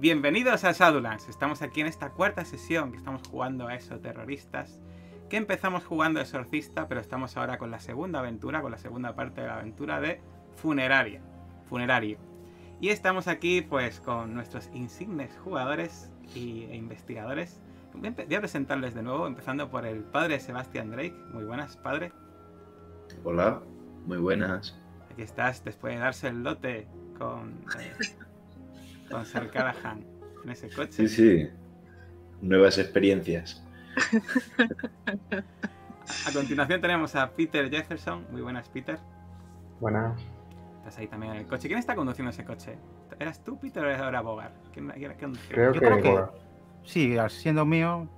Bienvenidos a Shadowlands. Estamos aquí en esta cuarta sesión que estamos jugando a esos terroristas. Que empezamos jugando Exorcista, pero estamos ahora con la segunda aventura, con la segunda parte de la aventura de Funeraria. Funerario. Y estamos aquí pues con nuestros insignes jugadores y, e investigadores. Voy a presentarles de nuevo, empezando por el padre Sebastián Drake. Muy buenas, padre. Hola, muy buenas. Aquí estás después de darse el lote con... Eh, con Sir Callahan en ese coche. Sí, sí. Nuevas experiencias. A continuación tenemos a Peter Jefferson. Muy buenas, Peter. Buenas. Estás ahí también en el coche. ¿Quién está conduciendo ese coche? ¿Eras tú, Peter, o era Bogart? ¿Quién, quién, quién Creo Yo que, creo que- Bogart. Sí, siendo mío,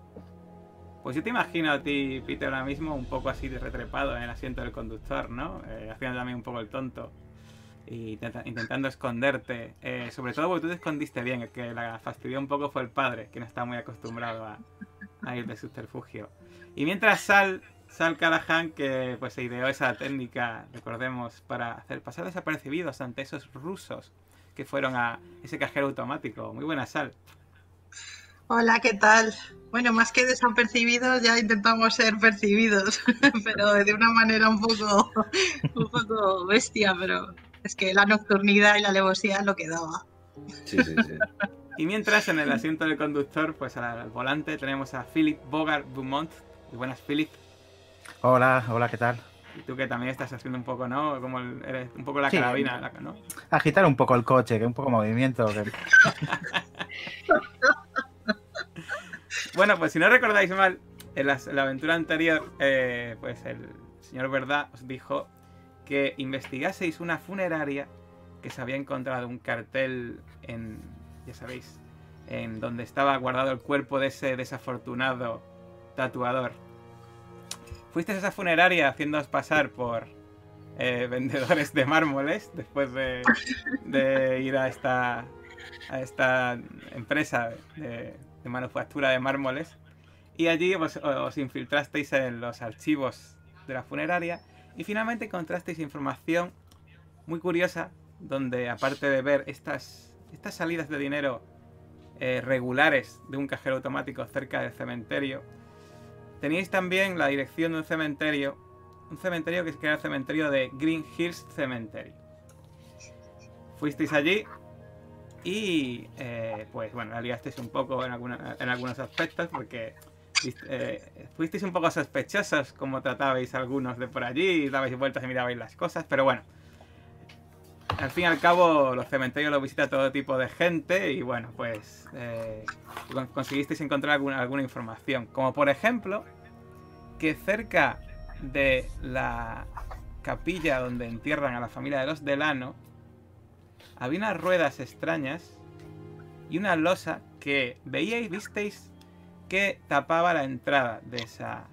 Pues yo te imagino a ti, Peter, ahora mismo un poco así de retrepado en el asiento del conductor, ¿no? Eh, haciendo también un poco el tonto. Y intenta- intentando esconderte. Eh, sobre todo porque tú te escondiste bien. El que la fastidió un poco fue el padre, que no está muy acostumbrado a, a ir de subterfugio. Y mientras Sal, Sal Callahan, que pues se ideó esa técnica, recordemos, para hacer pasar desapercibidos ante esos rusos que fueron a ese cajero automático. Muy buena Sal. Hola, ¿qué tal? Bueno, más que desapercibidos, ya intentamos ser percibidos, pero de una manera un poco, un poco bestia, pero es que la nocturnidad y la alevosía lo que daba. Sí, sí, sí. Y mientras en el asiento del conductor, pues al, volante tenemos a Philip Bogart. Muy buenas, Philip. hola, hola, ¿qué tal? Y tú que también estás haciendo un poco, ¿no? Como el- eres un poco la Sí. carabina, la- ¿no? Agitar un poco el coche, que un poco movimiento. que- Bueno, pues si no recordáis mal, en la, en la aventura anterior, eh, pues el señor Verdad os dijo que investigaseis una funeraria que se había encontrado un cartel en, ya sabéis, en donde estaba guardado el cuerpo de ese desafortunado tatuador. Fuisteis a esa funeraria haciéndoos pasar por eh, vendedores de mármoles después de, ir a esta, a esta empresa de, de manufactura de mármoles. Y allí pues, os infiltrasteis en los archivos de la funeraria y finalmente encontrasteis información muy curiosa donde aparte de ver estas, estas salidas de dinero eh, regulares de un cajero automático cerca del cementerio, teníais también la dirección de un cementerio, un cementerio que era el cementerio de Green Hills Cemetery. Fuisteis allí y eh, pues bueno, la liasteis un poco en, alguna- en algunos aspectos porque eh, fuisteis un poco sospechosos como tratabais algunos de por allí, dabais vueltas y mirabais las cosas, pero bueno. Al fin y al cabo, los cementerios los visita todo tipo de gente y bueno, pues eh, con- conseguisteis encontrar alguna, alguna información. Como por ejemplo, que cerca de la capilla donde entierran a la familia de los Delano, había unas ruedas extrañas y una losa que veíais, visteis, que tapaba la entrada de, esa,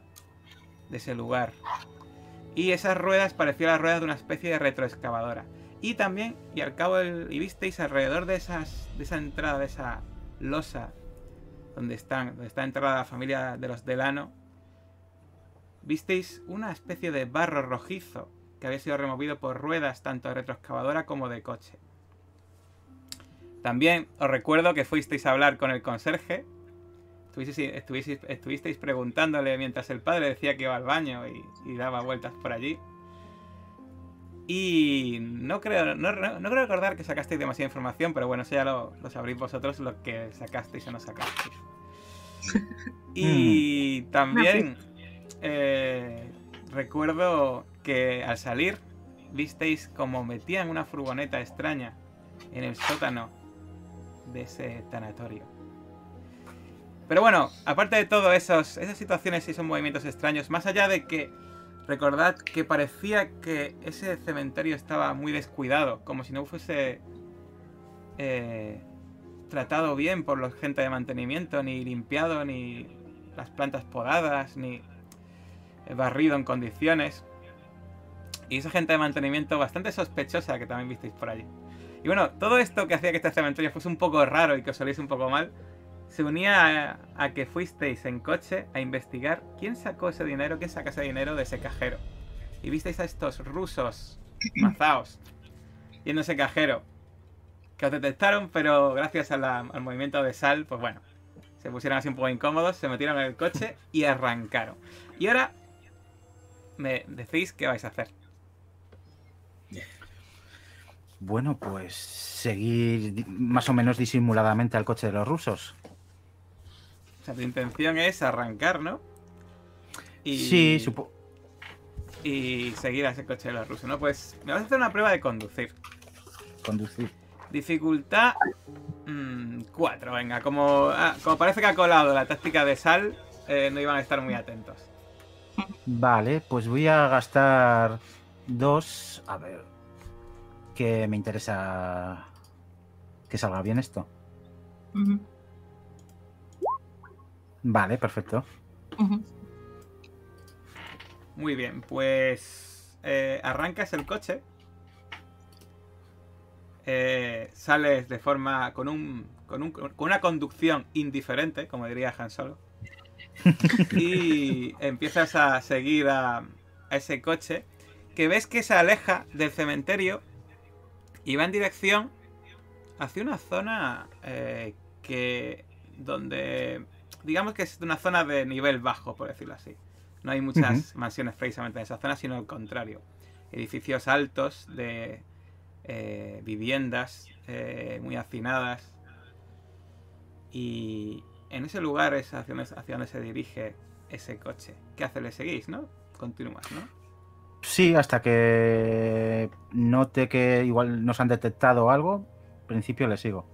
de ese lugar. Y esas ruedas parecían las ruedas de una especie de retroexcavadora. Y también, y al cabo y visteis alrededor de, esas, de esa entrada, de esa losa, donde, están, donde está enterrada la familia de los Delano, visteis una especie de barro rojizo que había sido removido por ruedas tanto de retroexcavadora como de coche. También os recuerdo que fuisteis a hablar con el conserje. Estuvisteis, estuvisteis- estuvisteis preguntándole mientras el padre decía que iba al baño y, y daba vueltas por allí. Y no creo, no, no- no creo recordar que sacasteis demasiada información, pero bueno, eso ya lo, lo sabréis vosotros lo que sacasteis o no sacasteis. Y también eh, recuerdo que al salir visteis como metían una furgoneta extraña en el sótano de ese tanatorio. Pero bueno, aparte de todo esos, esas situaciones y esos movimientos extraños, más allá de que recordad que parecía que ese cementerio estaba muy descuidado, como si no fuese eh, tratado bien por la gente de mantenimiento, ni limpiado, ni las plantas podadas, ni barrido en condiciones. Y esa gente de mantenimiento bastante sospechosa que también visteis por allí. Y bueno, todo esto que hacía que este cementerio fuese un poco raro y que os oliese un poco mal, se unía a, a que fuisteis en coche a investigar quién sacó ese dinero, quién saca ese dinero de ese cajero. Y visteis a estos rusos mazaos yendo a ese cajero. que os detectaron, pero gracias a la- al movimiento de Sal, pues bueno, se pusieron así un poco incómodos, se metieron en el coche y arrancaron. Y ahora me decís qué vais a hacer. Bueno, pues seguir más o menos disimuladamente al coche de los rusos. O sea, tu intención es arrancar, ¿no? Y, Sí, supo... y seguir a ese coche de los rusos, ¿no? Pues me vas a hacer una prueba de conducir. conducir. Dificultad 4, venga. Como, ah, como parece que ha colado la táctica de sal, eh, no iban a estar muy atentos. Vale, pues voy a gastar dos. A ver. Que me interesa que salga bien esto. Vale, perfecto. Muy bien, pues eh, arrancas el coche. eh, sales de forma con un, con un con una conducción indiferente, como diría Han Solo. y empiezas a seguir a, a ese coche que ves que se aleja del cementerio y va en dirección hacia una zona eh, que donde digamos que es una zona de nivel bajo por decirlo así no hay muchas mansiones precisamente en esa zona sino al contrario edificios altos de eh, viviendas eh, muy hacinadas y en ese lugar es hacia donde, hacia donde se dirige ese coche ¿qué hace? le seguís? ¿no? continúas ¿no? Sí, hasta que note que igual nos han detectado algo, en principio le sigo.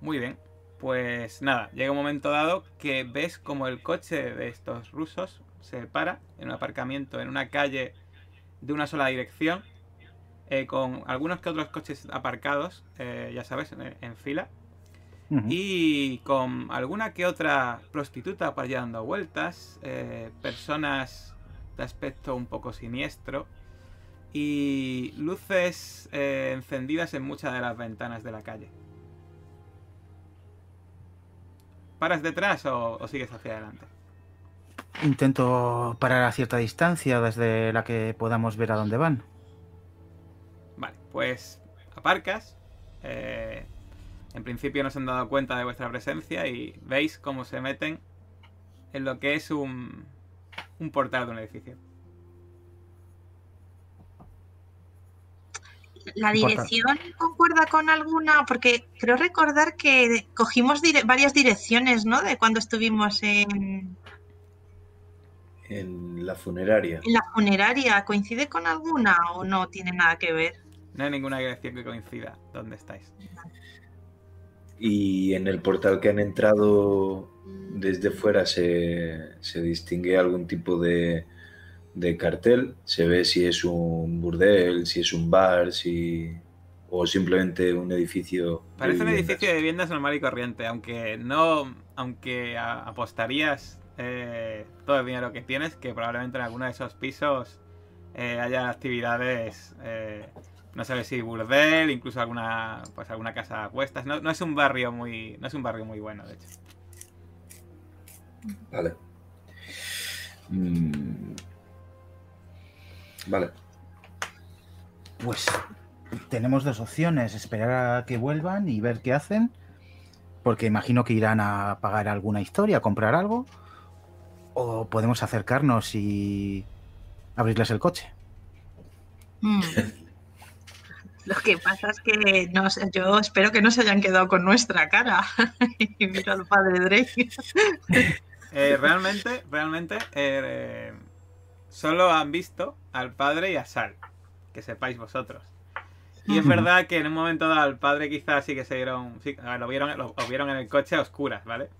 Muy bien. Pues nada, llega un momento dado que ves como el coche de estos rusos se para en un aparcamiento, en una calle de una sola dirección, eh, con algunos que otros coches aparcados, eh, ya sabes, en, en fila, y con alguna que otra prostituta por allí dando vueltas, eh, personas de aspecto un poco siniestro y luces encendidas en muchas de las ventanas de la calle. ¿Paras detrás o, o sigues hacia adelante? Intento parar a cierta distancia desde la que podamos ver a dónde van. Vale, pues aparcas. eh, en principio no se han dado cuenta de vuestra presencia y veis cómo se meten en lo que es un, un portal de un edificio. ¿La dirección concuerda con alguna? Porque creo recordar que cogimos dire- varias direcciones, ¿no? De cuando estuvimos en, En la funeraria. en la funeraria. ¿Coincide con alguna o no tiene nada que ver? No hay ninguna dirección que coincida donde estáis. Y en el portal que han entrado desde fuera se, se distingue algún tipo de, de cartel. Se ve si es un burdel, si es un bar, si o simplemente un edificio. de Parece un edificio de viviendas normal y corriente, aunque no, aunque apostarías eh, todo el dinero que tienes, que probablemente en alguno de esos pisos eh, haya actividades, eh, no sabes si burdel, incluso alguna, pues alguna casa a cuestas. No, no es un barrio muy, no es un barrio muy bueno, de hecho. Vale. Mm. Vale. Pues tenemos dos opciones, esperar a que vuelvan y ver qué hacen, porque imagino que irán a pagar alguna historia, comprar algo, o podemos acercarnos y abrirles el coche. Mm. Lo que pasa es que no sé, yo espero que no se hayan quedado con nuestra cara. y mira al padre Drake. Eh, realmente, realmente, eh, solo han visto al padre y a Sal, que sepáis vosotros. Y es verdad que en un momento dado al padre quizás sí que se dieron, sí, a ver, lo vieron, lo, lo vieron en el coche a oscuras, ¿vale?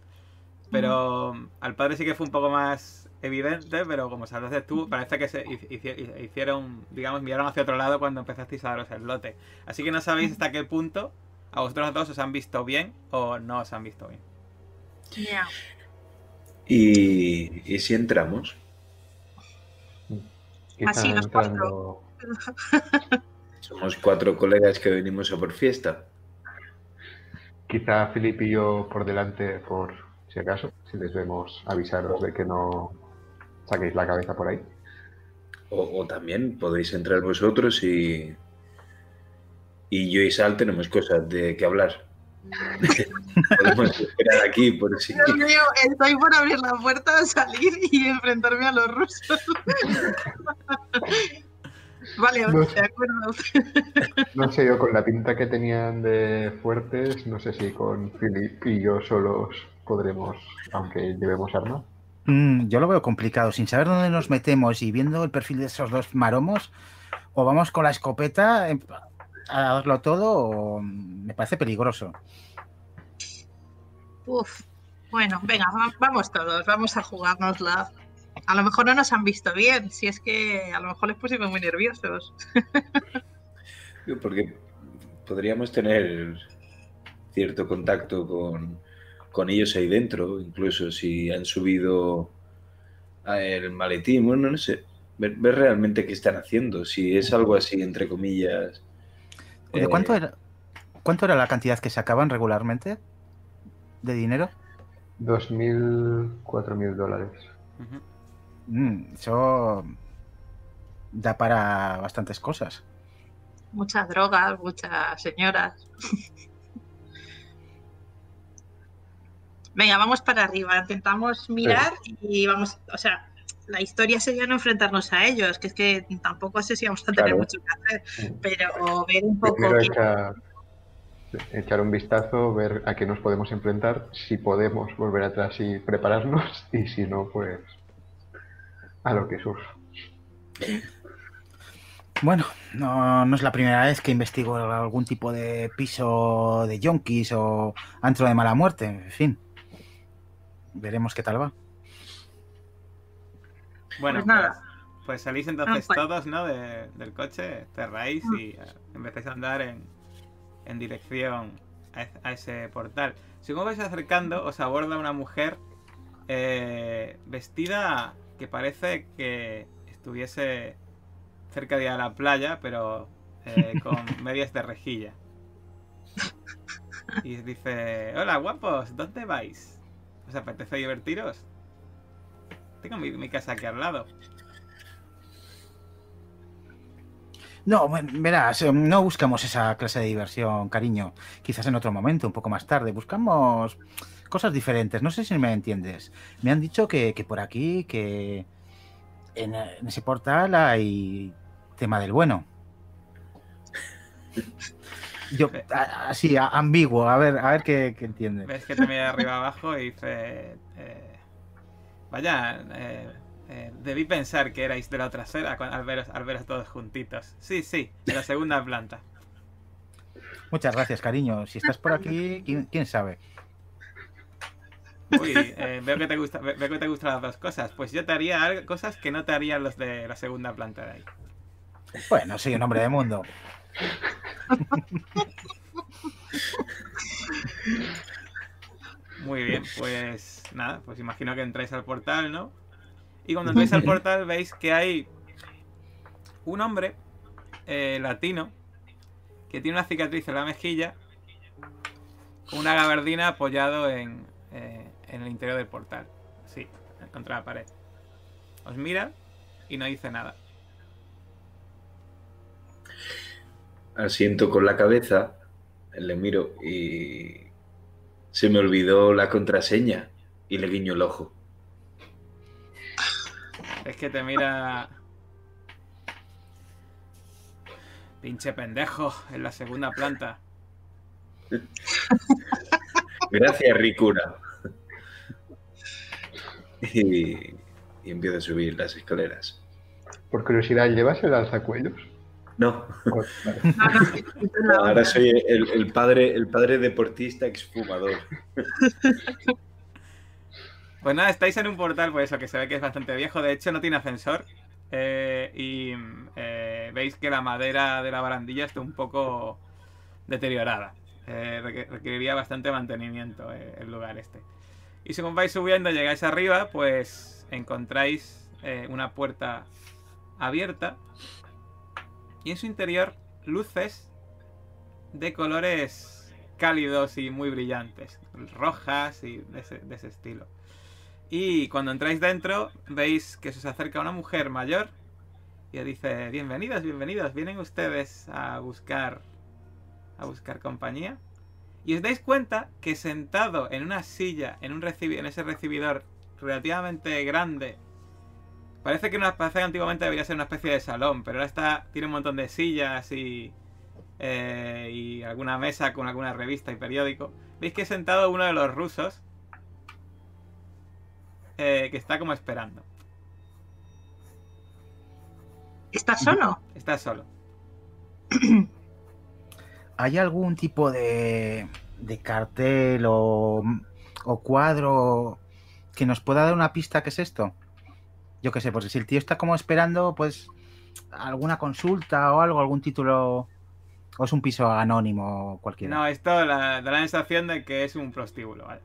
Pero al padre sí que fue un poco más evidente, pero como sabes tú, parece que se hici- hici- hicieron, digamos, miraron hacia otro lado cuando empezasteis a daros el lote. Así que no sabéis hasta qué punto a vosotros dos os han visto bien o no os han visto bien. Ya. ¿Y, y si entramos? Así los entrando- Somos cuatro colegas que venimos a por fiesta. Quizá Filip y yo por delante, por si acaso, si les vemos, avisaros de que no saquéis la cabeza por ahí. O, o también podéis entrar vosotros y, Y yo y Sal tenemos cosas de que hablar. Podemos esperar aquí por si. Dios mío, estoy por abrir la puerta, salir y enfrentarme a los rusos. vale, No. de acuerdo. No sé yo, con la pinta que tenían de fuertes, no sé si con Philip y yo solos podremos, aunque llevemos armas. Mm, yo lo veo complicado. Sin saber dónde nos metemos y viendo el perfil de esos dos maromos, o vamos con la escopeta a darlo todo, o me parece peligroso. Uf. Bueno, venga, va- vamos todos, vamos a jugárnosla. A lo mejor no nos han visto bien, si es que a lo mejor les pusimos muy nerviosos. Porque podríamos tener cierto contacto con, con ellos ahí dentro, incluso si han subido el maletín, bueno, no sé, ver, ver realmente qué están haciendo, si es algo así, entre comillas. ¿De eh, cuánto era, cuánto era la cantidad que sacaban regularmente de dinero? 2.000, 4.000 dólares. Ujú. Mm, eso da para bastantes cosas. Muchas drogas, muchas señoras. Venga, vamos para arriba, intentamos mirar y vamos, o sea, la historia sería no enfrentarnos a ellos, que es que tampoco sé si vamos a tener Claro. mucho que hacer, pero ver un poco Primero echar un vistazo, ver a qué nos podemos enfrentar, si podemos volver atrás y prepararnos, y si no, pues a lo que surja. Bueno, no, no es la primera vez que investigo algún tipo de piso de yonkis o antro de mala muerte, en fin. Veremos qué tal va. Bueno, Pues nada. Pues, pues salís entonces Ah, pues. todos, ¿no? De- del coche, cerráis y eh, empezáis a andar en, en dirección a, a ese portal. Según vais acercando, os aborda una mujer eh, vestida que parece que estuviese cerca de la playa, pero eh, con medias de rejilla. Y dice, hola guapos, ¿dónde vais? ¿Os apetece divertiros? Tengo mi, mi casa aquí al lado. No, verás, eh, no buscamos esa clase de diversión, cariño. Quizás en otro momento, un poco más tarde. Buscamos cosas diferentes. No sé si me entiendes. Me han dicho que, que por aquí, que en, en ese portal hay tema del bueno. Yo, así, ambiguo, a ver, a ver qué, qué entiende. Ves que te mira arriba abajo y dice... eh, vaya, eh, eh, debí pensar que erais de la otra cu- al veros, al veros todos juntitos. Sí, sí, de la segunda planta. Muchas gracias, cariño. Si estás por aquí, quién, quién sabe. Uy, eh, veo, que te gusta, ve- veo que te gustan las dos cosas. Pues yo te haría cosas que no te harían los de la segunda planta de ahí. Bueno, soy un hombre de mundo. Muy bien, pues nada, pues imagino que entráis al portal, ¿no? Y cuando entráis al portal veis que hay un hombre eh, latino que tiene una cicatriz en la mejilla con una gabardina apoyado en, eh, en el interior del portal. Sí, contra la pared. Os mira y no dice nada. Asiento con la cabeza, le miro y se me olvidó la contraseña y le guiño el ojo. Es que te mira... Pinche pendejo, en la segunda planta. Gracias, Ricura. Y, y empiezo a subir las escaleras. Por curiosidad, ¿llevas el alzacuellos? No, no, ahora soy el, el padre, el padre deportista exfumador. Pues nada, estáis en un portal, pues eso, que se ve que es bastante viejo. De hecho, no tiene ascensor. eh, y eh, veis que la madera de la barandilla está un poco deteriorada. Eh, requ- requeriría bastante mantenimiento eh, el lugar este. Y según vais subiendo, llegáis arriba, pues encontráis una puerta abierta. Y en su interior, luces de colores cálidos y muy brillantes. Rojas y de ese estilo. Y cuando entráis dentro, veis que se os acerca una mujer mayor y dice, bienvenidos, bienvenidos, vienen ustedes a buscar a buscar compañía. Y os dais cuenta que sentado en una silla, en, un en ese recibidor relativamente grande, parece que, una, parece antiguamente debería ser una especie de salón, pero ahora está, tiene un montón de sillas y, eh, y alguna mesa con alguna revista y periódico. Veis que sentado uno de los rusos eh, que está como esperando. ¿Estás solo? Está solo. ¿Hay algún tipo de, de cartel o, o cuadro que nos pueda dar una pista qué es esto? Yo qué sé, porque si el tío está como esperando, pues alguna consulta o algo, algún título, o es un piso anónimo cualquiera. No, esto la- da la sensación de que es un prostíbulo, ¿vale?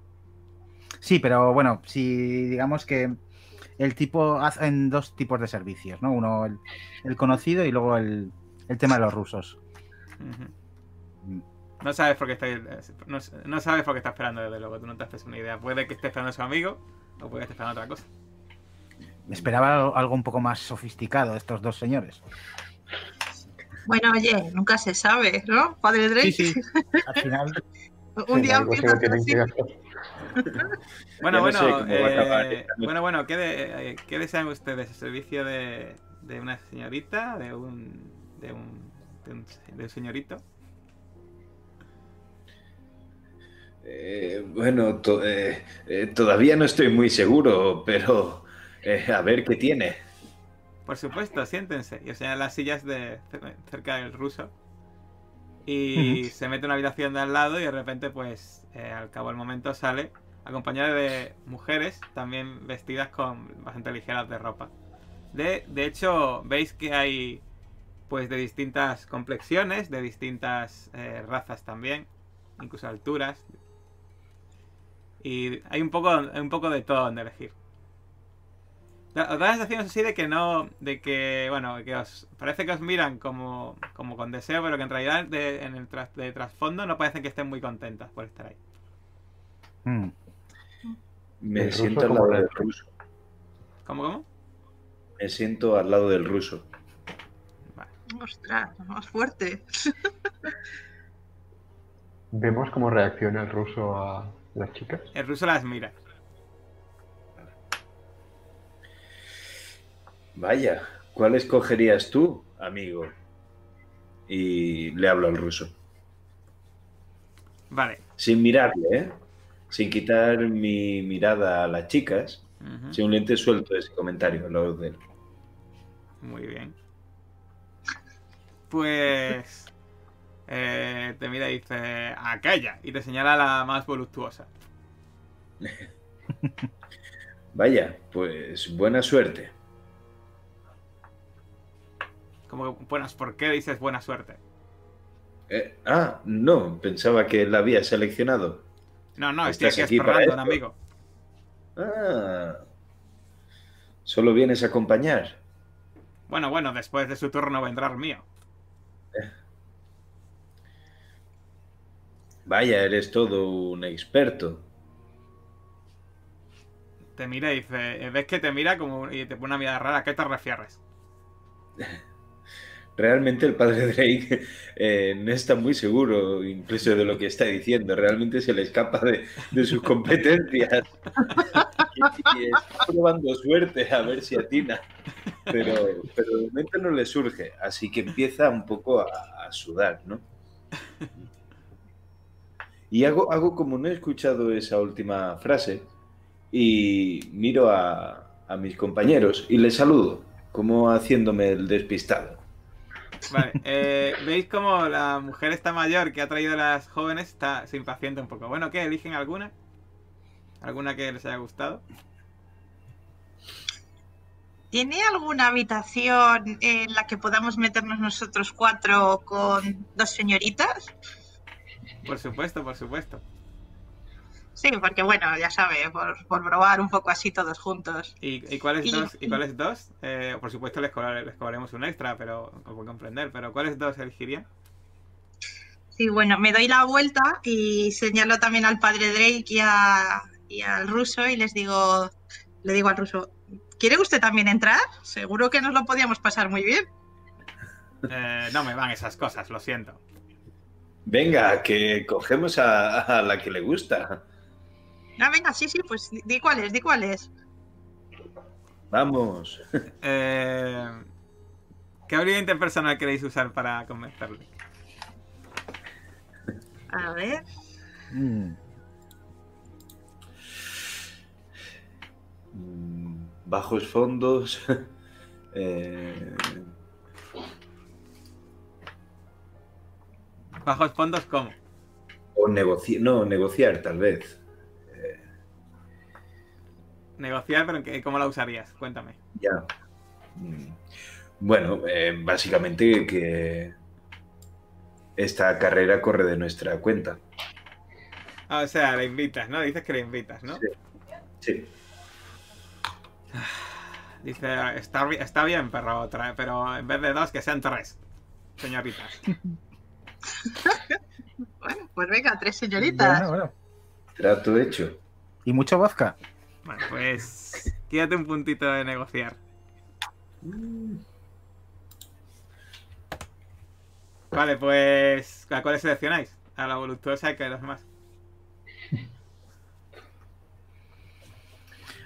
Sí, pero bueno, si digamos que el tipo hacen dos tipos de servicios, ¿no? Uno el, el conocido y luego el, el tema de los rusos. No sabes por qué está, no, no sabes por qué está esperando, desde luego, tú no te haces una idea. Puede que esté esperando a su amigo o puede que esté esperando otra cosa. Esperaba algo- un poco más sofisticado de estos dos señores. Bueno, oye, nunca se sabe, ¿no? Padre Drake, Sí, sí. Al final, un Sí, día empiezas así. Bueno, no bueno, eh, bueno, bueno, ¿qué, de- eh, ¿qué desean ustedes? ¿El servicio de, de una señorita? ¿De un, de un, de un, de un señorito? Eh, bueno, to- eh, eh, todavía no estoy muy seguro, pero eh, a ver qué tiene. Por supuesto, siéntense. Y os señalan las sillas de cer- cerca del ruso. Y se mete en una habitación de al lado y de repente, pues, eh, al cabo del momento sale acompañada de mujeres también vestidas con bastante ligeras de ropa. De, de hecho, veis que hay, pues, de distintas complexiones, de distintas eh, razas también, incluso alturas. Y hay un poco, un poco de todo donde elegir. Os da la sensación así de que no. De que, bueno, que os. Parece que os miran como, como con deseo, pero que en realidad de- en el tras- de trasfondo no parecen que estén muy contentas por estar ahí. mm, Me ¿El ruso siento al lado del ruso. ¿Cómo, cómo? Me siento al lado del ruso. Vale. Ostras, más fuerte. Vemos cómo reacciona el ruso a las chicas. El ruso las mira. Vaya, ¿cuál escogerías tú, amigo? Y le hablo al ruso. Vale. Sin mirarle, ¿eh? Sin quitar mi mirada a las chicas. Ujú. Simplemente suelto ese comentario lado de él. Muy bien. Pues. eh, te mira y dice. Aquella. Y te señala la más voluptuosa. Vaya, pues buena suerte. Como que, buenas, ¿por qué dices buena suerte? Eh, ah, no, pensaba que la había seleccionado. No, no, estoy aquí aquí esperando, esto. amigo. Ah, solo vienes a acompañar. Bueno, bueno, después de su turno vendrá el mío. Vaya, eres todo un experto. Te mira y dice, eh, ves que te mira como y te pone una mirada rara, ¿a qué te refieres? Realmente el padre Drake eh, no está muy seguro incluso de lo que está diciendo. Realmente se le escapa de, de sus competencias. Y, y está probando suerte a ver si atina. Pero, pero de momento no le surge. Así que empieza un poco a, a sudar, ¿no? Y hago, hago como no he escuchado esa última frase y miro a, a mis compañeros y les saludo, como haciéndome el despistado. Vale, eh, veis como la mujer esta mayor que ha traído a las jóvenes está, se impacienta un poco. Bueno, ¿qué? ¿Eligen alguna? ¿Alguna que les haya gustado? ¿Tiene alguna habitación en la que podamos meternos nosotros cuatro con dos señoritas? Por supuesto, por supuesto. Sí, porque bueno, ya sabe, por, por probar un poco así todos juntos. ¿Y, y cuáles Y- dos? ¿Y cuáles dos? Eh, por supuesto les, cobrar- les cobraremos un extra, pero puedo comprender. Pero ¿cuáles dos elegirían? Sí, bueno, me doy la vuelta y señalo también al padre Drake y, a- y al ruso y les digo, le digo al ruso, ¿quiere usted también entrar? Seguro que nos lo podíamos pasar muy bien. Eh, no me van esas cosas, lo siento. Venga, que cogemos a, a la que le gusta. Ah, venga, sí, sí, pues di- di cuál es, di cuál es. Vamos. Eh, ¿Qué habilidad interpersonal queréis usar para convencerle? A ver. Mm, Mm, Bajos fondos. eh, Bajos fondos, ¿cómo? o negociar. No, negociar, tal vez. Negociar, pero ¿en qué- ¿cómo la usarías? Cuéntame. Ya. Bueno, eh, básicamente que esta carrera corre de nuestra cuenta. Ah, o sea, le invitas, ¿no? Dices que le invitas, ¿no? Sí. Sí. Dice, está, está bien, perro, pero en vez de dos, que sean tres. Señoritas. Bueno, pues venga, tres señoritas. bueno, bueno. Trato hecho. ¿Y mucho vodka? Bueno, pues quédate un puntito de negociar. Vale, pues ¿a cuáles seleccionáis? A la voluptuosa y que los demás.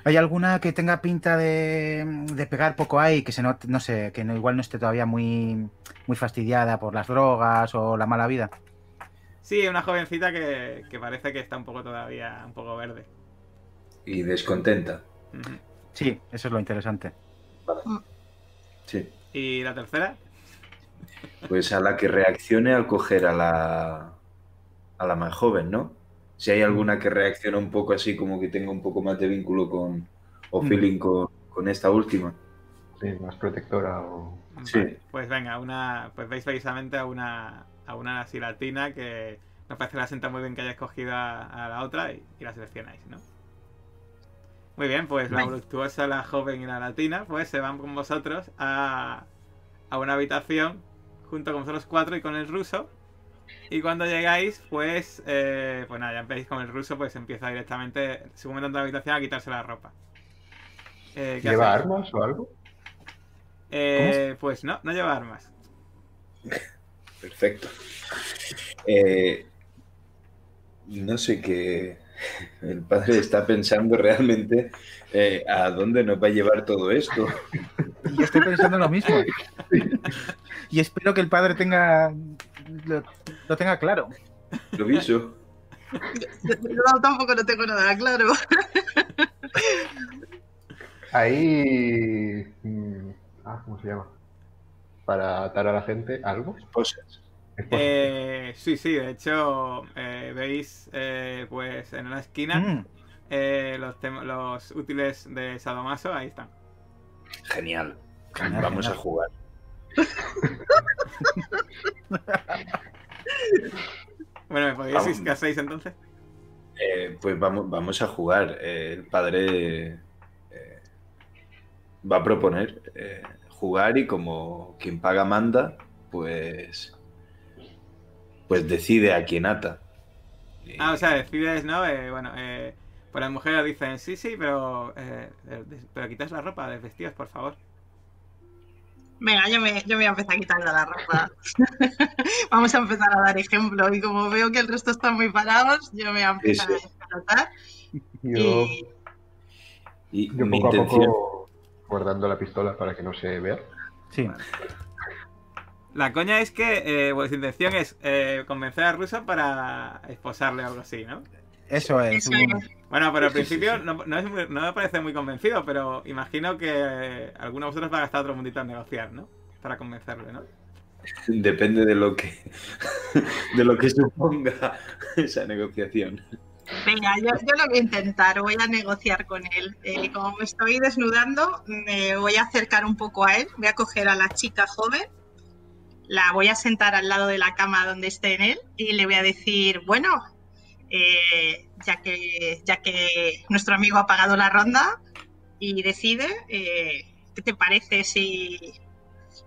¿Hay alguna que tenga pinta de, de pegar poco ahí, que se no, no sé, que no- igual no esté todavía muy, muy fastidiada por las drogas o la mala vida? Sí, una jovencita que, que parece que está un poco todavía, un poco verde. Y descontenta. Sí, eso es lo interesante. Sí. ¿Y la tercera? Pues a la que reaccione al coger a la, a la más joven, ¿no? Si hay alguna que reacciona un poco así, como que tenga un poco más de vínculo con, o Mm. feeling con, con esta última. Sí, más protectora o... Sí. Vale, pues venga, una, pues veis precisamente a una, a una así latina que me parece que la sienta muy bien que haya escogido a, a la otra y, y la seleccionáis, ¿no? Muy bien, pues la voluptuosa, la joven y la latina, pues se van con vosotros a, a una habitación junto con vosotros cuatro y con el ruso. Y cuando llegáis, pues, eh, pues nada, ya empecéis con el ruso, pues empieza directamente, según entra en la habitación, a quitarse la ropa. Eh, ¿qué ¿Lleva hacéis? armas o algo? Eh, pues no, no lleva armas. Perfecto. Eh, no sé qué. El padre está pensando realmente eh, a dónde nos va a llevar todo esto. Yo estoy pensando lo mismo. Y espero que el padre tenga lo, lo tenga claro. Lo viso. Yo, yo tampoco no tengo nada claro. Ahí... mm, Ah, ¿cómo se llama? Para atar a la gente, ¿algo? Esposas. Eh, sí, sí, de hecho, eh, veis eh, pues en una esquina Mm, eh, los, útiles de Sadomaso, ahí están. Genial. Genial, Vamos genial. a jugar. Bueno, ¿me podéis decir Vamos. qué hacéis entonces? Eh, pues vamos, vamos a jugar. Eh, el padre eh, va a proponer eh, jugar y como quien paga manda, pues, pues decide a quién ata. Ah, o sea, decides, ¿no? Eh, bueno, eh, pues las mujeres dicen, sí, sí, pero, eh, eh, pero quitas la ropa, desvestidos, por favor. Venga, yo me, yo me voy a empezar a quitar de la ropa. Vamos a empezar a dar ejemplo. Y como veo que el resto están muy parados, yo me voy a empezar a despelotar. Yo, Y y yo mi poco a poco guardando la pistola para que no se vea. sí. La coña es que eh, vuestra intención es eh, convencer al ruso para esposarle o algo así, ¿no? Eso es. Bueno, pero al principio. No, no es muy- no me parece muy convencido, pero imagino que alguno de vosotros va a gastar otro mundito en negociar, ¿no? Para convencerle, ¿no? depende de lo que de lo que suponga esa negociación. Venga, yo, yo lo voy a intentar, voy a negociar con él. Eh, como me estoy desnudando, me voy a acercar un poco a él, voy a coger a la chica joven, la voy a sentar al lado de la cama donde esté en él y le voy a decir, bueno, eh, ya, que, ya que nuestro amigo ha pagado la ronda y decide, eh, ¿qué te parece si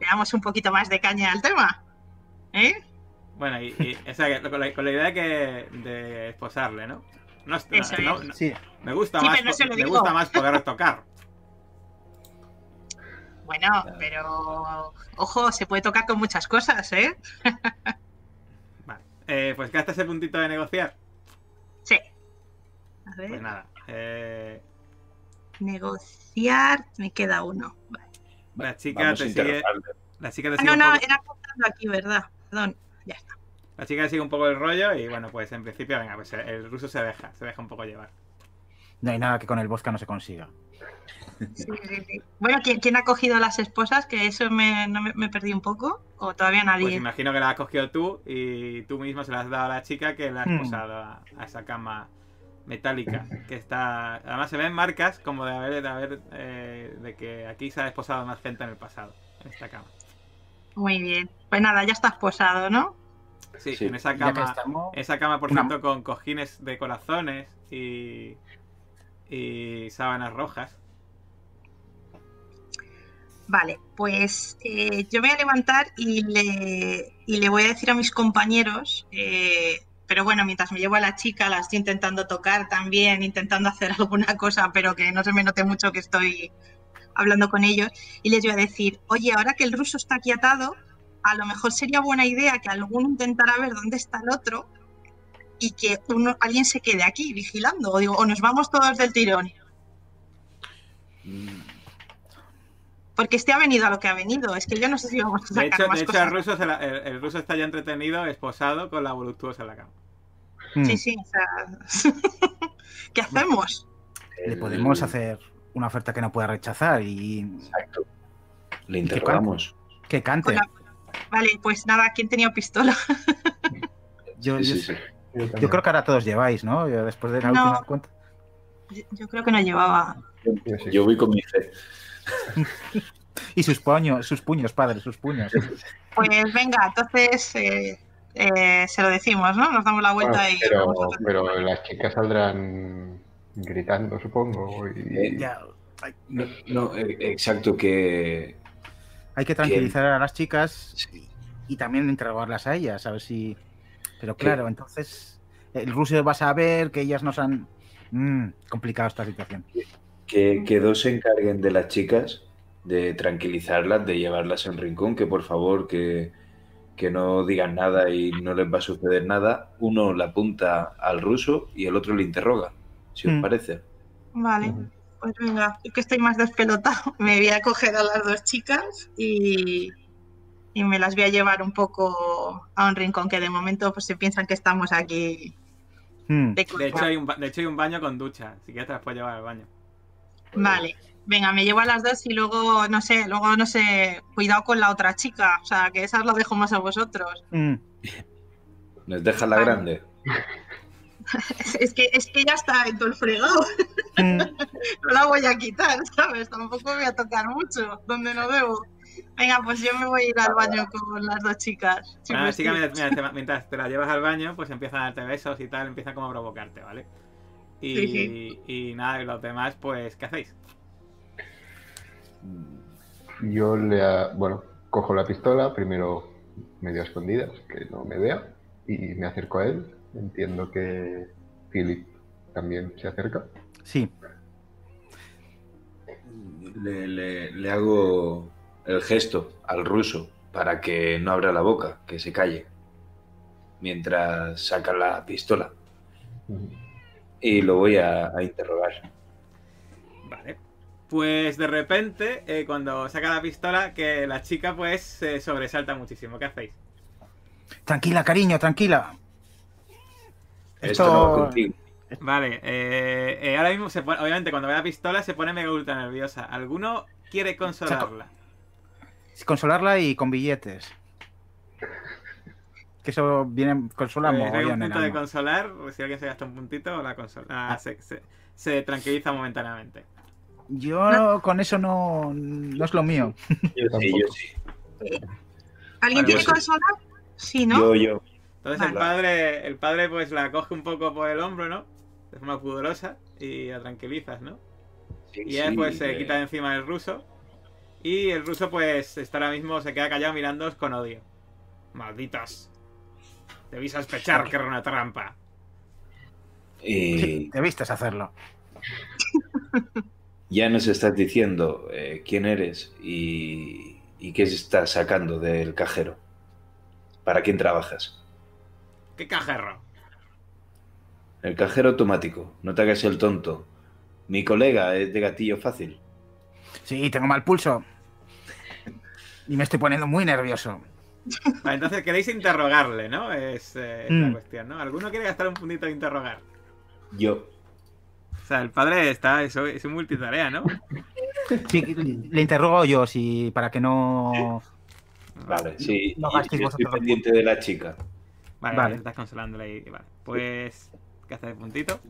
le damos un poquito más de caña al tema? ¿Eh? Bueno, y, y- o sea, que con la, con la idea de que de esposarle, ¿no? No, no- es. no- Sí, me gusta Sí, más me gusta más poder tocar. Bueno, pero ojo, se puede tocar con muchas cosas, ¿eh? Vale. eh, pues gasta ese puntito de negociar. Sí. A ver, Pues nada. eh, negociar, me queda uno. Vale. la chica Vamos te a sigue. La chica te Ah, sigue no, no, poco- era apuntando aquí, ¿verdad? Perdón, ya está. La chica sigue un poco el rollo y bueno, pues en principio, venga, pues el ruso se deja, se deja un poco llevar. No hay nada que con el Bosca no se consiga. Sí, sí, sí. Bueno, ¿quién, quién ha cogido las esposas? Que eso me, no me, me perdí un poco. ¿O todavía Pues nadie? imagino que la has cogido tú y tú mismo se la has dado a la chica que la has Hmm. posado a, a esa cama metálica que está además se ven marcas como de haber de haber eh, de que aquí se ha desposado más gente en el pasado en esta cama Muy bien. Pues nada, ya estás posado, ¿no? sí, Sí. en esa cama estamos, esa cama por cierto con cojines de corazones y y sábanas rojas. Vale, pues eh, yo me voy a levantar y le, y le voy a decir a mis compañeros, eh, pero bueno, mientras me llevo a la chica, la estoy intentando tocar también, intentando hacer alguna cosa, pero que no se me note mucho que estoy hablando con ellos, y les voy a decir, oye, ahora que el ruso está aquí atado, a lo mejor sería buena idea que alguno intentara ver dónde está el otro y que uno, alguien se quede aquí vigilando, o digo, o nos vamos todos del tirón. Mm, Porque este ha venido a lo que ha venido. Es que yo no sé si vamos a de sacar hecho, más de hecho cosas. el, ruso se la- el, el ruso está ya entretenido esposado con la voluptuosa en la cama mm, Sí, sí, o sea... ¿Qué hacemos? le podemos hacer una oferta que no pueda rechazar y Exacto. Le ¿Y qué interrogamos. que cante. La- Vale, pues nada, ¿quién tenía pistola? Yo, Sí, yo- sí, sí. Yo, yo creo que ahora todos lleváis, ¿no? Yo después de la No. última cuenta. Yo, yo creo que no llevaba. Yo voy con mi fe. Y sus puños, sus puños, padre, sus puños. Pues venga, entonces eh, eh, se lo decimos, ¿no? Nos damos la vuelta Bueno, y... pero, las chicas saldrán gritando, supongo. Y... Ya, No, no, eh, exacto, que. hay que tranquilizar a las chicas sí, y también interrogarlas a ellas, a ver si. Pero claro, entonces el ruso va a saber que ellas nos han. Mm, complicado esta situación. Que, que dos se encarguen de las chicas, de tranquilizarlas, de llevarlas en rincón, que por favor que, que no digan nada y no les va a suceder nada. Uno le apunta al ruso y el otro le interroga, si os Mm. parece. Vale, pues venga, yo que estoy más despelotado, me voy a coger a las dos chicas y, y me las voy a llevar un poco a un rincón que de momento pues se piensan que estamos aquí Mm, de de hecho hay un de hecho hay un baño con ducha si quieres te las puedes llevar al baño Vale, venga, me llevo a las dos y luego, no sé, luego, no sé, cuidado con la otra chica, o sea, que esas lo dejo más a vosotros. mm. ¿Nos deja la Vale. grande? Es, es que, es que ya está en todo el fregado, Mm, no la voy a quitar, ¿sabes? Tampoco voy a tocar mucho, donde no debo. Venga, pues yo me voy a ir al baño con las dos chicas. Ah, que mira, mientras te la llevas al baño, pues empiezan a darte besos y tal, empiezan como a provocarte, ¿vale? Y, Sí, sí. y nada, y los demás, pues, ¿qué hacéis? Yo le, ha- bueno, cojo la pistola, primero medio a escondidas, que no me vea, y me acerco a él. Entiendo que Philip también se acerca. Sí, Le, le- le hago el gesto al ruso para que no abra la boca, que se calle, mientras saca la pistola. Y lo voy a, a interrogar. Vale. Pues de repente, eh, cuando saca la pistola, que la chica, pues, se sobresalta muchísimo. ¿Qué hacéis? tranquila, cariño, tranquila. Esto no va contigo. Vale, eh, eh, ahora mismo, se pone- obviamente, cuando ve la pistola, se pone mega ultra nerviosa. ¿Alguno quiere consolarla? Consolarla y con billetes. Que eso viene, consola Pues, hay un punto de consolar, si alguien se gasta un puntito, la consola ah, se, se- se tranquiliza momentáneamente. Yo con eso no, no es lo mío. Yo sí, yo sí. ¿Alguien tiene yo sí. consola? Sí, ¿no? Yo, yo. Entonces el padre, el padre pues la coge un poco por el hombro, ¿no? De forma pudorosa y la tranquilizas, ¿no? Sí, Y él sí, pues se eh, quita de encima del ruso. Y el ruso pues está ahora mismo, se queda callado mirándoos con odio. Malditos. Debí sospechar que era una trampa. Y Debiste hacerlo. ya nos estás diciendo eh, quién eres y, y qué estás sacando del cajero. ¿Para quién trabajas? ¿Qué cajerro? El cajero automático. No te hagas el tonto. Mi colega es de gatillo fácil. Sí, tengo mal pulso. Y me estoy poniendo muy nervioso. Vale, entonces queréis interrogarle, ¿no? Es, eh, es la Mm. cuestión, ¿no? ¿Alguno quiere gastar un puntito de interrogar? Yo. O sea, el padre está, es, es un multitarea, ¿no? Sí, le interrogo yo, si para que no. Vale, sí. No y- gastéis y estoy vosotros pendiente de la chica. Vale, Vale. estás consolándole ahí. Vale. Pues. ¿Qué hace de puntito?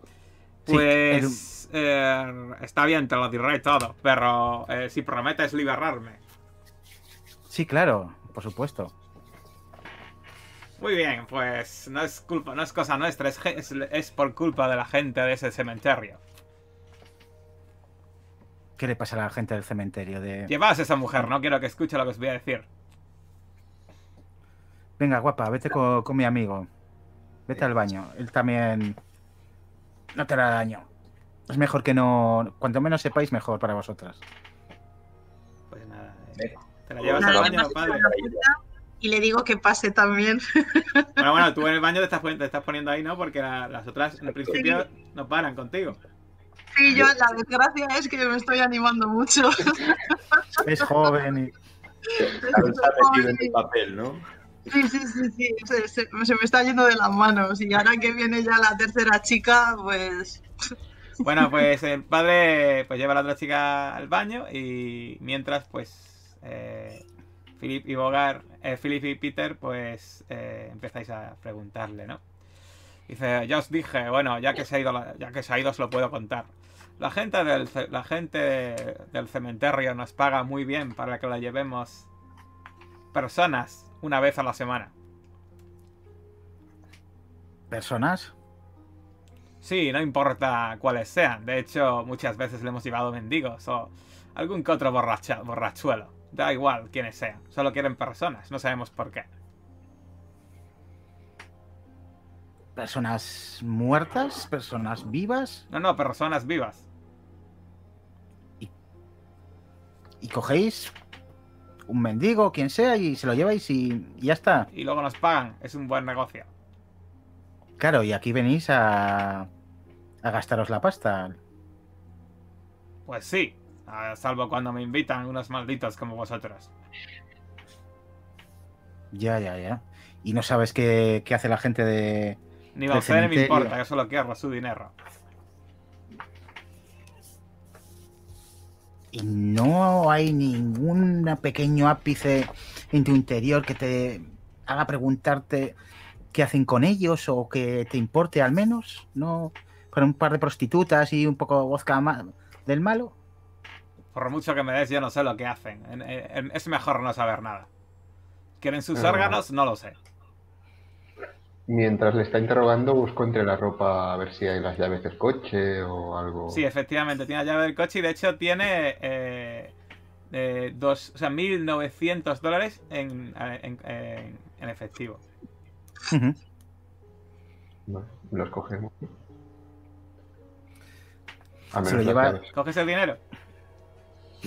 Sí, Pues. eh, está bien, te lo diré todo. Pero eh, si prometes liberarme. Sí, claro, por supuesto. Muy bien, pues no es culpa, no es cosa nuestra, es, ge- es, es por culpa de la gente de ese cementerio. ¿Qué le pasa a la gente del cementerio? De... Llevaos a esa mujer, no quiero que escuche lo que os voy a decir. Venga, guapa, vete con, con mi amigo. Vete al baño. Él también no te hará daño. Es mejor que no. Cuanto menos sepáis, mejor para vosotras. Pues nada, Eh. te la llevas Nada, al baño, padre. Y le digo que pase también. Bueno, bueno, tú en el baño te estás, poni- te estás poniendo ahí, ¿no? Porque la- las otras en principio no paran contigo. Sí, yo la desgracia es que me estoy animando mucho. Es joven y. Está metido en el papel, ¿no? Sí, sí, sí, sí. Se, me está yendo de las manos. Y ahora que viene ya la tercera chica, pues. Bueno, pues el padre pues lleva a la otra chica al baño y mientras pues eh, Philip y Bogar, eh, Philip y Peter pues eh, empezáis a preguntarle, ¿no? Dice, ya os dije, bueno, ya que se ha ido, ya que se ha ido os lo puedo contar. La gente del, la gente del cementerio nos paga muy bien para que la llevemos personas una vez a la semana. ¿Personas? Sí, no importa cuáles sean. De hecho, muchas veces le hemos llevado mendigos o algún que otro borracha, borrachuelo. Da igual quiénes sean. Solo quieren personas. No sabemos por qué. ¿Personas muertas? ¿Personas vivas? No, no, personas vivas. Y cogéis un mendigo, quien sea, y se lo lleváis y, y ya está. Y luego nos pagan. Es un buen negocio. Claro, y aquí venís a, a gastaros la pasta. Pues sí. A salvo cuando me invitan unos malditos como vosotros. Ya, ya, ya. Y no sabes qué, qué hace la gente de... Ni ni me importa. Yo solo quiero su dinero. Y no hay ningún pequeño ápice en tu interior que te haga preguntarte qué hacen con ellos o que te importe al menos, ¿no? Con un par de prostitutas y un poco vodka ma- del malo. Por mucho que me des, yo no sé lo que hacen. En- en- Es mejor no saber nada. ¿Quieren sus órganos? No lo sé. Mientras le está interrogando, busco entre la ropa a ver si hay las llaves del coche o algo. Sí, efectivamente, tiene la llave del coche y de hecho tiene eh, eh, dos, o sea, 1.900 dólares en, en, en- en efectivo. Los cogemos. Se lo lleva- llaves. ¿Coges el dinero?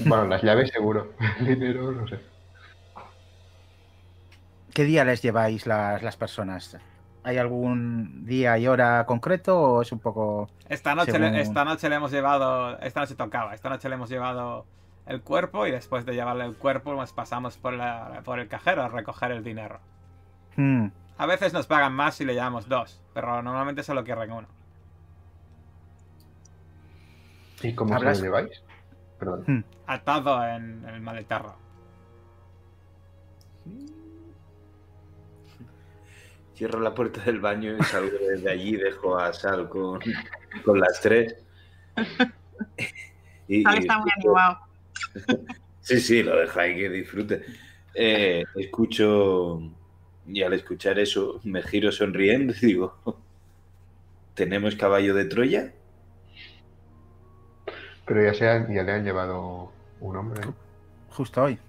Bueno, las llaves seguro. El dinero, no sé. ¿Qué día les lleváis las, las personas? ¿Hay algún día y hora concreto o es un poco... Esta noche, Según- le, esta noche le hemos llevado, esta noche tocaba, esta noche le hemos llevado el cuerpo y después de llevarle el cuerpo nos pasamos por, la- por el cajero a recoger el dinero. Hmm, A veces nos pagan más si le llevamos dos, pero normalmente solo quieren uno. ¿Y cómo se lo lleváis? Perdón. Atado en el maletarro. Cierro la puerta del baño y salgo desde allí, dejo a Sal con, con las tres. Y, Sal y está muy animado. Sí, sí, lo dejo ahí que disfrute. Eh, escucho, y al escuchar eso me giro sonriendo y digo, ¿tenemos caballo de Troya? Pero ya, se han- ya le han llevado un hombre. ¿no? justo hoy.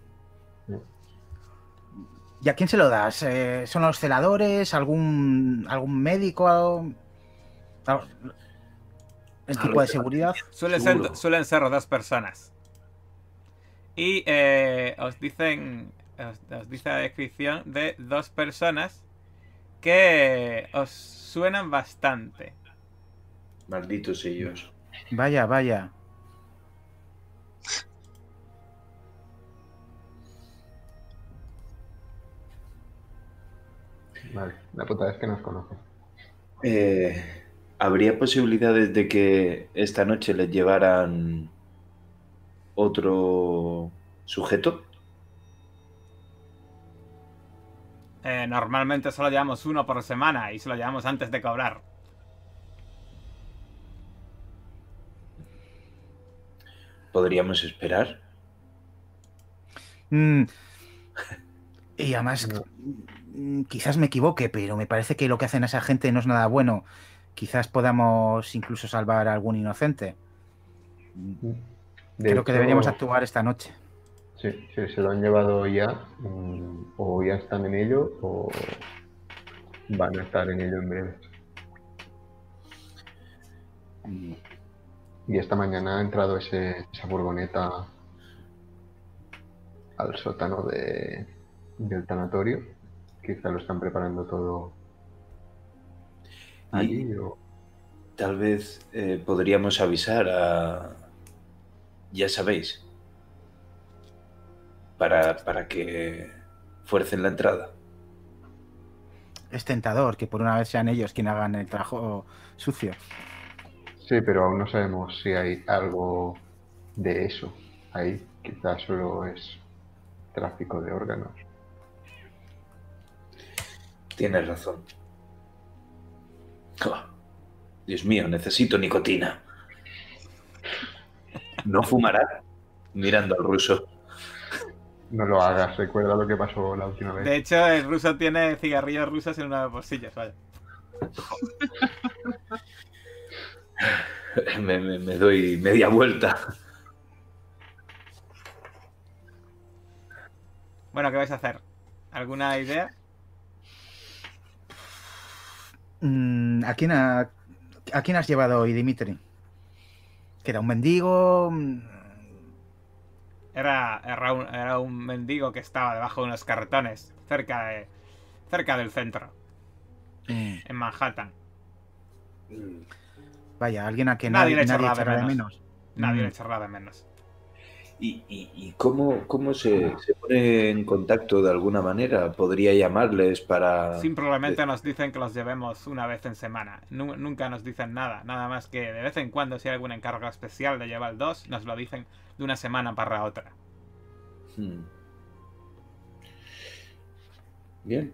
¿Y a quién se lo das? Eh, ¿Son los celadores? ¿Algún, algún médico? ¿El tipo de seguridad? Suelen Seguro. ser, suelen ser dos personas. Y eh, os dicen. Os, os dice la descripción de dos personas que os suenan bastante. Malditos ellos. Vaya, vaya. Vale, la puta vez que nos conoce. Eh, ¿Habría posibilidades de que esta noche les llevaran otro sujeto? Eh, normalmente solo llevamos uno por semana y se lo llevamos antes de cobrar. ¿Podríamos esperar? Mm. Y además, quizás me equivoque, pero me parece que lo que hacen esa gente no es nada bueno. Quizás podamos incluso salvar a algún inocente. De Creo que deberíamos actuar esta noche. Sí, sí, se lo han llevado ya. mm, O ya están en ello o van a estar en ello en breve. Mm, Y esta mañana ha entrado ese, esa furgoneta al sótano de, del tanatorio. Quizá lo están preparando todo allí. o- Tal vez eh, podríamos avisar a... Ya sabéis. Para, para que fuercen la entrada. Es tentador que por una vez sean ellos quienes hagan el trabajo sucio. Sí, pero aún no sabemos si hay algo de eso ahí. Quizás solo es tráfico de órganos. Tienes razón. Oh, Dios mío, necesito nicotina. ¿No fumará? Mirando al ruso. No lo hagas, recuerda lo que pasó la última vez. De hecho, el ruso tiene cigarrillos rusos en una de las bolsillas, vaya. Me, me- me doy media vuelta. Bueno, ¿qué vais a hacer? ¿Alguna idea? Mm, ¿A quién, ha- ¿A quién has llevado hoy, Dimitri? ¿Que era un mendigo? Mm, Era, era, un, era un mendigo que estaba debajo de unos cartones, cerca de, cerca del centro, mm, en Manhattan. Vaya, alguien a quien Nadie nadie, le nadie echará de echará de menos. menos. Nadie Mm. le echará de menos. ¿Y, y- y cómo, cómo se, se pone en contacto de alguna manera? ¿Podría llamarles para...? Simplemente nos dicen que los llevemos una vez en semana. Nu- nunca nos dicen nada. Nada más que de vez en cuando, si hay algún encargo especial de llevar dos, nos lo dicen de una semana para otra. Hmm. Bien.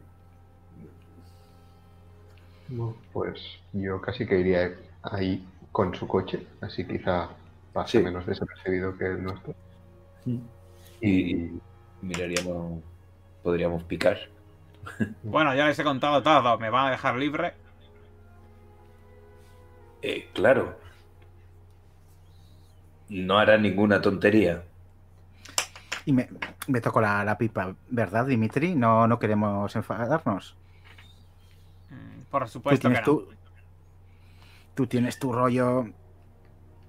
Pues yo casi que iría ahí con su coche, así quizá pase Sí. menos desapercibido que el nuestro. Y miraríamos... Podríamos picar. Bueno, ya les he contado todo. ¿Me van a dejar libre? Eh, claro. No hará ninguna tontería. Y me, me tocó la, la pipa, ¿verdad, Dimitri? No, no queremos enfadarnos. Mm, Por Tú supuesto que tienes, no. tu, tú tienes tu rollo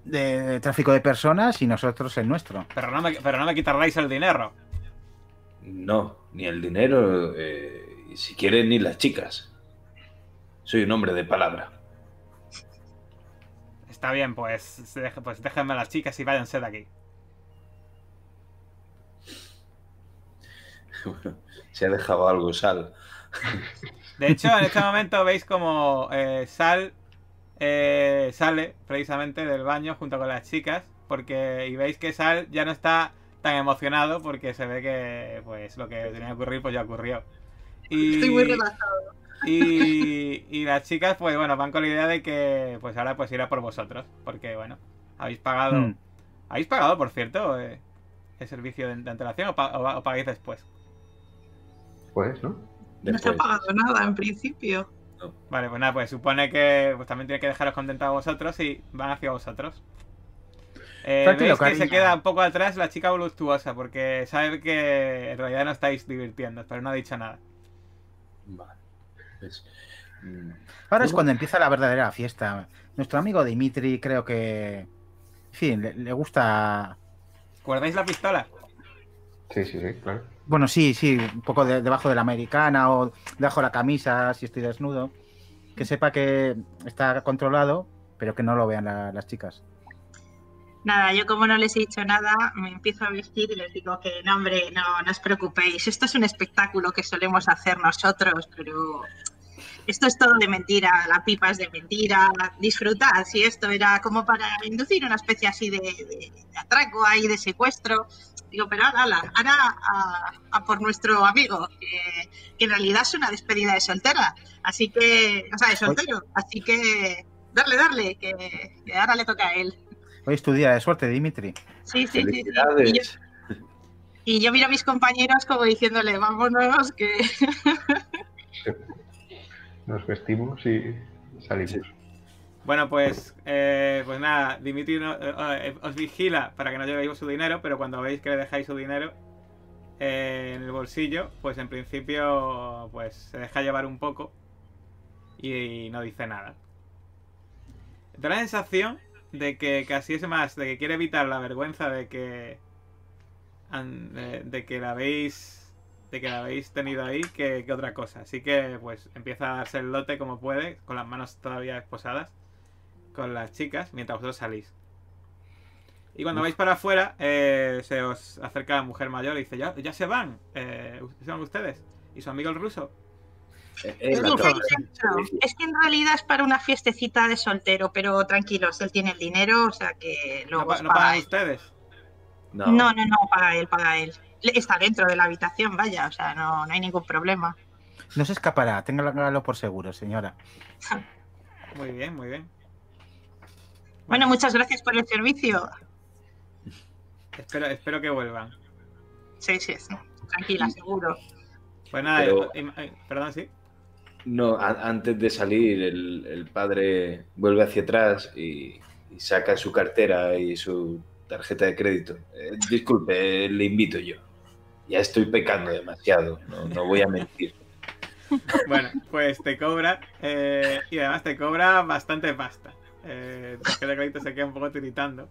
de tráfico de personas y nosotros el nuestro. Pero no me, pero no me quitaréis el dinero. No, ni el dinero, eh, y si quieren, ni las chicas. Soy un hombre de palabra. Está bien, pues, pues déjenme las chicas y váyanse de aquí. Se ha dejado algo, Sal. De hecho, en este momento veis como eh, Sal eh, sale precisamente del baño junto con las chicas. Porque. Y veis que Sal ya no está tan emocionado porque se ve que pues lo que tenía que ocurrir pues ya ocurrió. Y, Estoy muy relajado. y, y las chicas pues bueno van con la idea de que pues ahora pues irá por vosotros. Porque bueno, habéis pagado. Mm. ¿Habéis pagado, por cierto, eh, el servicio de, de antelación o, pa- o- o pagáis después? Pues, ¿no? No se ha pagado nada en principio. Vale, pues nada, pues supone que pues, también tiene que dejaros contentos a vosotros y van hacia vosotros. Eh, Tranquilo, veis que cariño. se queda un poco atrás la chica voluptuosa porque sabe que en realidad no estáis divirtiendo, pero no ha dicho nada. Vale. Pues, mm, Ahora es cuando empieza la verdadera fiesta. Nuestro amigo Dimitri creo que... En fin, le, le gusta... ¿Guardáis la pistola? Sí, sí, sí, claro. Bueno, sí, sí, un poco de- debajo de la americana o debajo de la camisa si estoy desnudo. Que sepa que está controlado, pero que no lo vean la- las chicas. Nada, yo como no les he dicho nada, me empiezo a vestir y les digo que no, hombre, no, no os preocupéis. Esto es un espectáculo que solemos hacer nosotros, pero esto es todo de mentira, la pipa es de mentira. Disfrutad, si esto era como para inducir una especie así de, de- de atraco ahí, de secuestro. Digo, pero ala, ala, ahora a, a por nuestro amigo, que, que en realidad es una despedida de soltera. Así que, o sea, de soltero. Así que darle, darle, que, que ahora le toca a él. Hoy es tu día de suerte, Dimitri. Sí, sí, sí, sí. Y yo, y yo miro a mis compañeros como diciéndole, vámonos, que Nos vestimos y salimos. Bueno, pues, eh, pues nada, Dimitri no- eh, eh, os vigila para que no llevéis su dinero, pero cuando veis que le dejáis su dinero eh, en el bolsillo, pues en principio pues se deja llevar un poco y, no dice nada. Da la sensación de que casi es más, de que quiere evitar la vergüenza de que de, que la habéis de que la habéis tenido ahí que, que otra cosa. Así que pues empieza a darse el lote como puede, con las manos todavía esposadas con las chicas mientras vosotros salís. Y cuando vais para afuera, eh, se os acerca la mujer mayor y dice, ya, ya se van, eh, ¿se van ustedes? ¿Y su amigo el ruso? Eh, eh, es que en realidad es para una fiestecita de soltero, pero tranquilos, él tiene el dinero, o sea que ¿No, luego pa- no paga pagan él. ustedes? No, No, no, no, paga él, paga él. Está dentro de la habitación, vaya, o sea, no, no hay ningún problema. No se escapará, téngalo por seguro, señora. Muy bien, muy bien. Bueno, muchas gracias por el servicio. Espero, espero que vuelvan. Sí, sí, sí. Tranquila, seguro. Pues nada, Pero- eh, eh, perdón, sí. No, a- antes de salir, el, el padre vuelve hacia atrás y, y saca su cartera y su tarjeta de crédito. Eh, disculpe, le invito yo. Ya estoy pecando demasiado, no, no voy a mentir. Bueno, pues te cobra eh, y además te cobra bastante pasta. Eh, de crédito se queda un poco tiritando.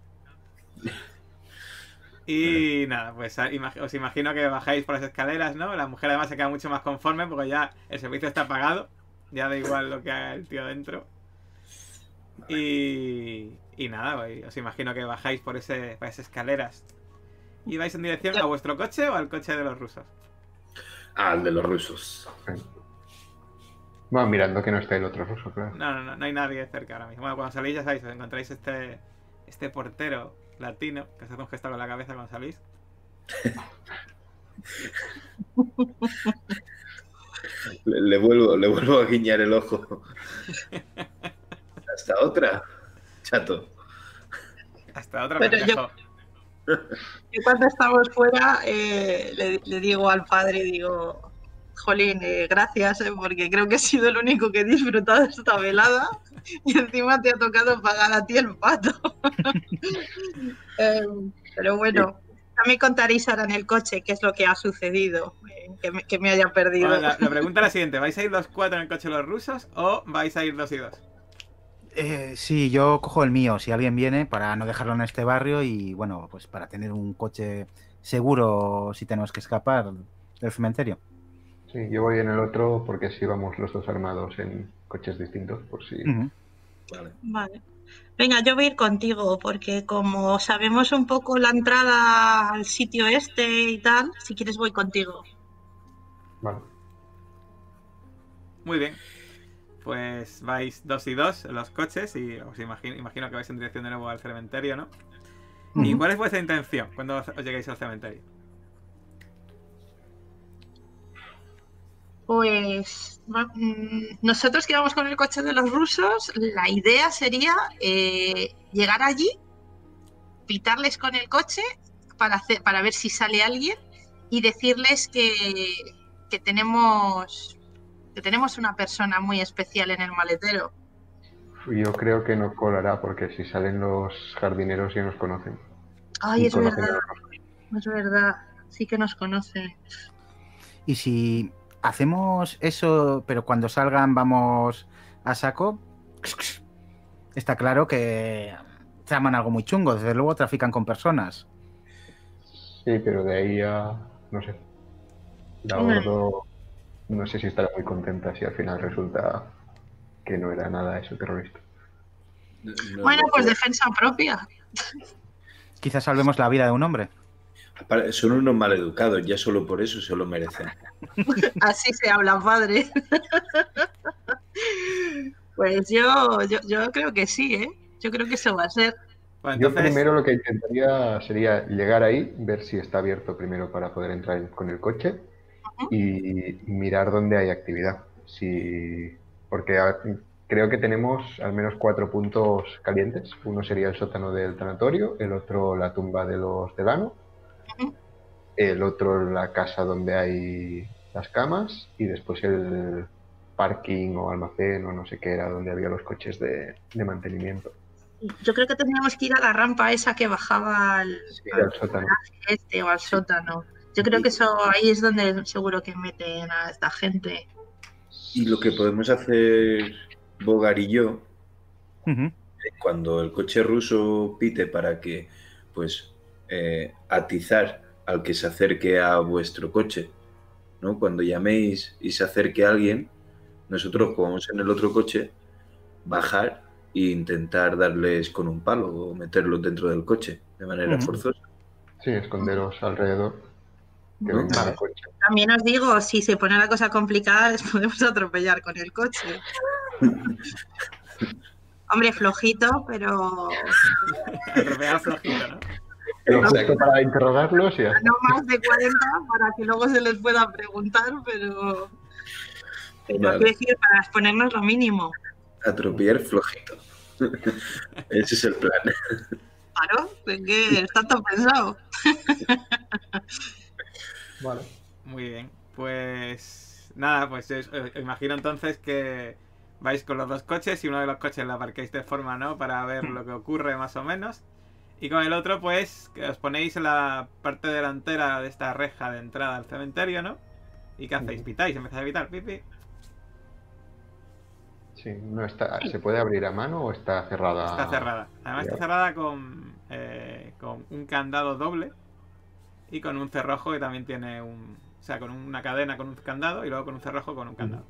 Y nada, pues a- imag- os imagino que bajáis por las escaleras, ¿no? La mujer además se queda mucho más conforme porque ya el servicio está pagado. Ya da igual lo que haga el tío dentro. Y, y nada, pues, os imagino que bajáis por, ese, por esas escaleras. ¿Y vais en dirección a vuestro coche o al coche de los rusos? El de los rusos. Bueno, mirando que no está el otro ruso, claro. No, no, no, no hay nadie cerca ahora mismo. Bueno, cuando salís ya sabéis, os encontráis este, este portero latino que se hace un gesto con la cabeza cuando salís. Le, le vuelvo, le vuelvo a guiñar el ojo. Hasta otra, chato. Hasta otra Pero yo-. Yo cuando estamos fuera eh, le, digo al padre, digo, Jolín, eh, gracias, eh, porque creo que he sido el único que he disfrutado esta velada y encima te ha tocado pagar a ti el pato. Eh, pero bueno, ya me contaréis ahora en el coche qué es lo que ha sucedido, eh, que, me, haya perdido. La, pregunta es la siguiente: ¿vais a ir los cuatro en el coche los rusos o vais a ir dos y dos? Eh, sí, yo cojo el mío si alguien viene para no dejarlo en este barrio y bueno, pues para tener un coche seguro si tenemos que escapar del cementerio. Sí, yo voy en el otro porque así vamos los dos armados en coches distintos, por si... Vale. Vale. Venga, yo voy a ir contigo, porque como sabemos un poco la entrada al sitio este y tal, si quieres voy contigo. Vale. Muy bien. Pues vais dos y dos en los coches y os imagino, imagino que vais en dirección de nuevo al cementerio, ¿no? ¿Y cuál es vuestra intención cuando os lleguéis al cementerio? Pues mm, nosotros que vamos con el coche de los rusos, la idea sería eh, llegar allí, pitarles con el coche para, hacer, para ver si sale alguien y decirles que, que tenemos que tenemos una persona muy especial en el maletero. Yo creo que no colará porque si salen los jardineros ya nos conocen. Ay, Y es conocen verdad, es verdad, sí que nos conocen. Y si hacemos eso, pero cuando salgan vamos a saco, está claro que traman algo muy chungo. Desde luego trafican con personas. Sí, pero de ahí a... no sé. La Gordo no sé si estará muy contenta si al final resulta que no era nada eso terrorista. No- no Bueno, pues defensa propia. Quizás salvemos la vida de un hombre. Son unos maleducados, ya solo por eso se lo merecen. Así se habla, padre. Pues yo, yo, yo creo que sí, ¿eh? Yo creo que eso va a ser. Yo primero lo que intentaría sería llegar ahí, ver si está abierto primero para poder entrar en- con el coche y mirar dónde hay actividad. Si, porque a- creo que tenemos al menos cuatro puntos calientes. Uno sería el sótano del tanatorio, el otro la tumba de los Delano, Ujú. el otro la casa donde hay las camas y después el parking o almacén o no sé qué era donde había los coches de, de mantenimiento. Yo creo que tendríamos que ir a la rampa esa que bajaba al, Sí, al sótano. este o al sótano. Yo creo que eso ahí es donde seguro que meten a esta gente. Y lo que podemos hacer Bogar y yo, Ujú. cuando el coche ruso pite para que, pues, eh, atizar al que se acerque a vuestro coche, ¿no? Cuando llaméis y se acerque alguien, nosotros jugamos en el otro coche, bajar e intentar darles con un palo o meterlos dentro del coche de manera forzosa. Sí, esconderos alrededor. Que ¿no? venga el coche. También os digo, si se pone la cosa complicada, les podemos atropellar con el coche. Hombre, flojito, pero atropellar flojito, ¿no? Pero justo para interrogarlos y no más de 40 para que luego se les pueda preguntar, pero. Pero Vale. quiero decir, para exponernos lo mínimo. Atropellar flojito. Ese es el plan. Claro, es que está todo pensado. Vale. Muy bien. Pues nada, pues os- os imagino entonces que vais con los dos coches y uno de los coches lo aparquéis de forma, ¿no? Para ver lo que ocurre más o menos. Y con el otro, pues, que os ponéis en la parte delantera de esta reja de entrada al cementerio, ¿no? ¿Y qué hacéis? ¿Pitáis? ¿Empezáis a pitar? ¿Pipi? Sí, no está, ¿se puede abrir a mano o está cerrada? Está cerrada. Además está cerrada con, eh, con un candado doble y con un cerrojo que también tiene un... O sea, con una cadena con un candado y luego con un cerrojo con un candado.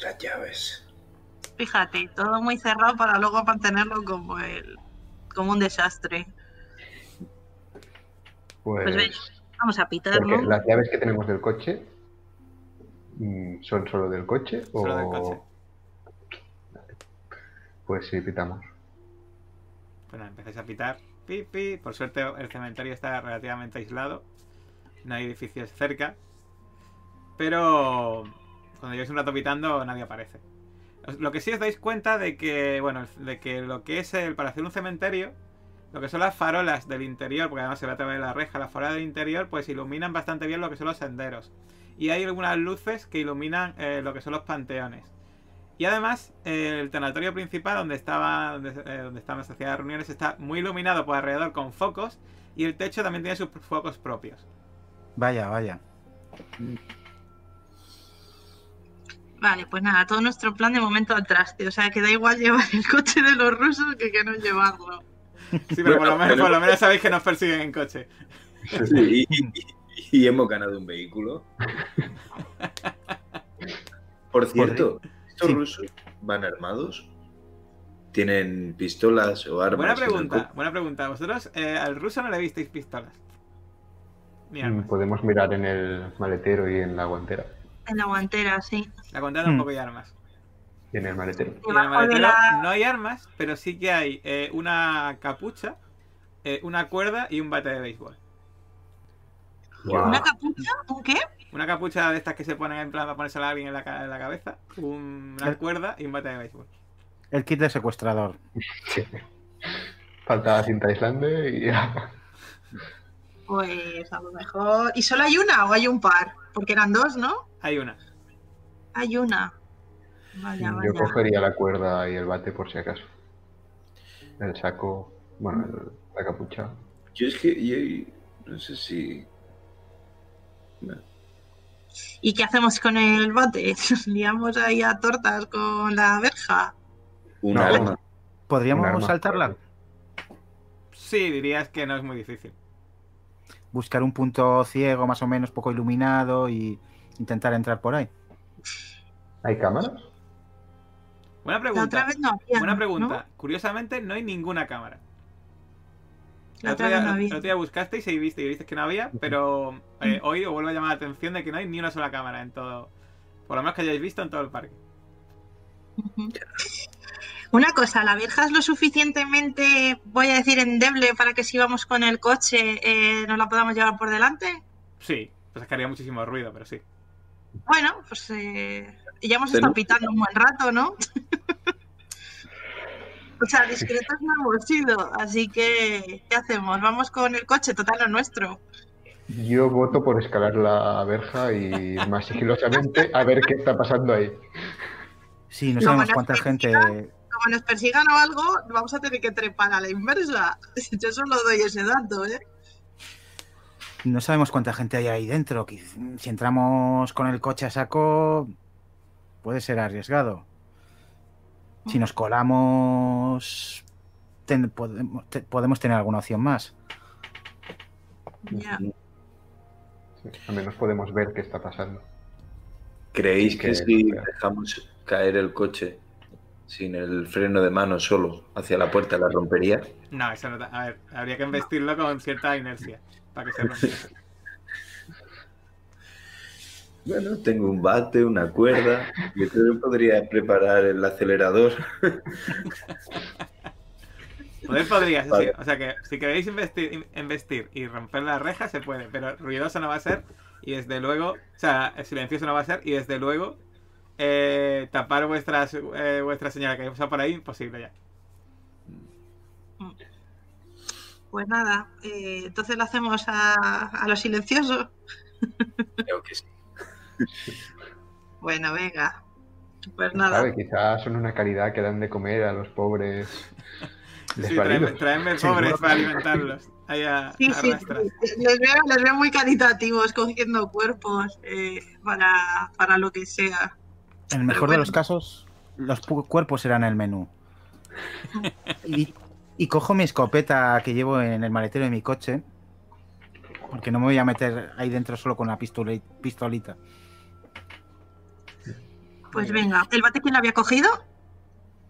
Las llaves. Fíjate, todo muy cerrado para luego mantenerlo como el como un desastre. Pues, Pues venga, vamos a pitar, porque ¿no? las llaves que tenemos del coche mm, son solo del coche Solo o del coche. pues sí pitamos. Bueno, empezáis a pitar. Pipi. Por suerte el cementerio está relativamente aislado. No hay edificios cerca. Pero cuando lleváis un rato pitando nadie aparece. Lo que sí os dais cuenta de que, bueno, de que lo que es el, para hacer un cementerio, lo que son las farolas del interior, porque además se ve a través de la reja, las farolas del interior, pues iluminan bastante bien lo que son los senderos. Y hay algunas luces que iluminan eh, lo que son los panteones. Y además, el tanatorio principal, donde estaba donde, eh, donde estaban las sociedades de reuniones, está muy iluminado por alrededor con focos. Y el techo también tiene sus focos propios. Vaya, vaya. Vale, pues nada, todo nuestro plan de momento al traste. O sea, que da igual llevar el coche de los rusos que que no llevarlo. Sí, pero por lo menos, por lo menos sabéis que nos persiguen en coche. Sí, y, y- y hemos ganado un vehículo. Por cierto, ¿estos Sí. rusos van armados? ¿Tienen pistolas o armas? Buena pregunta, buena pregunta. Vosotros eh, al ruso no le visteis pistolas. Ni armas. Mm, Podemos mirar en el maletero y en la guantera. En la guantera, sí. La contada un Hmm. poco hay armas. Y en el maletero. Y en el maletero la... no hay armas, pero sí que hay eh, una capucha, eh, una cuerda y un bate de béisbol. ¿Una capucha? ¿Un qué? Una capucha de estas que se ponen en plan para ponérsela a alguien en la, en la cabeza, un- una El- cuerda y un bate de béisbol. El kit de secuestrador. Sí. Falta cinta aislante y ya. Pues a lo mejor... ¿Y solo hay una o hay un par? Porque eran dos, ¿no? Hay una. Hay una. Vaya, Yo vaya. cogería la cuerda y el bate por si acaso. El saco, bueno, el- la capucha. Yo es que yo no sé si... no. ¿Y qué hacemos con el bate? ¿Nos liamos ahí a tortas con la verja? Un No, arma. Un ¿Podríamos saltarla? Sí, dirías que no es muy difícil. buscar un punto ciego más o menos poco iluminado y intentar entrar por ahí. ¿Hay cámaras? Buena La pregunta. otra vez no había. Buena ¿no? pregunta. Curiosamente, no hay ninguna cámara. El La otro, otra día, vez no el había. otro día buscasteis y viste, y viste que no había, pero eh, hoy os vuelvo a llamar la atención de que no hay ni una sola cámara en todo. Por lo menos que hayáis visto en todo el parque. Una cosa, ¿la verja es lo suficientemente, voy a decir, endeble para que si vamos con el coche eh, nos la podamos llevar por delante? Sí, pues es que haría muchísimo ruido, pero sí. Bueno, pues eh, ya hemos estado pitando un buen rato, ¿no? o sea, discretos no hemos sido, así que, ¿qué hacemos? Vamos con el coche, total lo nuestro. Yo voto por escalar la verja y más sigilosamente a ver qué está pasando ahí. Sí, no sabemos cuánta gente. Como nos persigan o algo, vamos a tener que trepar a la inversa. Yo solo doy ese dato, ¿eh? No sabemos cuánta gente hay ahí dentro. Si entramos con el coche a saco, puede ser arriesgado. Si nos colamos, ten- podemos, te- podemos tener alguna opción más. Ya. Sí, al menos podemos ver qué está pasando. ¿Creéis que Que- si dejamos caer el coche sin el freno de mano solo hacia la puerta la rompería? No, eso no. A ver, habría que investirlo con cierta inercia para que se rompa. Bueno, tengo un bate, una cuerda. Yo creo que podría preparar el acelerador. Poder podría, sí, Vale. sí. O sea que si queréis investir, investir y romper la reja, se puede, pero ruidoso no va a ser. Y desde luego, o sea, silencioso no va a ser. Y desde luego, eh, tapar vuestras, eh, vuestra señal que hay por ahí, imposible ya. Pues nada, eh, entonces lo hacemos a, a lo silencioso. Creo que sí. Bueno, venga. Pues ¿Quién nada. sabe? Quizás son una caridad que dan de comer a los pobres Sí, Sí, pobres para alimentarlos. Ahí a, Sí, a sí. Les veo, les veo muy caritativos cogiendo cuerpos eh, para, para lo que sea. En el mejor de los casos, los cuerpos serán el menú. Y, y cojo mi escopeta que llevo en el maletero de mi coche. Porque no me voy a meter ahí dentro solo con la pistolita. Pues venga, ¿el bate quién lo había cogido?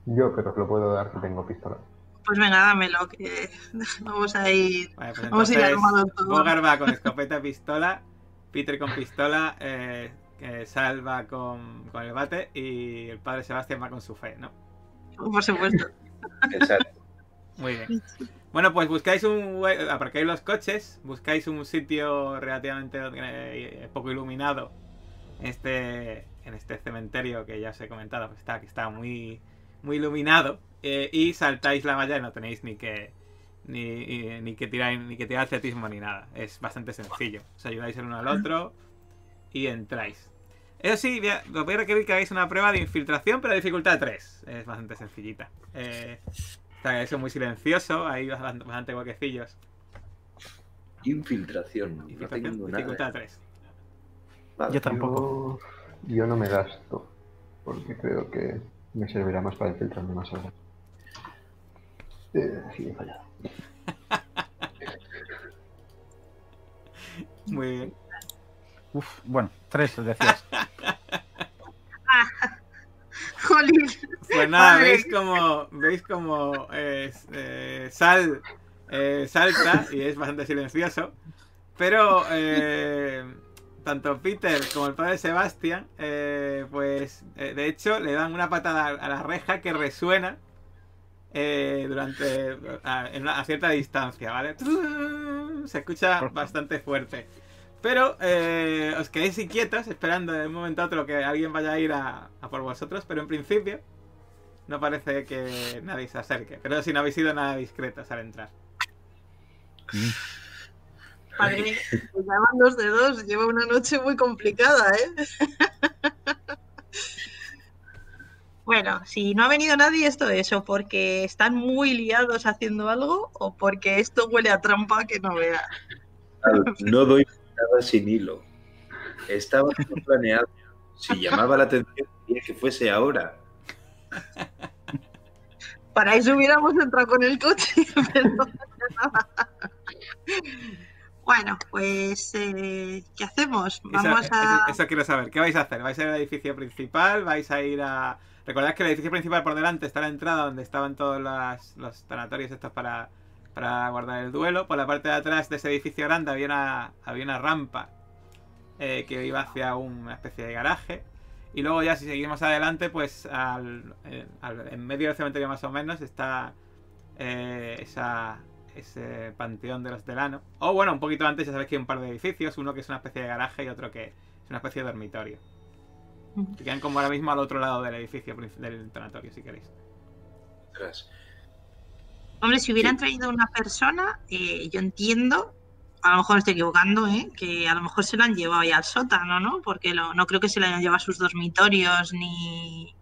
Yo, pero os lo puedo dar que tengo pistola. Pues venga, dámelo, que vamos a ir, Vale, pues vamos a ir entonces, armados todos. Bogar va con escopeta, pistola, Peter con pistola, eh, eh, Sal va con, con el bate y el padre Sebastián va con su fe, ¿no? Por supuesto. Exacto. Muy bien. Bueno, pues buscáis un aparcáis los coches, buscáis un sitio relativamente eh, poco iluminado este, en este cementerio que ya os he comentado, pues está, que está muy, muy iluminado, eh, y saltáis la valla y no tenéis ni que ni, ni- que tirar ni que tirar atletismo ni nada. Es bastante sencillo. Os ayudáis el uno al otro y entráis. Eso sí, voy a- os voy a requerir que hagáis una prueba de infiltración, pero de dificultad 3. Es bastante sencillita. Eh, Está eso muy silencioso, hay bastante, bastante huequecillos. Infiltración. No tengo dificultad nada. 3. Vale. Yo tampoco. Yo, yo no me gasto, porque creo que me servirá más para infiltrarme más ahora. Eh, sí, he fallado. Muy bien. Uf, bueno, tres decías. Jolín. Pues nada, Madre. veis como veis como eh, eh, Sal eh, salta y es bastante silencioso. Pero eh, tanto Peter como el padre Sebastián, eh, pues eh, de hecho le dan una patada a la reja que resuena eh, durante a, en una- a cierta distancia, ¿vale? Se escucha bastante fuerte. Pero eh, os quedéis inquietos esperando de un momento a otro que alguien vaya a ir a, a por vosotros, pero en principio no parece que nadie se acerque. Pero si no habéis sido nada discretos al entrar. Padre, pues ya van dos de dos. Lleva una noche muy complicada, ¿eh? bueno, si no ha venido nadie, esto es o porque están muy liados haciendo algo o porque esto huele a trampa que no vea. Claro, No doy nada sin hilo. Estaba planeado. Si llamaba la atención, quería que fuese ahora. Para eso hubiéramos entrado con el coche, pero nada. Bueno, pues, eh, ¿qué hacemos? Vamos eso- a... eso quiero saber. ¿Qué vais a hacer? ¿Vais a ir al edificio principal? ¿Vais a ir a...? Recordad que el edificio principal por delante está la entrada donde estaban todos las- los tanatorios estos para, para guardar el duelo. Por la parte de atrás de ese edificio grande había una, había una rampa eh, que iba hacia una especie de garaje. Y luego ya si seguimos adelante, pues al, eh, al- en medio del cementerio más o menos está eh, esa, ese panteón de los Delano. O bueno, un poquito antes ya sabéis que hay un par de edificios, uno que es una especie de garaje y otro que es una especie de dormitorio. Que quedan como ahora mismo al otro lado del edificio del tanatorio, si queréis. Ostras. Hombre, si hubieran traído una persona, eh, yo entiendo, a lo mejor me estoy equivocando, ¿eh? que a lo mejor se la han llevado ya al sótano, ¿no? Porque lo- no creo que se la hayan llevado a sus dormitorios ni...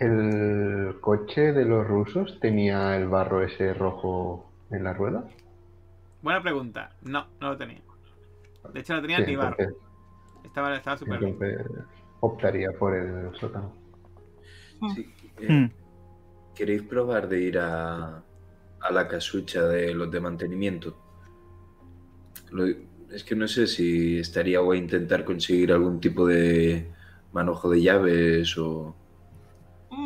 ¿El coche de los rusos tenía el barro ese rojo en las ruedas? Buena pregunta. No, no lo tenía. De hecho, no tenía Sí, ni barro. entonces, Estaba estaba súper bien. optaría por el sótano. sí. Eh, Mm. ¿Queréis probar de ir a, a la casucha de los de mantenimiento? Lo- es que no sé si estaría guay intentar conseguir algún tipo de manojo de llaves o...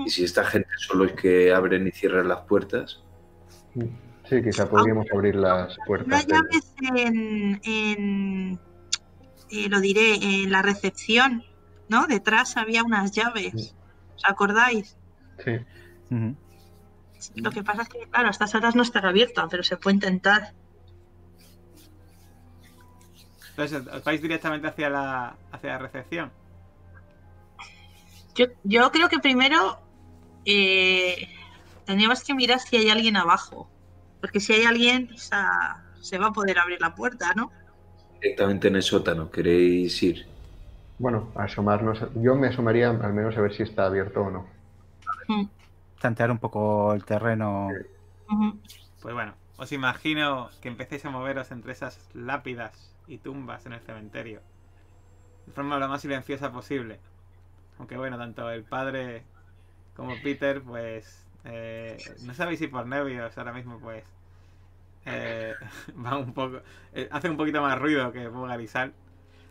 Y si esta gente son los que abren y cierran las puertas, Sí, quizá podríamos abrir las puertas. del- llaves en, en eh, lo diré, en la recepción, ¿no? Detrás había unas llaves. ¿Os acordáis? Sí. Lo que pasa es que, claro, a estas horas no estará abierta, pero se puede intentar. Entonces, os vais directamente hacia la, hacia la recepción. Yo, yo creo que primero eh, tendríamos que mirar si hay alguien abajo. Porque si hay alguien, o sea, se va a poder abrir la puerta, ¿no? directamente en el sótano, ¿queréis ir? Bueno, asomarnos. Yo me asomaría al menos a ver si está abierto o no. Tantear un poco el terreno. Pues bueno, os imagino que empecéis a moveros entre esas lápidas y tumbas en el cementerio. De forma lo más silenciosa posible. Aunque bueno, tanto el padre como Peter, pues... eh, no sabéis si por nervios ahora mismo, pues... eh, va un poco... eh, hace un poquito más ruido que Bogar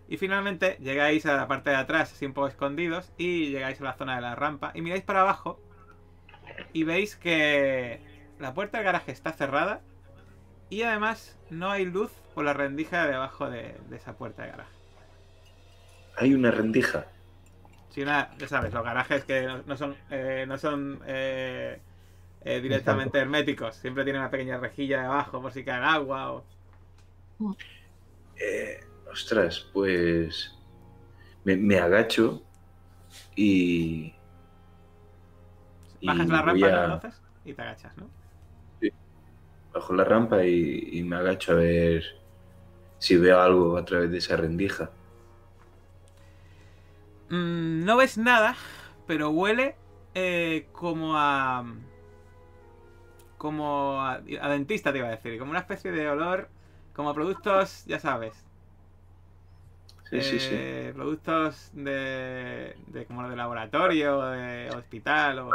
y finalmente llegáis a la parte de atrás, así un poco escondidos, y llegáis a la zona de la rampa, y miráis para abajo, y veis que la puerta del garaje está cerrada, y además no hay luz por la rendija de debajo de, de esa puerta de garaje. Hay una rendija. Si una, ya sabes, los garajes que no, no son, eh, no son eh, eh, directamente herméticos, siempre tienen una pequeña rejilla debajo por si cae agua o... Eh, ostras, pues me, me agacho y... y Bajas la rampa a- y te agachas, ¿no? bajo la rampa y, y me agacho a ver si veo algo a través de esa rendija. Mm, no ves nada, pero huele eh, como a. Como a, a dentista, te iba a decir. Como una especie de olor. Como a productos, ya sabes. Sí, sí, sí. eh, Productos de, de. como de laboratorio, de hospital o.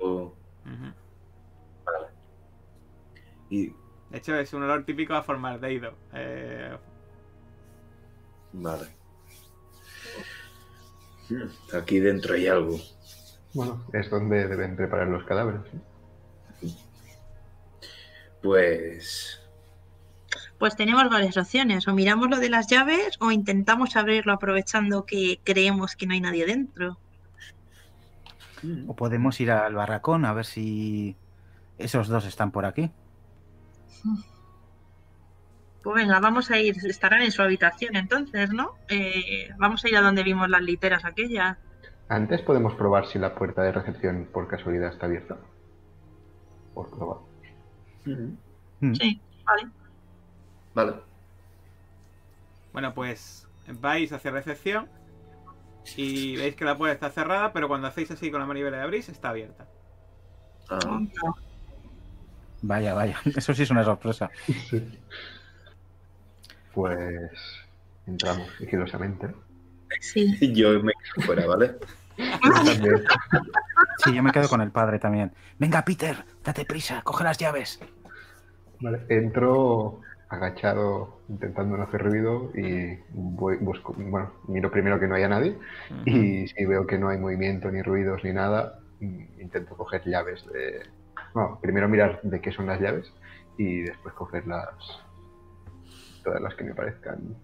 O- Ujú. y De hecho, es un olor típico a formaldehído. Eh, vale. Aquí dentro hay algo. Bueno, es donde deben preparar los cadáveres. Pues Pues tenemos varias opciones. O miramos lo de las llaves o intentamos abrirlo aprovechando que creemos que no hay nadie dentro. O podemos ir al barracón a ver si esos dos están por aquí. Pues venga, vamos a ir, estarán en su habitación entonces, ¿no? Eh, vamos a ir a donde vimos las literas aquellas. Antes podemos probar si la puerta de recepción por casualidad está abierta. Por probar. Mm. Sí, vale. vale. bueno, pues vais hacia recepción. Y veis que la puerta está cerrada, pero cuando hacéis así con la manivela de abrís, está abierta. Ah, Vaya, vaya. Eso sí es una sorpresa. Pues entramos sigilosamente. Sí. yo me quedo fuera, ¿vale? También. Sí, yo me quedo con el padre también. Venga, Peter, date prisa, coge las llaves. Vale, entro agachado intentando no hacer ruido y voy, busco, bueno, miro primero que no haya nadie y si veo que no hay movimiento ni ruidos ni nada, mm, intento coger llaves de... Bueno, primero mirar de qué son las llaves y después coger las... todas las que me parezcan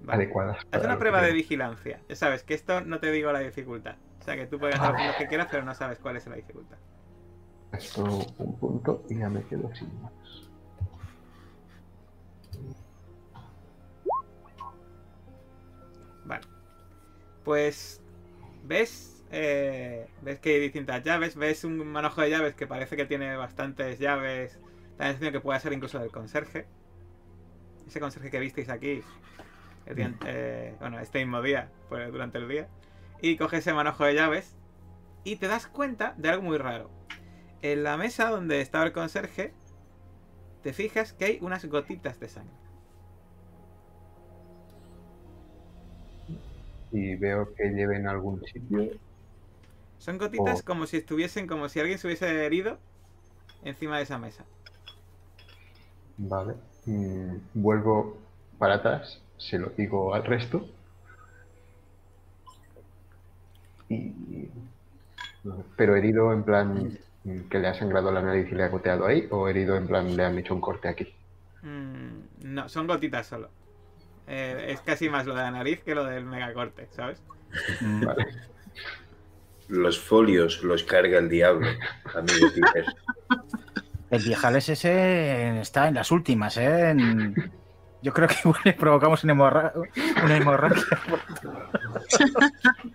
Vale. adecuadas. Haz una prueba de vigilancia. Ya sabes que esto no te digo la dificultad. O sea que tú puedes hacer lo que quieras, pero no sabes cuál es la dificultad. Esto un punto y ya me quedo sin más. Vale. Pues. ¿Ves? Eh, ves que hay distintas llaves. Ves un manojo de llaves que parece que tiene bastantes llaves. También que puede ser incluso del conserje. Ese conserje que visteis aquí. eh, bueno, este mismo día, pues, durante el día. Y coges ese manojo de llaves. Y te das cuenta de algo muy raro. En la mesa donde estaba el conserje. Te fijas que hay unas gotitas de sangre. Y veo que lleven a algún sitio. Son gotitas Oh. como si estuviesen, como si alguien se hubiese herido encima de esa mesa. Vale. Mm, vuelvo para atrás, se lo digo al resto. Y... Pero herido en plan que le ha sangrado la nariz y le ha goteado ahí, o herido en plan le han hecho un corte aquí. Mm, no, son gotitas solo. Eh, es casi más lo de la nariz que lo del megacorte, ¿sabes? Vale. Los folios los carga el diablo, amigo Peter. El viejales ese está en las últimas, ¿eh? En- Yo creo que igual le provocamos una, hemorra- una hemorragia.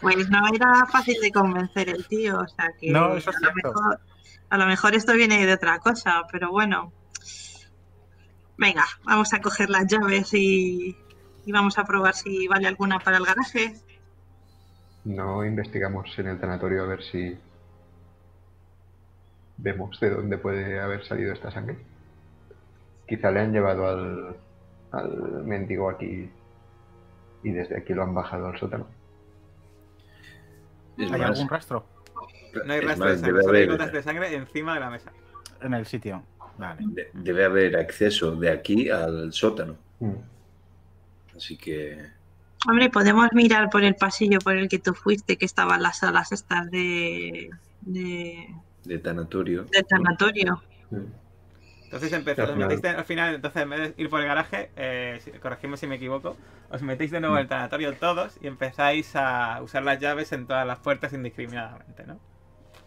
Pues no era fácil de convencer el tío, o sea que No, eso es a, lo cierto. mejor, a lo mejor esto viene de otra cosa, pero bueno. Venga, vamos a coger las llaves y, y vamos a probar si vale alguna para el garaje. No investigamos en el tanatorio a ver si vemos de dónde puede haber salido esta sangre. Quizá le han llevado al, al mendigo aquí y desde aquí lo han bajado al sótano. Es ¿Hay más, algún rastro No hay rastro de sangre, solo hay gotas de sangre encima de la mesa. en el sitio? Vale. de- debe haber acceso de aquí al sótano. Mm. Así que Hombre, podemos mirar por el pasillo por el que tú fuiste, que estaban las salas estas de, de, de tanatorio. del tanatorio. Mm. Entonces empezó, Al os final- metéis de- al final, entonces en vez de ir por el garaje, eh, si- corregimos si me equivoco, os metéis de nuevo en el tanatorio todos y empezáis a usar las llaves en todas las puertas indiscriminadamente, ¿no?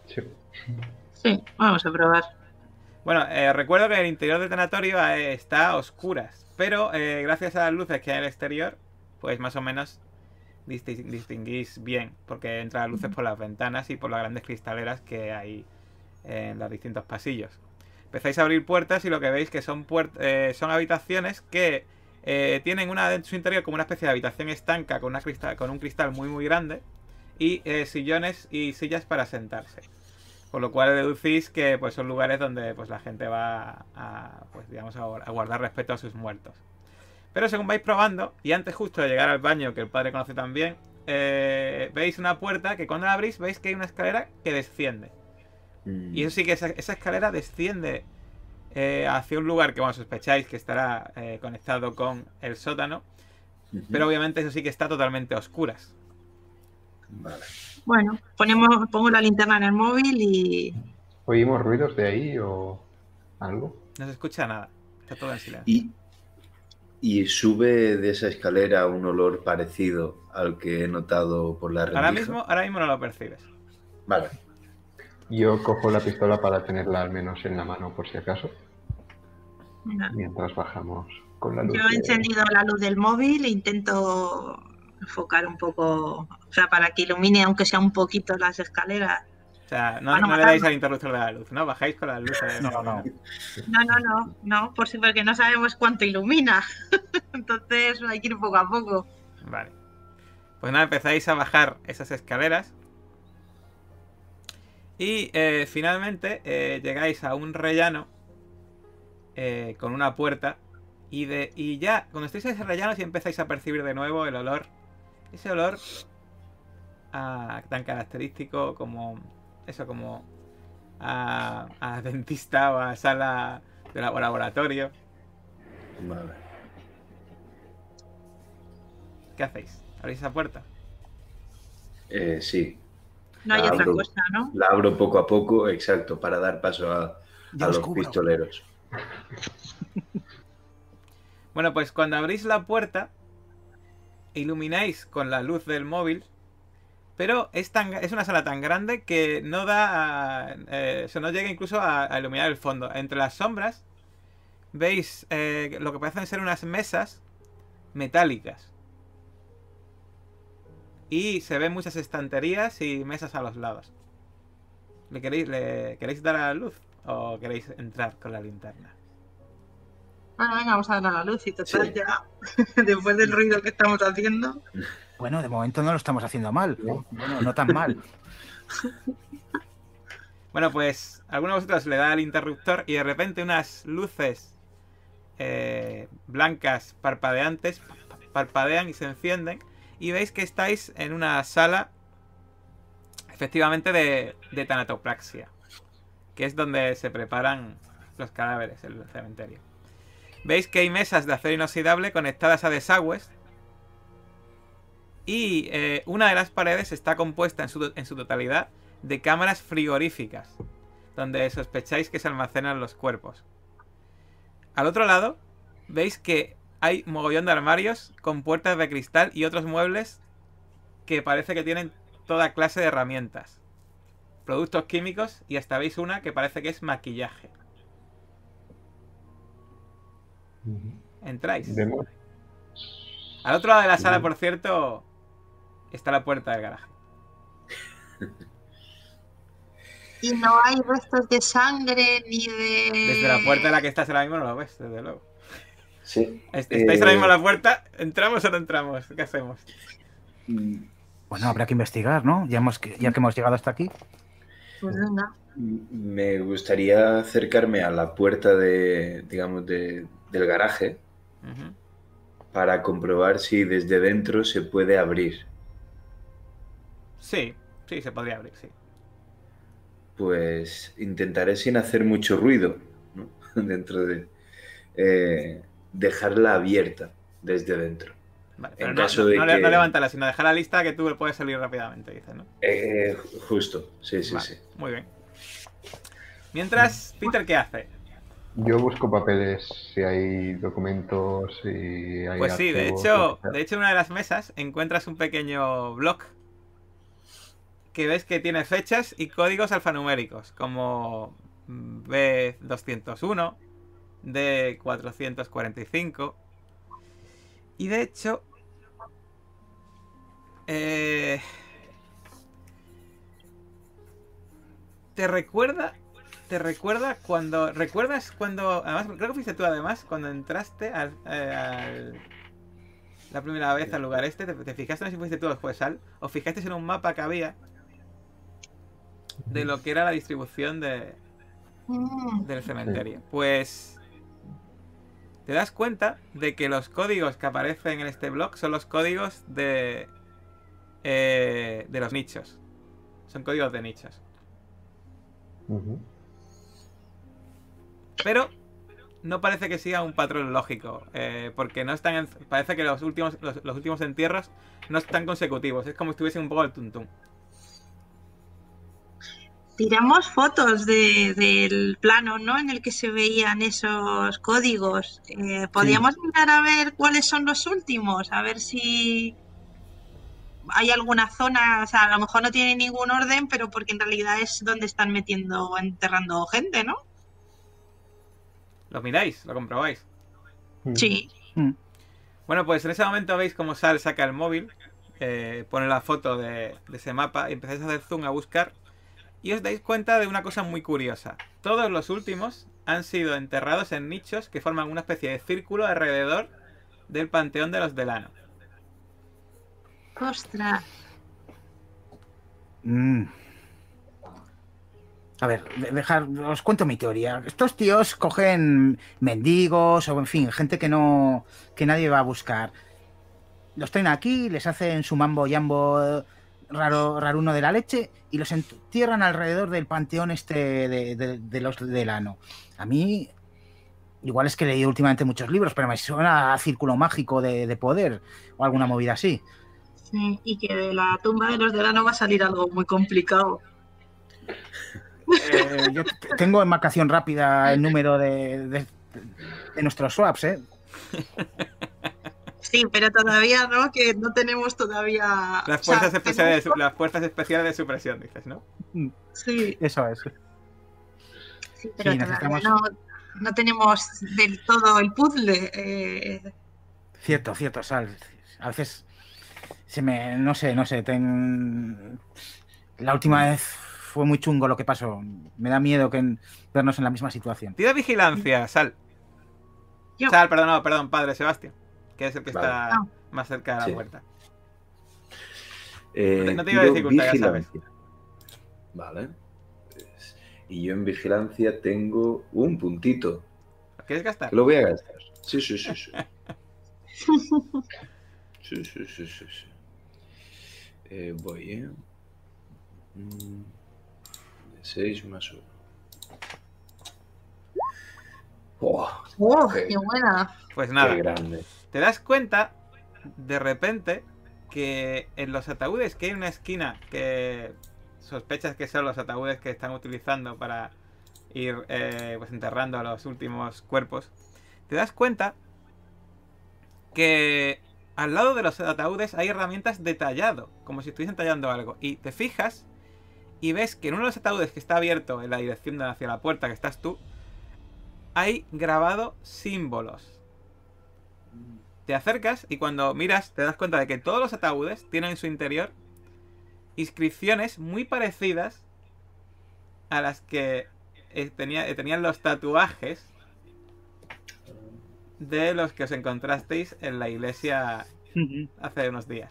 Sí. Sí, vamos a probar. Bueno, eh, recuerdo que el interior del tanatorio eh, está a oscuras, pero eh, gracias a las luces que hay en el exterior, pues más o menos disti- distinguís bien, porque entran luces por las ventanas y por las grandes cristaleras que hay en los distintos pasillos. Empezáis a abrir puertas y lo que veis que son, eh, son habitaciones que eh, tienen una en su interior como una especie de habitación estanca con, una cristal, con un cristal muy muy grande y eh, sillones y sillas para sentarse. Por lo cual deducís que pues, son lugares donde pues, la gente va a, pues, digamos, a guardar respeto a sus muertos. Pero según vais probando, y antes justo de llegar al baño, que el padre conoce también, eh, veis una puerta que cuando la abrís veis que hay una escalera que desciende. Mm, Y eso sí que esa, esa escalera desciende eh, hacia un lugar que, bueno, sospecháis que estará eh, conectado con el sótano. Pero obviamente eso sí que está totalmente a oscuras. Vale. Bueno, ponemos, pongo la linterna en el móvil y ¿Oímos ruidos de ahí o algo? No se escucha nada. Está todo en silencio. Y, y sube de esa escalera un olor parecido al que he notado por la rendija. Ahora mismo, ahora mismo no lo percibes. Vale. Yo cojo la pistola para tenerla al menos en la mano por si acaso, Venga. mientras bajamos con la luz. Yo he de- encendido la luz del móvil e intento enfocar un poco, o sea, para que ilumine aunque sea un poquito las escaleras. O sea, no, no le dais al interruptor de la luz, ¿no? Bajáis con la luz. de- No, no. No, no, no, no, por si porque no sabemos cuánto ilumina. Entonces hay que ir poco a poco. Vale. Pues nada, empezáis a bajar esas escaleras. Y eh, finalmente eh, llegáis a un rellano eh, con una puerta. Y, de, y ya, cuando estáis en ese rellano, si empezáis a percibir de nuevo el olor. Ese olor ah, tan característico como. Eso, como. A, a dentista o a sala de laboratorio. Vale. ¿Qué hacéis? ¿Abrís esa puerta? Eh, sí, No hay otra cosa, ¿no? la abro poco a poco, exacto, para dar paso a, los cubro. pistoleros. Bueno, pues cuando abrís la puerta, ilumináis con la luz del móvil, pero es, tan, es una sala tan grande que no da. a- eh, eso no llega incluso a, a iluminar el fondo. Entre las sombras veis eh, lo que parecen ser unas mesas metálicas. Y se ven muchas estanterías y mesas a los lados. ¿Le queréis, le, ¿Queréis dar a la luz? ¿O queréis entrar con la linterna? Bueno, venga, vamos a dar a la luz y total Sí. ya, después del ruido que estamos haciendo. Bueno, de momento no lo estamos haciendo mal. Bueno, no tan mal. Bueno, pues alguno de vosotros le da al interruptor y de repente unas luces eh, blancas parpadeantes parpadean y se encienden y veis que estáis en una sala efectivamente de, tanatopraxia, que es donde se preparan los cadáveres en el cementerio. Veis que hay mesas de acero inoxidable conectadas a desagües y eh, una de las paredes está compuesta en su totalidad de cámaras frigoríficas, donde sospecháis que se almacenan los cuerpos. Al otro lado, veis que hay mogollón de armarios con puertas de cristal y otros muebles que parece que tienen toda clase de herramientas. Productos químicos y hasta veis una que parece que es maquillaje. Entráis. Al otro lado de la sala, por cierto, está la puerta del garaje. Y no hay restos de sangre ni de. Desde la puerta en la que estás ahora mismo no lo ves, desde luego. Sí. ¿Estáis ahora Eh, mismo en la puerta? ¿Entramos o no entramos? ¿Qué hacemos? mm, Bueno, habrá que investigar, ¿no? Ya, hemos, ya que hemos llegado hasta aquí. Pues venga. Me gustaría acercarme a la puerta de, digamos, de- del garaje para comprobar si desde dentro se puede abrir. Sí, sí, se podría abrir, sí. Pues intentaré sin hacer mucho ruido, ¿no? Dentro de... eh, dejarla abierta desde dentro. Vale, En pero no, caso no- de no que- no levantarla, sino dejar la lista que tú puedes salir rápidamente, dices, ¿no? Eh, justo, sí, sí, Vale, sí. Muy bien. Mientras, Peter, ¿qué hace? Yo busco papeles, si hay documentos, si hay Pues sí, de hecho, de hecho en una de las mesas encuentras un pequeño blog que ves que tiene fechas y códigos alfanuméricos, como B201, D445. Y de hecho, eh, te recuerda, te recuerda cuando, recuerdas cuando, además creo que fuiste tú además cuando entraste al, eh, al- la primera vez al lugar este, te, te fijaste no sé si fuiste tú después al, o fijaste en un mapa que había de lo que era la distribución de, Mm, del cementerio. Pues te das cuenta de que los códigos que aparecen en este blog son los códigos de eh, de los nichos. Son códigos de nichos. Pero no parece que siga un patrón lógico. eh, porque no están. en- parece que los últimos, los, los últimos entierros no están consecutivos. Es como si estuviesen un poco el tuntún. Tiramos fotos de- del plano, ¿no? En el que se veían esos códigos. Eh, Podríamos mirar a ver cuáles son los últimos, a ver si hay alguna zona, o sea, a lo mejor no tiene ningún orden, pero porque en realidad es donde están metiendo o enterrando gente, ¿no? Lo miráis, lo comprobáis. Sí. Bueno, pues en ese momento veis como Sal saca el móvil, eh, pone la foto de, de ese mapa y empezáis a hacer zoom a buscar. Y os dais cuenta de una cosa muy curiosa. Todos los últimos han sido enterrados en nichos que forman una especie de círculo alrededor del panteón de los Delano. Ostras. Mm. A ver, de- dejar, os cuento mi teoría. Estos tíos cogen mendigos o, en fin, gente que no, que nadie va a buscar. Los traen aquí, les hacen su mambo yambo raro, raruno de la leche y los entierran alrededor del panteón este de, de- de los Delano. A mí igual es que he leído últimamente muchos libros, pero me suena a círculo mágico de, de poder o alguna movida así. Sí, y que de la tumba de los Delano va a salir algo muy complicado. Eh, yo tengo en marcación rápida el número de, de- de nuestros swaps, ¿eh? Sí, pero todavía no, que no tenemos todavía. Las o sea, fuerzas, especiales de, las fuerzas especiales de supresión, dices, ¿no? Sí, Eso es. sí, pero Sí, necesitamos- no, no tenemos del todo el puzzle. eh, Cierto, cierto, Sal. A veces se me. No sé, no sé. ten- La última vez fue muy chungo lo que pasó. Me da miedo que en- vernos en la misma situación. Tira vigilancia, Sal. Yo. Sal, perdón, no, perdón, padre Sebastián. Que es el que Vale. está Ah. más cerca de la Sí. puerta. Eh, No te- iba a dificultar, ya sabes. Vale. Y yo en vigilancia tengo un puntito. ¿Lo quieres gastar? Que lo voy a gastar. Sí, sí, sí, sí. Sí, sí, sí, sí, sí. Eh, voy, ¿eh? 6 más 1. ¡Oh! ¡Oh, Qué- qué buena! Pues ¡Qué nada, grande! Te das cuenta de repente que en los ataúdes que hay una esquina que sospechas que son los ataúdes que están utilizando para ir eh, pues enterrando a los últimos cuerpos, te das cuenta que al lado de los ataúdes hay herramientas de tallado, como si estuviesen tallando algo. Y te fijas y ves que en uno de los ataúdes que está abierto en la dirección hacia la puerta que estás tú, hay grabado símbolos. Te acercas y cuando miras te das cuenta de que todos los ataúdes tienen en su interior inscripciones muy parecidas a las que eh, tenía- eh, tenían los tatuajes de los que os encontrasteis en la iglesia hace unos días.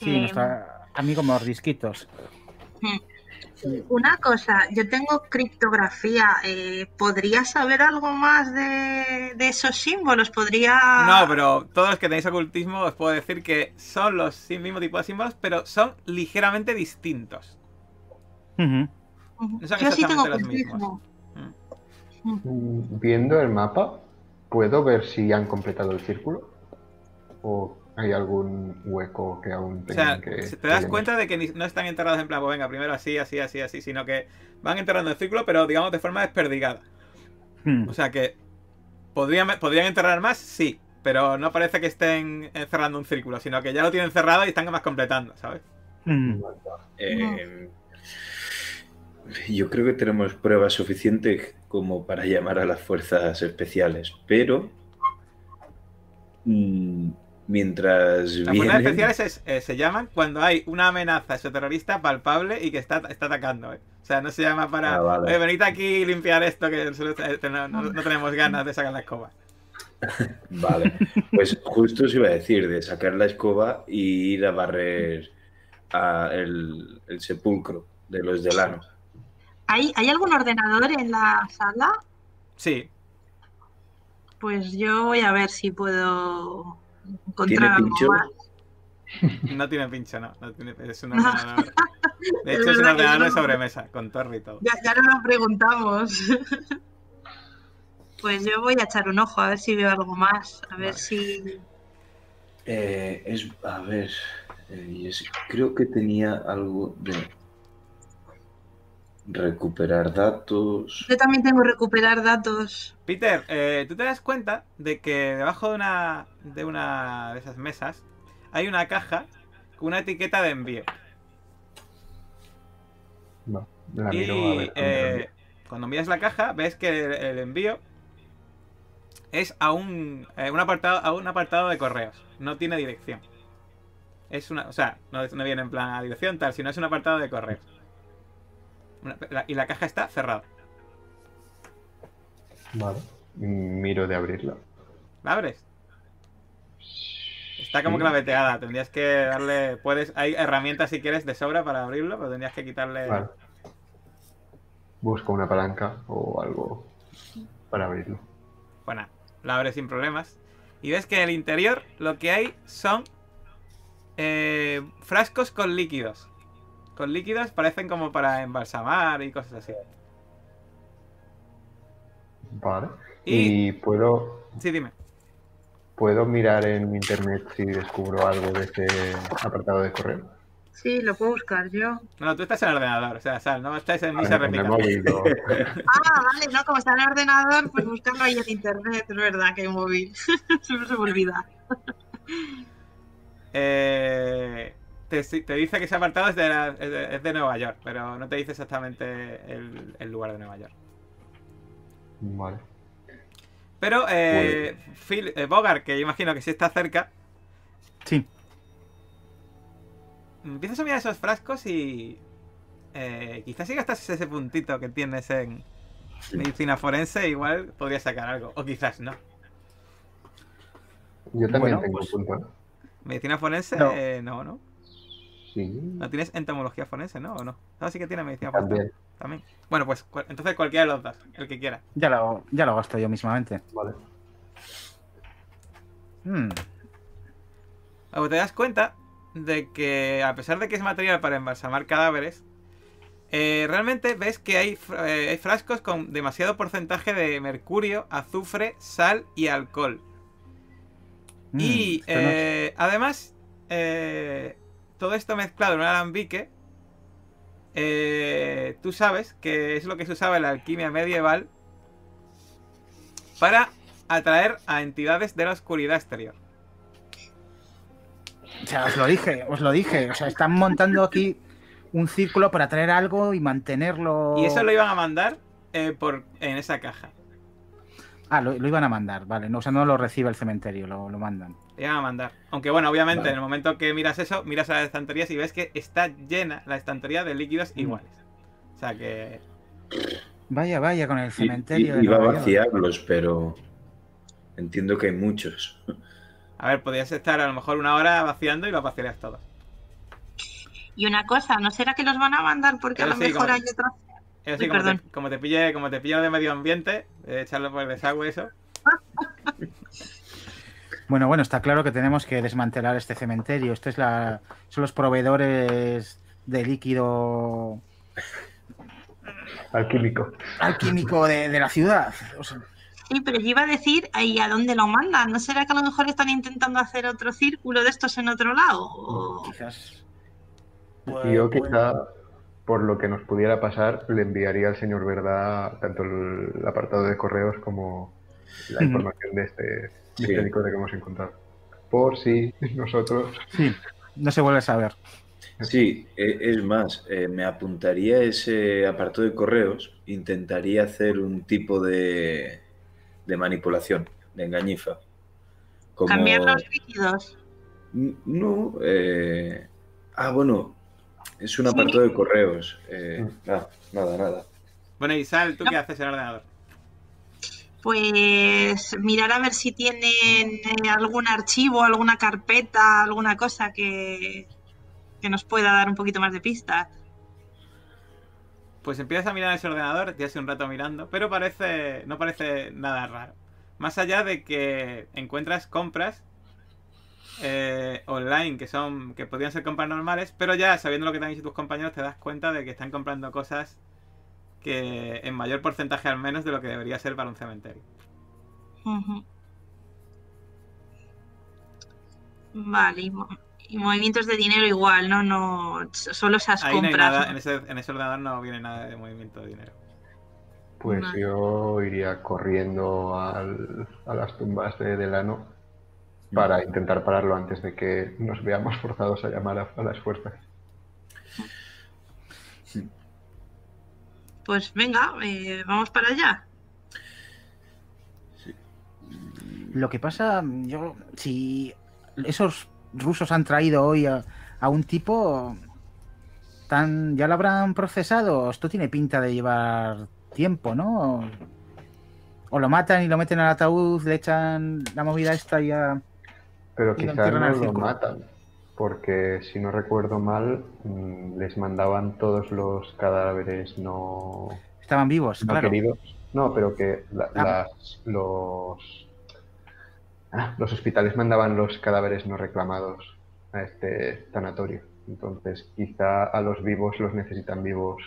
Sí, Eh, nuestro amigo Mordisquitos. Una cosa, yo tengo criptografía. eh, ¿Podría saber algo más de, de esos símbolos? ¿Podría...? No, pero todos los que tenéis ocultismo os puedo decir que son los mismo tipo de símbolos, pero son ligeramente distintos. No son Yo sí tengo ocultismo. Mm, Viendo el mapa, ¿puedo ver si han completado el círculo? ¿O hay algún hueco que aún O sea, tengan que.? te das cuenta de que ni- no están enterrados en plan, pues venga, primero así, así, así, así, sino que van enterrando el círculo, pero digamos de forma desperdigada. Mm. O sea que podrían, podrían enterrar más, sí, pero no parece que estén cerrando un círculo, sino que ya lo tienen cerrado y están más completando, ¿sabes? Mm. Eh, yo creo que tenemos pruebas suficientes como para llamar a las fuerzas especiales, pero mm, mientras Las fuerzas vienen, especiales es- eh, se llaman cuando hay una amenaza exoterrorista palpable y que está, está atacando, ¿eh? O sea, no se llama para, Ah, vale. "Oye, venid aquí y limpiar esto, que eh, no, no- no tenemos ganas de sacar la escoba. Vale, pues justo os iba a decir de sacar la escoba y ir a barrer a el, el sepulcro de los Delano. ¿Hay, ¿Hay algún ordenador en la sala? Sí, Pues yo voy a ver si puedo ¿Tiene encontrar algo pincho? más. no tiene pincho, no. no tiene- es un No. ordenador. De Es hecho, es un verdad que ordenador de no. sobremesa, con torre y todo. Ya, ya no lo preguntamos. Pues yo voy a echar un ojo a ver si veo algo más. A ver Vale. si. Eh, es, a ver, eh, es- creo que tenía algo de recuperar datos. Yo también tengo que recuperar datos. Peter, eh, tú te das cuenta de que debajo de una, de una de esas mesas hay una caja con una etiqueta de envío. Va, la Y miro a ver dónde lo eh, cuando miras la caja, ves que el, el envío es a un, eh, un apartado, a un apartado de correos. No tiene dirección. Es una, o sea, no, no viene en plan a dirección tal, sino es un apartado de correos. Una- la- y la caja está cerrada. Vale. Miro de abrirla. ¿La abres? Está como Sí. claveteada. Tendrías que darle. Puedes. Hay herramientas si quieres de sobra para abrirlo, pero tendrías que quitarle. Vale. Busco una palanca o algo para abrirlo. Bueno, la abres sin problemas. Y ves que en el interior lo que hay son eh, frascos con líquidos. Con líquidos parecen como para embalsamar y cosas así. Vale. Y- Y puedo, Sí, dime. puedo mirar en internet si descubro algo de este apartado de correo. Sí, lo puedo buscar yo. No, tú estás en el ordenador, o sea, Sal, no estáis en A misa réplica. Ah, vale, no, como está en el ordenador, pues buscarlo ahí en internet, es verdad que hay móvil. Siempre se me olvida. Eh, te, te dice que ese apartado es de, la- es de- es de Nueva York, pero no te dice exactamente el, el lugar de Nueva York. Vale. Pero eh, Phil, eh, Bogart, que yo imagino que sí está cerca, Sí. empiezas a mirar esos frascos y eh, quizás si gastas ese puntito que tienes en medicina forense, igual podrías sacar algo, o quizás no. Yo también Bueno, tengo pues- un punto. ¿eh? Medicina forense, No. eh, no, ¿no? Sí, No tienes entomología forense, ¿no? ¿O no? No, sí que tiene medicina forense. también. También. Bueno, pues cu- entonces cualquiera de los dos, el que quiera. Ya lo, ya lo gasto yo mismamente. Vale. Hmm, Luego te das cuenta de que a pesar de que es material para embalsamar cadáveres, eh, realmente ves que hay, fr- eh, hay frascos con demasiado porcentaje de mercurio, azufre, sal y alcohol. hmm, y eh, además, eh, todo esto mezclado en un alambique, eh, tú sabes que es lo que se usaba en la alquimia medieval para atraer a entidades de la oscuridad exterior. O sea, os lo dije, os lo dije. O sea, están montando aquí un círculo para traer algo y mantenerlo. Y eso lo iban a mandar eh, por, en esa caja. Ah, lo, lo iban a mandar, vale. No, o sea, no lo recibe el cementerio, lo, lo mandan. Lo iban a mandar. Aunque bueno, obviamente Vale. en el momento que miras eso, miras a las estanterías y ves que está llena la estantería de líquidos Mm. iguales. O sea que... Vaya, vaya, con el I- cementerio. i- iba a vaciarlos, pero entiendo que hay muchos. A ver, podrías estar a lo mejor una hora vaciando y los vaciarías todos. Y una cosa, ¿no será que los van a mandar porque a Pero lo sí, mejor como- hay otros? Eso sí, Uy, como te, como te pille, como te pille de medio ambiente, eh, echarlo por el desagüe eso. Bueno, bueno, está claro que tenemos que desmantelar este cementerio. Este es la, son los proveedores de líquido Alquímico. alquímico de, de la ciudad. O sea, Sí, pero yo iba a decir, ¿y a dónde lo mandan? ¿No será que a lo mejor están intentando hacer otro círculo de estos en otro lado? O- quizás. Yo quizá, por lo que nos pudiera pasar, le enviaría al señor Verdad tanto el, el apartado de correos como la información de este, de Sí. este licor que hemos encontrado. Por si nosotros... Sí, no se vuelve a saber. Sí, e- es más, eh, me apuntaría a ese apartado de correos, intentaría hacer un tipo de, de manipulación, de engañifa. Como... Cambiar los líquidos. No, eh, ah, bueno, es un apartado de correos. eh, Mm. nada, nada, nada. Bueno, y Sal, ¿tú qué haces en el ordenador? Pues mirar a ver si tienen eh, algún archivo, alguna carpeta, alguna cosa que, que nos pueda dar un poquito más de pistas. Pues empiezas a mirar ese ordenador, ya hace un rato mirando, pero parece no parece nada raro. Más allá de que encuentras compras eh, online que son que podrían ser compras normales, pero ya sabiendo lo que te han dicho tus compañeros te das cuenta de que están comprando cosas que en mayor porcentaje al menos de lo que debería ser para un cementerio. Vale, y, mo- y movimientos de dinero igual, ¿no? no Solo esas Ahí no compras. nada, ¿no? en ese, en ese ordenador no viene nada de movimiento de dinero. Pues Vale. yo iría corriendo al- a las tumbas de Delano para intentar pararlo antes de que nos veamos forzados a llamar a, a las fuerzas. Pues venga, eh, vamos para allá. Lo que pasa, yo, si esos rusos han traído hoy a, a un tipo, tan, ya lo habrán procesado. Esto tiene pinta de llevar tiempo, ¿no? O lo matan y lo meten al ataúd, le echan la movida esta y ya. Pero quizás no lo matan, porque si no recuerdo mal, mm, les mandaban todos los cadáveres no, Estaban vivos, no claro. queridos. No, pero que la- Ah. las- los, ah, los hospitales mandaban los cadáveres no reclamados a este tanatorio. Entonces, quizá a los vivos los necesitan vivos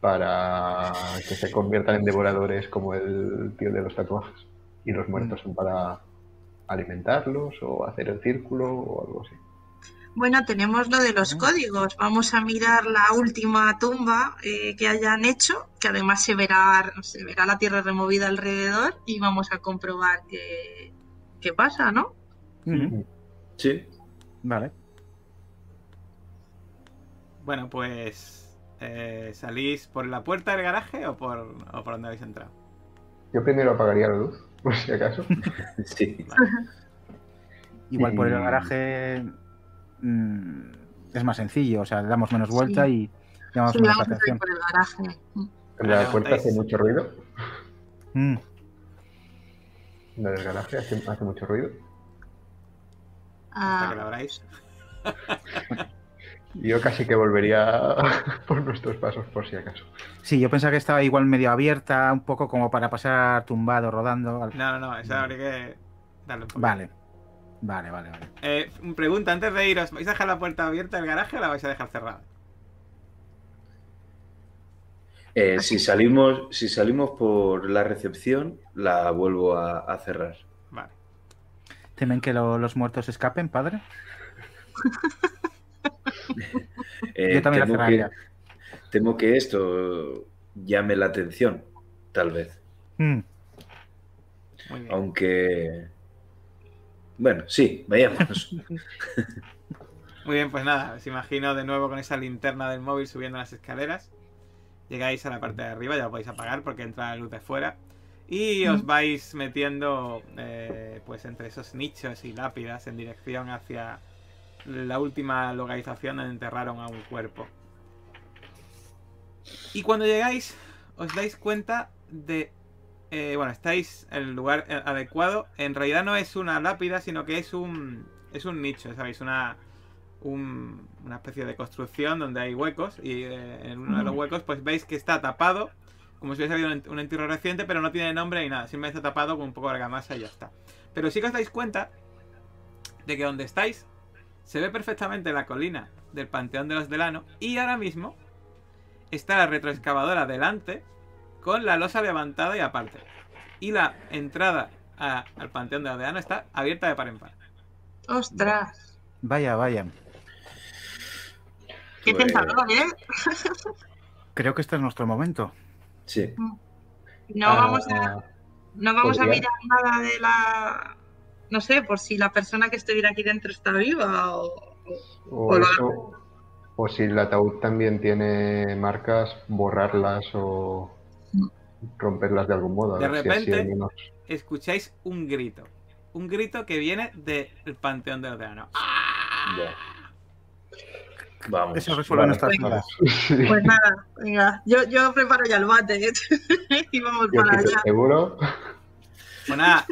para que se conviertan en devoradores como el tío de los tatuajes. Y los muertos son para alimentarlos o hacer el círculo o algo así. Bueno, tenemos lo de los códigos. Vamos a mirar la última tumba eh, que hayan hecho, que además se verá, se verá la tierra removida alrededor y vamos a comprobar qué, qué pasa, ¿no? Sí. Vale. Bueno, pues. eh, ¿Salís por la puerta del garaje o por, o por donde habéis entrado? Yo primero apagaría la luz, por si acaso. Sí. Igual por el garaje mm, es más sencillo, o sea, le damos menos vuelta y llamamos Sí, menos la atención. por el garaje. La puerta hace mucho ruido. Mm, La del garaje hace, hace mucho ruido. Hasta que la Ah, abráis. Yo casi que volvería por nuestros pasos, por si acaso. Sí, yo pensaba que estaba igual medio abierta, un poco como para pasar tumbado, rodando. al- No, no, no, eso habría que darle un poco. Vale. Vale, vale, vale. Eh, pregunta, antes de iros, ¿vais a dejar la puerta abierta del garaje o la vais a dejar cerrada? Eh, si salimos, si salimos por la recepción, la vuelvo a, a cerrar. Vale. ¿Temen que lo- los muertos escapen, padre? Eh, Yo también temo que, temo que esto llame la atención, tal vez. Mm, Muy bien. Aunque. Bueno, sí, vayámonos. Muy bien, pues nada, os imagino de nuevo con esa linterna del móvil subiendo las escaleras. Llegáis a la parte de arriba, ya lo podéis apagar porque entra la luz de fuera. Y os vais metiendo eh, pues entre esos nichos y lápidas en dirección hacia la última localización donde enterraron a un cuerpo. Y cuando llegáis, os dais cuenta de. eh, bueno, estáis en el lugar eh, adecuado. En realidad no es una lápida, sino que es un. Es un nicho, ¿sabéis? Una. un- una especie de construcción donde hay huecos. Y eh, en uno de los huecos, pues veis que está tapado. Como si hubiese habido un, ent- un entierro reciente, pero no tiene nombre ni nada. Simplemente está tapado con un poco de argamasa y ya está. Pero sí que os dais cuenta de que donde estáis se ve perfectamente la colina del Panteón de los Delano. Y ahora mismo está la retroexcavadora delante con la losa levantada y aparte. Y la entrada a- al Panteón de los Delano está abierta de par en par. ostras, Vaya, vaya. qué Pues- tentador, ¿eh? Creo que este es nuestro momento. Sí. No Ah, vamos a, no vamos a mirar nada de la. No sé, por si la persona que estuviera aquí dentro está viva o. O, Hola. eso, o si el ataúd también tiene marcas, borrarlas o romperlas de algún modo. De si repente- menos- Escucháis un grito. Un grito que viene del Panteón de los Delano. Ya. Vamos. Eso resuelve Vale. nuestras. Sí. Pues nada, venga, yo, yo preparo ya el bate ¿eh? y vamos Yo para allá. seguro. Pues nada,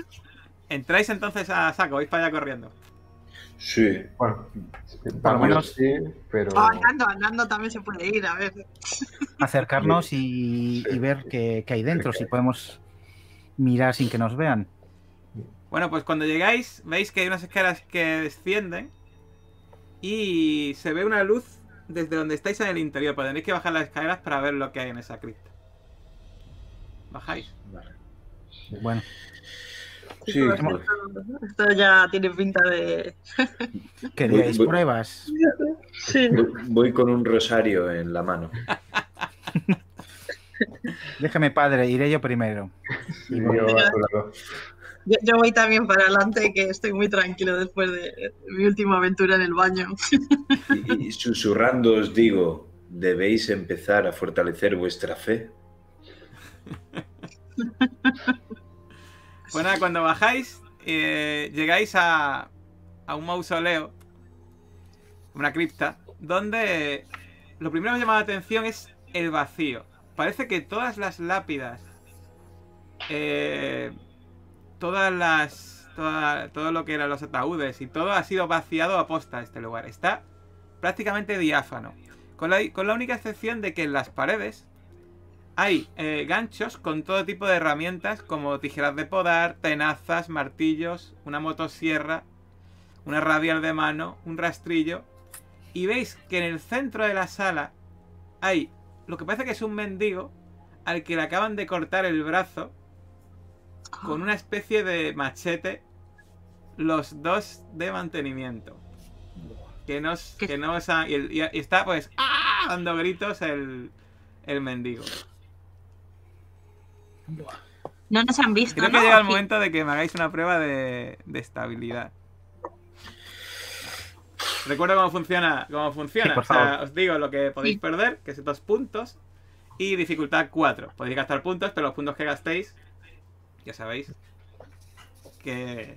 entráis entonces a saco, vais para allá corriendo. Sí. Bueno, Por lo menos- sí, pero O andando, andando también se puede ir, a ver. Acercarnos y, y ver qué, qué hay dentro, si podemos mirar sin que nos vean. Bueno, pues cuando llegáis, veis que hay unas escaleras que descienden y se ve una luz desde donde estáis en el interior. Pero tenéis que bajar las escaleras para ver lo que hay en esa cripta. Bajáis. Vale. Bueno, Sí, esto, esto ya tiene pinta de. ¿queríais Voy- pruebas? Sí. Voy, voy con un rosario en la mano. Déjame, padre, iré yo primero. y yo a. Yo, yo voy también para adelante, que estoy muy tranquilo después de mi última aventura en el baño. Y, y susurrando os digo, debéis empezar a fortalecer vuestra fe. Pues nada, cuando bajáis, eh, llegáis a, a un mausoleo, una cripta, donde lo primero que llama la atención es el vacío. Parece que todas las lápidas, eh, todas las, toda- todo lo que eran los ataúdes y todo ha sido vaciado a posta este lugar. Está prácticamente diáfano. Con la, con la única excepción de que en las paredes hay eh, ganchos con todo tipo de herramientas como tijeras de podar, tenazas, martillos, una motosierra, una radial de mano, un rastrillo. Y veis que en el centro de la sala hay lo que parece que es un mendigo al que le acaban de cortar el brazo con una especie de machete los dos de mantenimiento. Que nos, que nos ha- y, y está pues ¡ah! dando gritos el, el mendigo. No nos han visto. Creo que ¿no? llega el momento de que me hagáis una prueba de, de estabilidad. Recuerdo cómo funciona. Cómo funciona. Sí, O sea, os digo lo que podéis Sí. perder, que es dos puntos. Y dificultad 4. Podéis gastar puntos, pero los puntos que gastéis, ya sabéis, que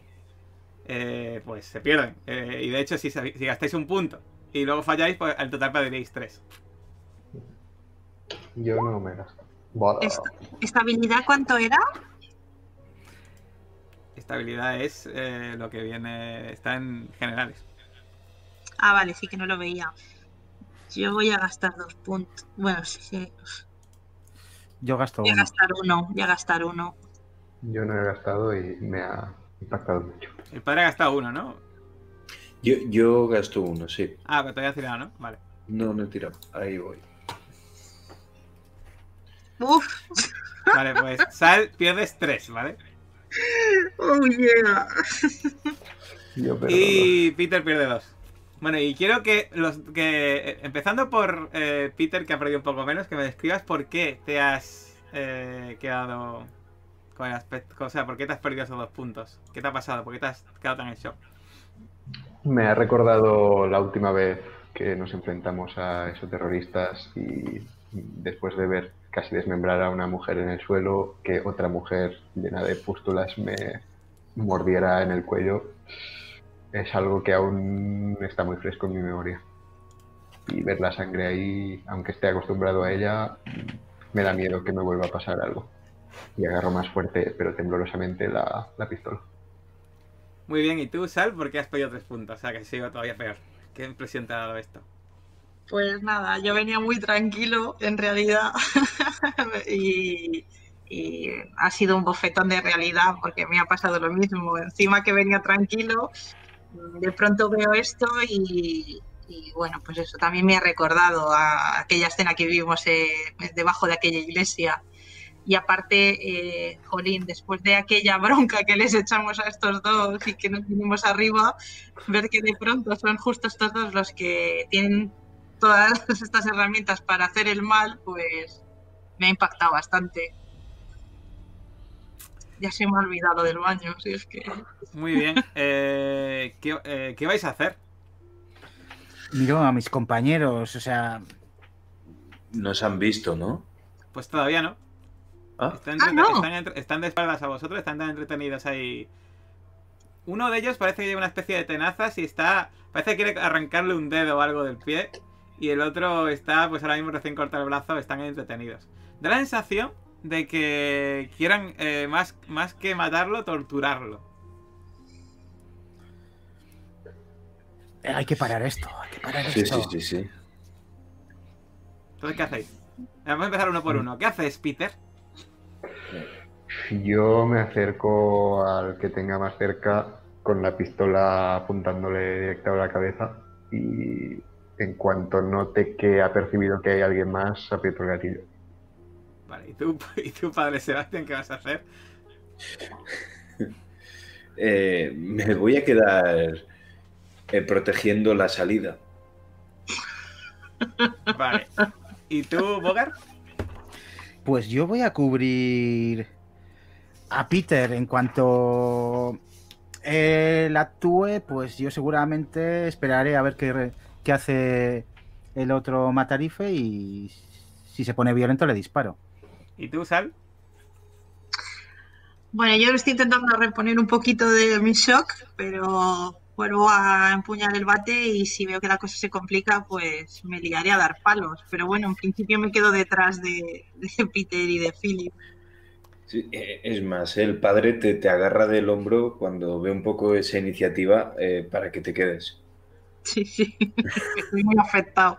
eh, pues se pierden. Eh, y de hecho, si, si gastáis un punto y luego falláis, pues al total perderéis 3. Yo no me gasto. ¿Estabilidad cuánto era? Estabilidad es eh, lo que viene. Está en generales. Ah, vale, sí que no lo veía. Yo voy a gastar dos puntos. Bueno, sí, sí. Yo gasto Voy a uno. gastar uno. Voy a gastar uno. Yo no he gastado y me ha impactado mucho. El padre ha gastado uno, ¿no? Yo, yo gasto uno, sí. Ah, pero todavía has tirado, ¿no? Vale. No, no he tirado. Ahí voy. Uf. Vale, pues Sal, pierdes 3, ¿vale? Oh, yeah. Yo Y Peter pierde 2. Bueno, y quiero que los que eh, empezando por eh, Peter, que ha perdido un poco menos, que me describas por qué te has eh, quedado con el aspecto, o sea, por qué te has perdido esos dos puntos. ¿Qué te ha pasado? ¿Por qué te has quedado tan en shock? Me ha recordado la última vez que nos enfrentamos a esos terroristas y después de ver casi desmembrar a una mujer en el suelo, que otra mujer llena de pústulas me mordiera en el cuello, es algo que aún está muy fresco en mi memoria. Y ver la sangre ahí, aunque esté acostumbrado a ella, me da miedo que me vuelva a pasar algo. Y agarro más fuerte, pero temblorosamente, la, la pistola. Muy bien, ¿y tú, Sal, por qué has perdido 3 puntos? O sea, que sigo todavía peor. ¿Qué impresión te ha dado esto? Pues nada, yo venía muy tranquilo en realidad y, y ha sido un bofetón de realidad porque me ha pasado lo mismo. Encima que venía tranquilo, de pronto veo esto y, y, bueno, pues eso también me ha recordado a aquella escena que vivimos eh, debajo de aquella iglesia. Y aparte, eh, Jolín, después de aquella bronca que les echamos a estos dos y que nos vinimos arriba, ver que de pronto son justo estos dos los que tienen todas estas herramientas para hacer el mal, pues me ha impactado bastante. Ya se me ha olvidado del baño, si es que... Muy bien. Eh, ¿qué, eh, ¿Qué vais a hacer? Miro a mis compañeros, o sea, Nos han visto, ¿no? Pues todavía no. Ah, Están, Ah, no. están entre- están de espaldas a vosotros, están tan entretenidos ahí. Uno de ellos parece que lleva una especie de tenazas y está. Parece que quiere arrancarle un dedo o algo del pie. Y el otro está, pues ahora mismo recién corta el brazo, están entretenidos. Da la sensación de que quieran, eh, más, más que matarlo, torturarlo. hay que parar esto, hay que parar sí, esto. sí, sí, sí. Entonces, ¿qué hacéis? Vamos a empezar uno por uno. ¿Qué haces, Peter? Yo me acerco al que tenga más cerca con la pistola apuntándole directo a la cabeza y en cuanto note que ha percibido que hay alguien más, aprieto el gatillo. Vale, ¿y tú, y tú padre Sebastián, qué vas a hacer? Eh, me voy a quedar eh, protegiendo la salida. Vale. ¿Y tú, Bogar? Pues yo voy a cubrir a Peter en cuanto él actúe, pues yo seguramente esperaré a ver qué, qué hace el otro Matarife y si se pone violento le disparo. ¿Y tú, Sal? Bueno, yo estoy intentando reponer un poquito de mi shock, pero vuelvo a empuñar el bate y si veo que la cosa se complica, pues me liaré a dar palos. Pero bueno, en principio me quedo detrás de, de Peter y de Philip. Sí, eh, es más, el padre te, te agarra del hombro cuando ve un poco esa iniciativa eh, para que te quedes. Sí, sí, estoy muy afectado.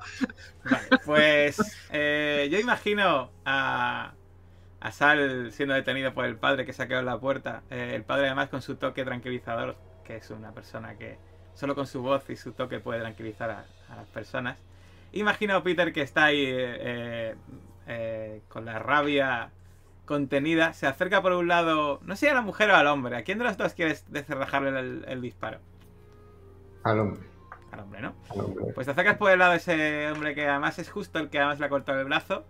Vale, pues eh, yo imagino a, a Sal siendo detenido por el padre que se ha quedado en la puerta. Eh, el padre además con su toque tranquilizador, que es una persona que solo con su voz y su toque puede tranquilizar a, a las personas. Imagino, Peter, que está ahí eh, eh, con la rabia contenida. Se acerca por un lado, no sé a la mujer o al hombre. ¿A quién de los dos quieres descerrajarle el, el disparo? Al hombre. Al hombre, ¿no? Pues te acercas por el lado de ese hombre que además es justo el que además le ha cortado el brazo.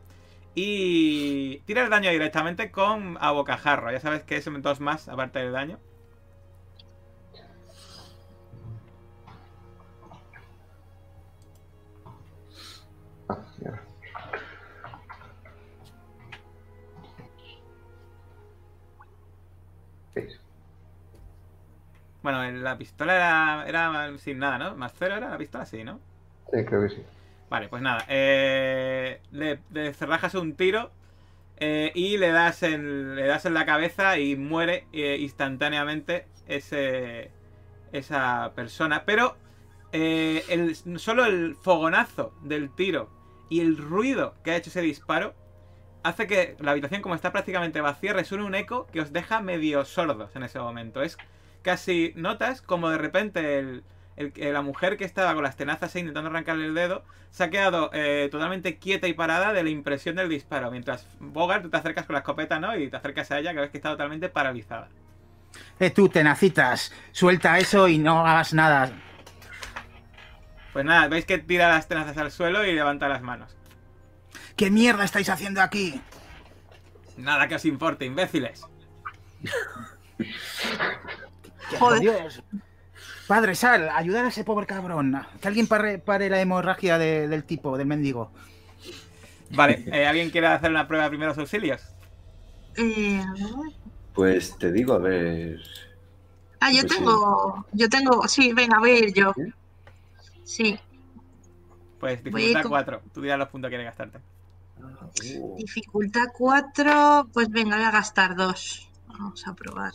Y tira el daño directamente con a bocajarro. Ya sabes que es dos más aparte del daño. Ah. Bueno, la pistola era, era sin nada, ¿no? Más cero era la pistola, sí, ¿no? Sí, creo que sí. Vale, pues nada. eh, le, le cerrajas un tiro eh, y le das, en, le das en la cabeza y muere eh, instantáneamente ese, esa persona. Pero eh, el, solo el fogonazo del tiro y el ruido que ha hecho ese disparo hace que la habitación, como está prácticamente vacía, resuene un eco que os deja medio sordos en ese momento. Es casi notas como de repente el, el- eh, la mujer que estaba con las tenazas intentando arrancarle el dedo se ha quedado eh, totalmente quieta y parada de la impresión del disparo. Mientras Bogart tú te acercas con la escopeta, ¿no? Y te acercas a ella que ves que está totalmente paralizada. Eh, tú, tenacitas, suelta eso y no hagas nada. Pues nada, veis que tira las tenazas al suelo y levanta las manos. ¿Qué mierda estáis haciendo aquí? Nada que os importe, imbéciles. ¡Qué Joder. Dios! Padre, sal, ayudar a ese pobre cabrón. Que alguien pare, pare la hemorragia de- del tipo, del mendigo. Vale, eh, ¿alguien quiere hacer una prueba de primeros auxilios? Eh. Pues te digo, a ver. ah, yo Pues sí. tengo, yo tengo, sí, venga, voy a ir yo. ¿Sí? Sí, Pues dificultad con- 4. Tú dirás los puntos que quieres gastarte. Uh, dificultad 4, pues venga, voy a gastar dos. Vamos a probar.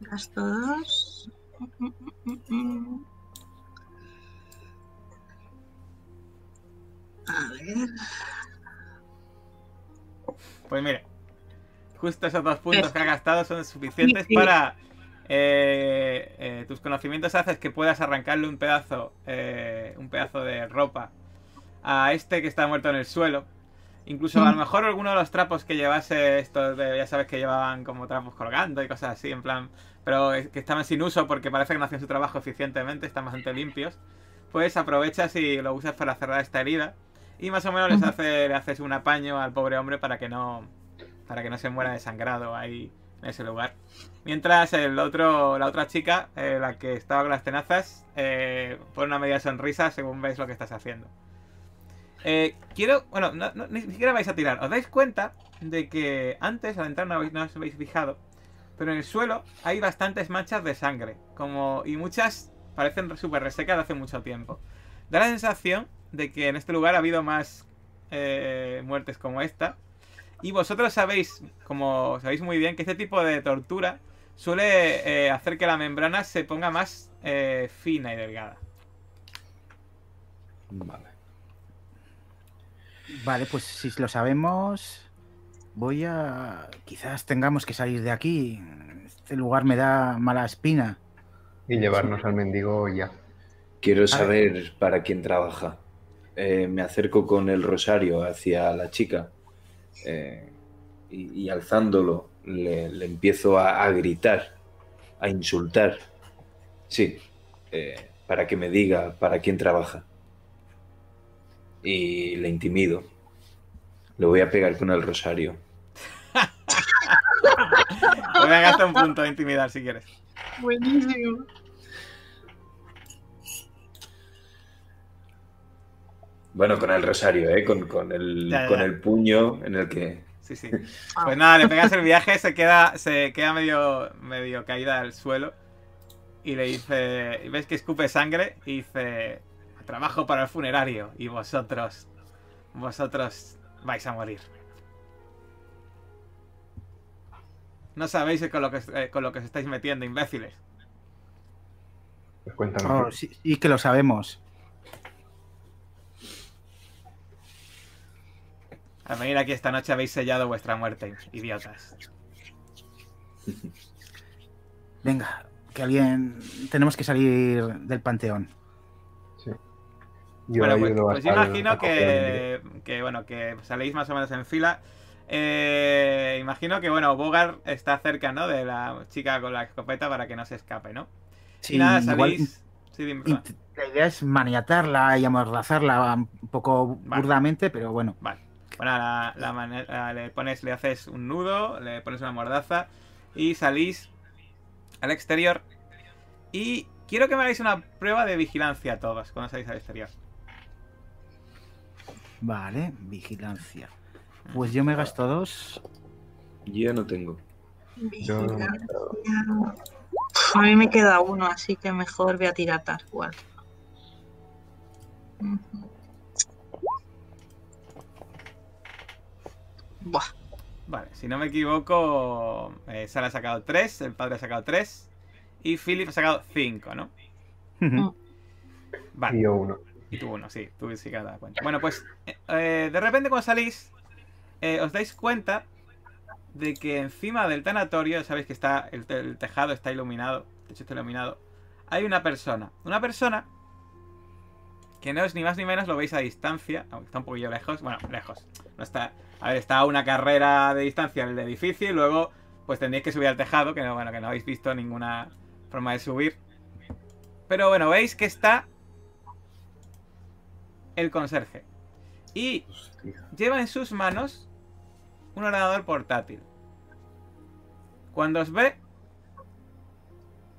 Gasto dos. Mm, mm, mm, mm. A ver. Pues mire, justo esos dos puntos que has gastado son suficientes Sí. para eh, eh, tus conocimientos haces que puedas arrancarle un pedazo, eh, un pedazo de ropa a este que está muerto en el suelo. Incluso a lo mejor alguno de los trapos que llevase, estos de- ya sabes que llevaban como trapos colgando y cosas así, en plan, pero que estaban sin uso porque parece que no hacían su trabajo eficientemente, están bastante limpios. Pues aprovechas y lo usas para cerrar esta herida. Y más o menos les hace, le haces un apaño al pobre hombre para que no. Para que no se muera desangrado ahí en ese lugar. Mientras el otro, la otra chica, eh, la que estaba con las tenazas, eh, pone una media sonrisa según veis lo que estás haciendo. Eh, quiero. Bueno, no- no- ni siquiera vais a tirar. Os dais cuenta de que antes, al entrar, no, os habéis fijado. Pero en el suelo hay bastantes manchas de sangre. Como. Y muchas parecen súper resecas de hace mucho tiempo. Da la sensación de que en este lugar ha habido más eh, muertes como esta. Y vosotros sabéis, como sabéis muy bien, que este tipo de tortura suele eh, hacer que la membrana se ponga más eh, fina y delgada. Vale. Vale, pues si lo sabemos, voy a... Quizás tengamos que salir de aquí. Este lugar me da mala espina. Y llevarnos al mendigo ya. Quiero saber para quién trabaja. Eh, me acerco con el rosario hacia la chica eh, y, y alzándolo le, le empiezo a, a gritar, a insultar. Sí, eh, para que me diga para quién trabaja. Y le intimido. Le voy a pegar con el rosario. Voy a gastar un punto de intimidar si quieres. Buenísimo. Bueno, con el rosario, ¿eh? Con, con el, Ya, ya, con ya. el puño en el que... Sí, sí. Pues nada, le pegas el viaje, se queda, se queda medio, medio caída al suelo. Y le dice. y Ves que escupe sangre y dice. Trabajo para el funerario. Y vosotros. Vosotros vais a morir. No sabéis con lo que, eh, con lo que os estáis metiendo, imbéciles. Pues cuéntanos. Oh, sí, sí que lo sabemos. Al venir aquí esta noche habéis sellado vuestra muerte, idiotas. Venga, que alguien... Tenemos que salir del panteón. Yo bueno, pues, a pues yo imagino a que, que, bueno, que salís más o menos en fila. Eh, imagino que, bueno, Bogar está cerca, ¿no? De la chica con la escopeta para que no se escape, ¿no? Sí, y nada, igual salís... Sí, dime, int- la idea es maniatarla y amordazarla un poco Vale. burdamente, pero bueno. Vale. Bueno, la, la manera- le pones, le haces un nudo, le pones una mordaza y salís al exterior. Y quiero que me hagáis una prueba de vigilancia todos cuando salís al exterior. Vale, vigilancia. Pues yo me gasto dos. Yo no tengo. Yo no me Vigilancia. A mí me queda uno, así que mejor voy a tirar tal cual. Buah, Vale, si no me equivoco, eh, Sara ha sacado 3, el padre ha sacado 3 y Philip ha sacado 5, ¿no? Vale. Y yo uno. Y tú uno, sí, tú sí que cuenta. Bueno, pues eh, eh, de repente cuando salís, eh, os dais cuenta de que encima del tanatorio, sabéis que está el, te- el tejado está iluminado, el techo está iluminado, hay una persona. Una persona que no es ni más ni menos, lo veis a distancia, aunque está un poquillo lejos, bueno, lejos. No está, a ver, está a una carrera de distancia del edificio y luego pues tendréis que subir al tejado, que no, bueno, que no habéis visto ninguna forma de subir. Pero bueno, veis que está el conserje. Y Hostia. lleva en sus manos un ordenador portátil. Cuando os ve,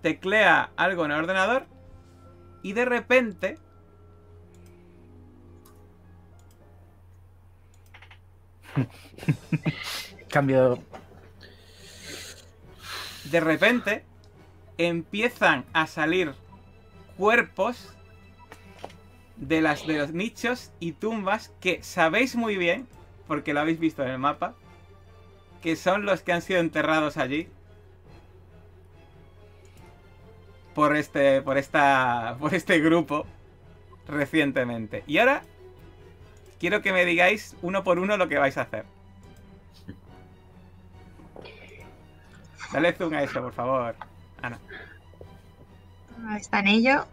teclea algo en el ordenador y de repente Cambio. de repente empiezan a salir cuerpos de las de los nichos y tumbas que sabéis muy bien porque lo habéis visto en el mapa que son los que han sido enterrados allí por este por esta por este grupo recientemente y ahora quiero que me digáis uno por uno lo que vais a hacer Dale zoom a eso, por favor. Ana. ahí está en ello.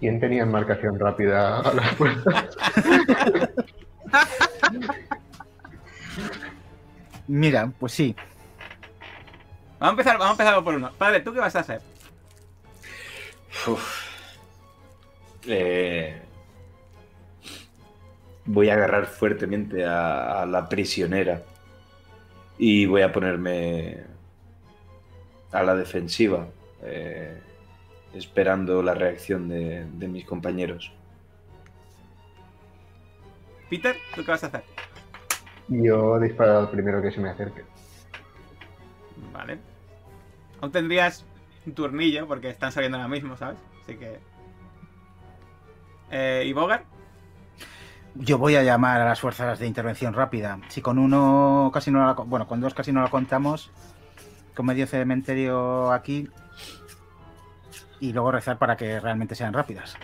¿Quién tenía en marcación rápida a las puertas? Mira, pues sí. Vamos a empezar, vamos a empezar por uno. Padre, ¿tú qué vas a hacer? Uf. Eh, voy a agarrar fuertemente a, a la prisionera y voy a ponerme a la defensiva, eh, esperando la reacción de, de mis compañeros. Peter, ¿tú qué vas a hacer? Yo disparo al primero que se me acerque. Vale. Aún tendrías un turnillo porque están saliendo ahora mismo, ¿sabes? Así que. Eh, ¿Y Bogart? Yo voy a llamar a las fuerzas de intervención rápida. Si con uno casi no la... Bueno, con dos casi no la contamos, con medio cementerio aquí y luego rezar para que realmente sean rápidas.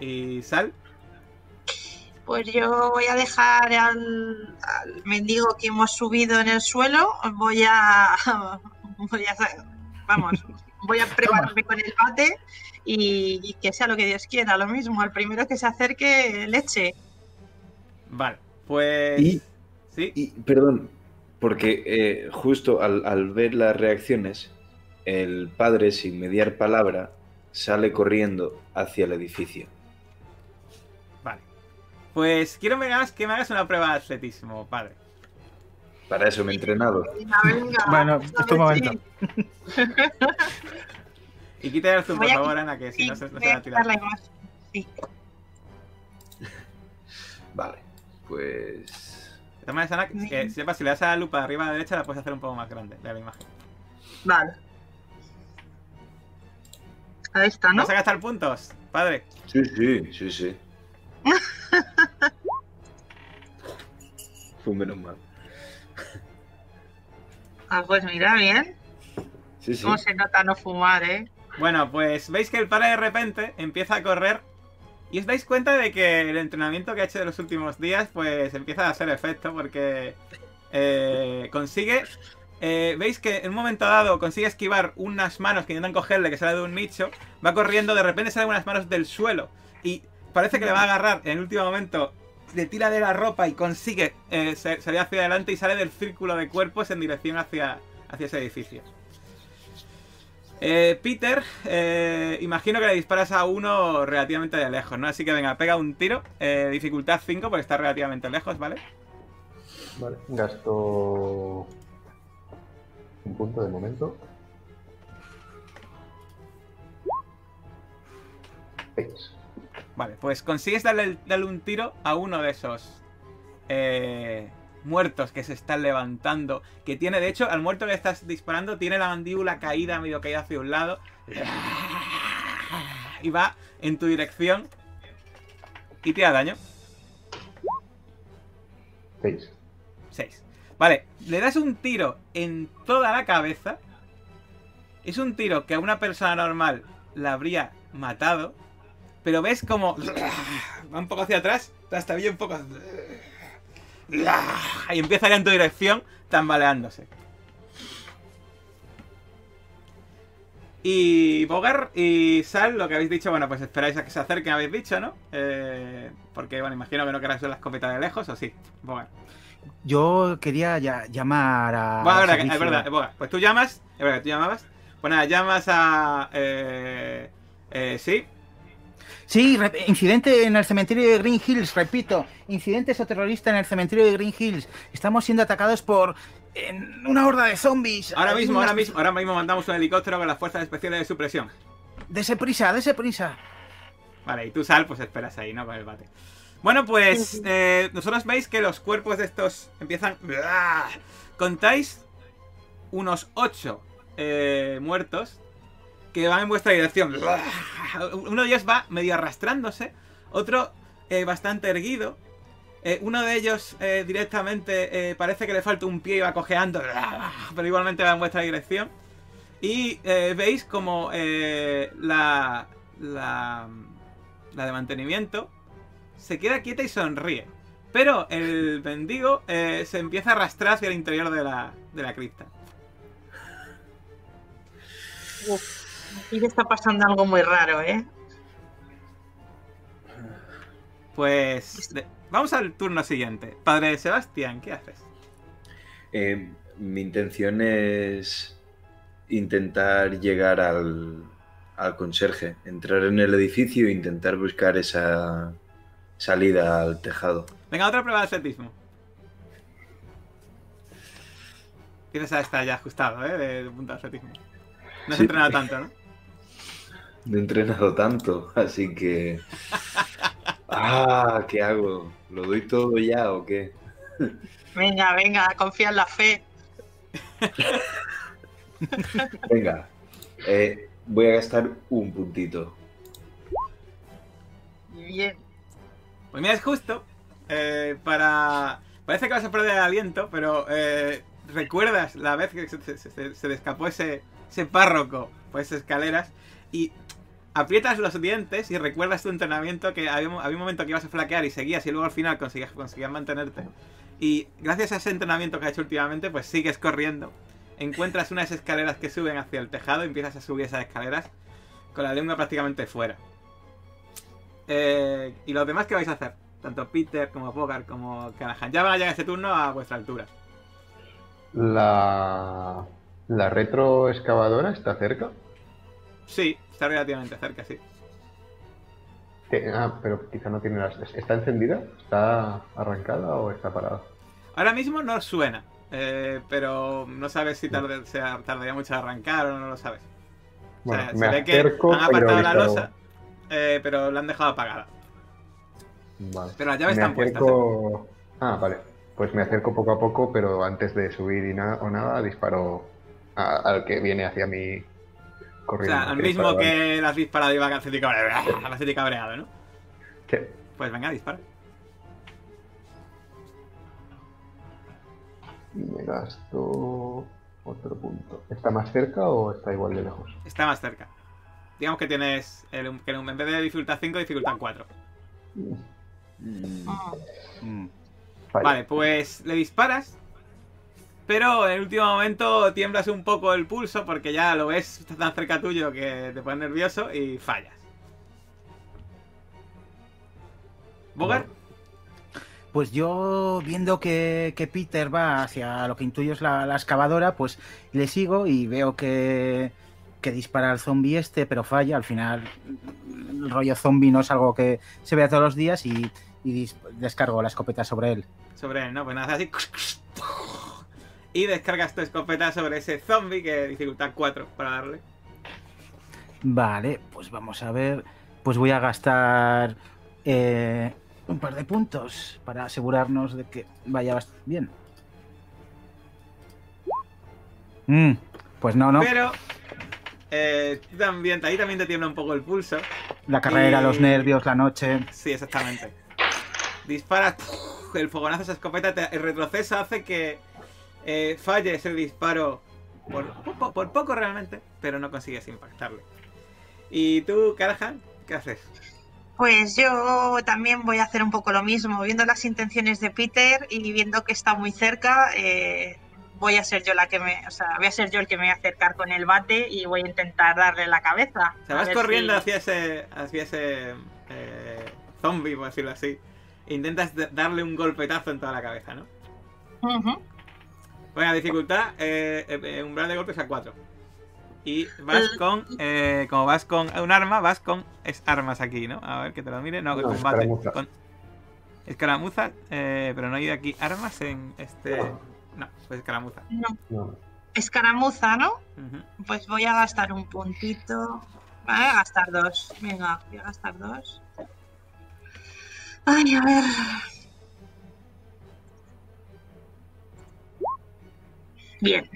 ¿Y Sal? Pues yo voy a dejar al, al mendigo que hemos subido en el suelo. Voy a. Voy a. Vamos, voy a prepararme con el bate y, y que sea lo que Dios quiera. Lo mismo, al primero que se acerque, leche. Vale. Pues. Y- Sí. Y, perdón, porque eh, justo al, al ver las reacciones, el padre, sin mediar palabra, sale corriendo hacia el edificio. Vale. Pues quiero que me hagas, que me hagas una prueba de atletismo, padre. Para eso me he entrenado. Venga, venga. Bueno, es tu momento. sí. Y quítale el zoom, por favor, Ana, que si Sí, no se, no se va a tirar. la imagen. Sí. Vale, pues... De todas maneras, Ana, que sepas, si le das a la lupa de arriba a la derecha, la puedes hacer un poco más grande de la imagen. Vale. Está, ¿no? ¿Vas a gastar puntos, padre? Sí, sí, sí, sí. Fue menos mal. Ah, pues mira, bien. Sí, sí. ¿Cómo se nota no fumar, eh? Bueno, pues veis que el padre de repente empieza a correr y os dais cuenta de que el entrenamiento que ha hecho de los últimos días pues empieza a hacer efecto porque eh, consigue eh, veis que en un momento dado consigue esquivar unas manos que intentan cogerle, que sale de un nicho, va corriendo, de repente salen unas manos del suelo y parece que le va a agarrar en el último momento, le tira de la ropa y consigue eh, sa- salir hacia adelante y sale del círculo de cuerpos en dirección hacia, hacia ese edificio. Eh, Peter, eh, imagino que le disparas a uno relativamente de lejos, ¿no? Así que venga, pega un tiro, dificultad 5 porque está relativamente lejos, ¿vale? Vale, gasto un punto de momento. Seis. Vale, pues consigues darle, darle un tiro a uno de esos eh, muertos que se están levantando. Que tiene, de hecho, al muerto que estás disparando, tiene la mandíbula caída, medio caída hacia un lado. Y va en tu dirección. Y te da daño. Seis. 6. Vale, le das un tiro en toda la cabeza. Es un tiro que a una persona normal la habría matado. Pero ves como va un poco hacia atrás, hasta bien un poco. Y empieza a en tu dirección, tambaleándose. Y Bogar y Sal, lo que habéis dicho, bueno, pues esperáis a que se acerquen, habéis dicho, ¿no? Eh, porque, bueno, imagino que no queráis ver la escopeta de lejos, ¿o sí? Bogar. Yo quería ya- llamar a. Bueno, es verdad, que- es verdad, es verdad. Pues tú llamas, es verdad, tú llamabas. Pues nada, llamas a. Eh, eh, sí, Sí, incidente en el cementerio de Green Hills, repito. Incidente exoterrorista en el cementerio de Green Hills. Estamos siendo atacados por en una horda de zombies. ahora mismo, ahora mismo, ahora mismo mandamos un helicóptero con las fuerzas especiales de supresión. Dese prisa, dese prisa. Vale, y tú sal, pues esperas ahí, ¿no? Con el bate. Bueno, pues eh, vosotros veis que los cuerpos de estos empiezan... Contáis unos 8 muertos que van en vuestra dirección. Uno de ellos va medio arrastrándose, otro eh, bastante erguido. eh, uno de ellos eh, directamente eh, parece que le falta un pie y va cojeando, pero igualmente va en vuestra dirección. Y eh, veis como eh, la, la, la de mantenimiento se queda quieta y sonríe. Pero el mendigo eh, se empieza a arrastrar hacia el interior de la, de la cripta. Aquí le está pasando algo muy raro, ¿eh? Pues de- vamos al turno siguiente. Padre Sebastián, ¿qué haces? Eh, mi intención es intentar llegar al, al conserje, entrar en el edificio e intentar buscar esa salida al tejado. Venga, otra prueba de atletismo. Tienes a estar ya ajustado, ¿eh? De, de punto de atletismo. No has Sí. entrenado tanto, ¿no? No he entrenado tanto, así que... Ah, ¿qué hago? ¿Lo doy todo ya o qué? Venga, venga, confía en la fe. Venga, eh, voy a gastar un puntito. Bien. Pues mira, es justo. eh, para. Parece que vas a perder el aliento, pero eh, recuerdas la vez que se, se- escapó ese, párroco por esas escaleras y aprietas los dientes y recuerdas tu entrenamiento que había, había un momento que ibas a flaquear y seguías y luego al final conseguías, conseguías mantenerte. Y gracias a ese entrenamiento que has hecho últimamente, pues sigues corriendo. Encuentras unas escaleras que suben hacia el tejado y empiezas a subir esas escaleras con la lengua prácticamente fuera. Eh, ¿Y los demás qué vais a hacer? Tanto Peter como Bogart como Canahan. Ya llegar este turno a vuestra altura. La, la retroexcavadora está cerca. Sí, está relativamente cerca, sí. Ah, pero quizá no tiene las. ¿Está encendida? ¿Está arrancada o está parada? Ahora mismo no suena, eh, pero no sabes si tarde- se tardaría mucho en arrancar o no lo sabes. O sea, Bueno, se ve que han apartado la losa, eh, pero la han dejado apagada. Vale. Pero las llaves me están puestas. ¿eh? Ah, vale. Pues me acerco poco a poco, pero antes de subir y na- o nada, disparo a- al que viene hacia mí O corriendo. sea, al mismo disparo que le has disparado y va bastante cabreado, bastante cabreado, ¿no? antes. Pues venga, dispara. Sí. Y me gasto otro punto. ¿Está más cerca o está igual de lejos? Está más cerca. Digamos que tienes, el, que en vez de dificultad 5, dificultad 4. Ah, Mm. Vale, pues le disparas Pero en el último momento tiemblas un poco el pulso porque ya lo ves está tan cerca tuyo que te pones nervioso y fallas. ¿Bogart? Pues yo, viendo que, que Peter va hacia lo que intuyo es la, la excavadora, pues le sigo y veo que, que dispara al zombie este, pero falla. Al final, el rollo zombie no es algo que se vea todos los días y, descargo la escopeta sobre él. Sobre él, ¿no? Pues nada, así. Y descargas tu escopeta sobre ese zombie que dificultad 4 para darle. Vale, pues vamos a ver. Pues voy a gastar eh, un par de puntos para asegurarnos de que vaya bien. Mm, pues no, no. Pero eh, tú también, ahí también te tiembla un poco el pulso. La carrera, y- los nervios, la noche. Sí, exactamente. Disparas, el fogonazo de esa escopeta, te- el retroceso hace que eh, falles el disparo por, po- por poco realmente, pero no consigues impactarle. ¿Y tú, Carajan, qué haces? Pues yo también voy a hacer un poco lo mismo, viendo las intenciones de Peter y viendo que está muy cerca, eh, voy a ser yo la que me, o sea, voy a ser yo el que me voy a acercar con el bate y voy a intentar darle la cabeza. O sea, A vas corriendo si- hacia ese, hacia ese eh, zombie, por decirlo así. Intentas darle un golpetazo en toda la cabeza, ¿no? Ujú. Bueno, dificultad, eh, eh, umbral de golpes a 4. Y vas con, eh, como vas con un arma, vas con es armas aquí, ¿no? A ver que te lo mire. No, No, combate. escaramuza. Con escaramuza, eh, pero no hay aquí armas en este. No. No, pues escaramuza. No, No. escaramuza, ¿no? Pues voy a gastar un puntito. Vale, a gastar dos. Venga, voy a gastar dos. Ay, a ver. Bien.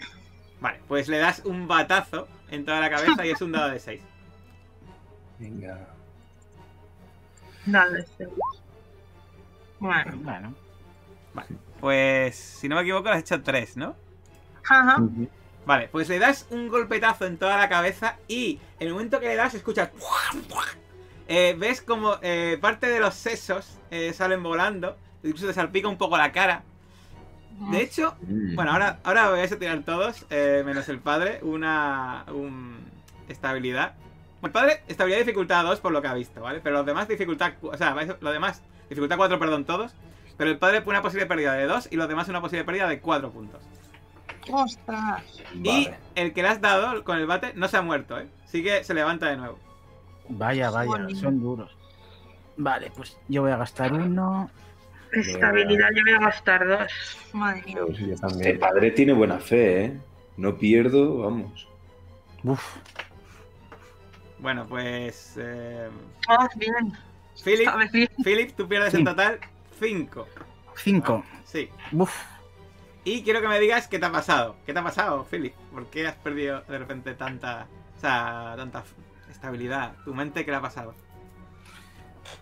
Vale, pues le das un batazo en toda la cabeza y es un dado de 6. Venga. Dale, seis. Bueno. Bueno, Pues, si no me equivoco, le has hecho 3, ¿no? Ajá. Vale, pues le das un golpetazo en toda la cabeza y en el momento que le das escuchas... Eh, ves como eh, parte de los sesos eh, salen volando, incluso te salpica un poco la cara. De hecho, Mm. bueno, ahora, ahora vais a tirar todos, eh, menos el padre, una un- estabilidad. Bueno, el padre, estabilidad de dificultad 2 por lo que ha visto, ¿vale? Pero los demás dificultad... cu- O sea, vais- los demás, dificultad 4, perdón, todos. Pero el padre una posible pérdida de 2 y los demás una posible pérdida de 4 puntos. Ostras. Y Vale. el que le has dado con el bate no se ha muerto, ¿eh? Sí que se levanta de nuevo. vaya, vaya, son duros. Vale, pues yo voy a gastar uno. Estabilidad, yo voy a gastar dos. Madre mía. Este padre tiene buena fe, ¿eh? No pierdo, vamos. Uf, Bueno, pues... eh, Oh, bien. Philip. Philip, tú pierdes en total 5. cinco. Sí. Uf, Y quiero que me digas qué te ha pasado. ¿Qué te ha pasado, Philip? ¿Por qué has perdido de repente tanta... O sea, tanta estabilidad? ¿Tu mente qué le ha pasado?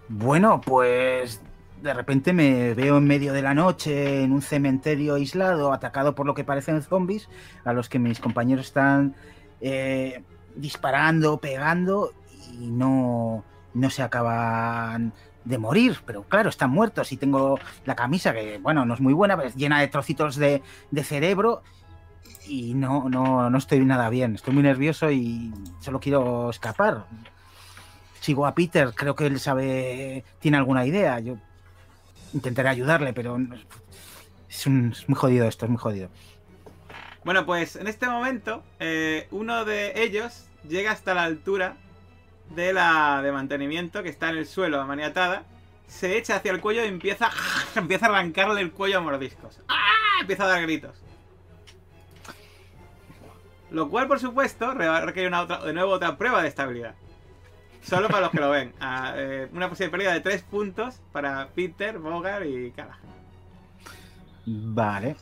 Bueno, pues de repente me veo en medio de la noche en un cementerio aislado, atacado por lo que parecen zombies, a los que mis compañeros están eh, disparando, pegando y no, no se acaban de morir. Pero claro, están muertos y tengo la camisa que, bueno, no es muy buena, pero es llena de trocitos de, de cerebro. Y no, no, no estoy nada bien, estoy muy nervioso y solo quiero escapar sigo a Peter, creo que él sabe, tiene alguna idea. Yo intentaré ayudarle, pero es, un- muy jodido esto, es muy jodido. Bueno, pues en este momento, eh, uno de ellos llega hasta la altura de la de mantenimiento que está en el suelo maniatada, se echa hacia el cuello y empieza, empieza a arrancarle el cuello a mordiscos. ¡Ah! Empieza a dar gritos. Lo cual, por supuesto, re- requiere una otra, de nuevo otra prueba de estabilidad. Solo para los que lo ven. Ah, eh, una posible pérdida de 3 puntos para Peter, Bogart y Callahan. Vale.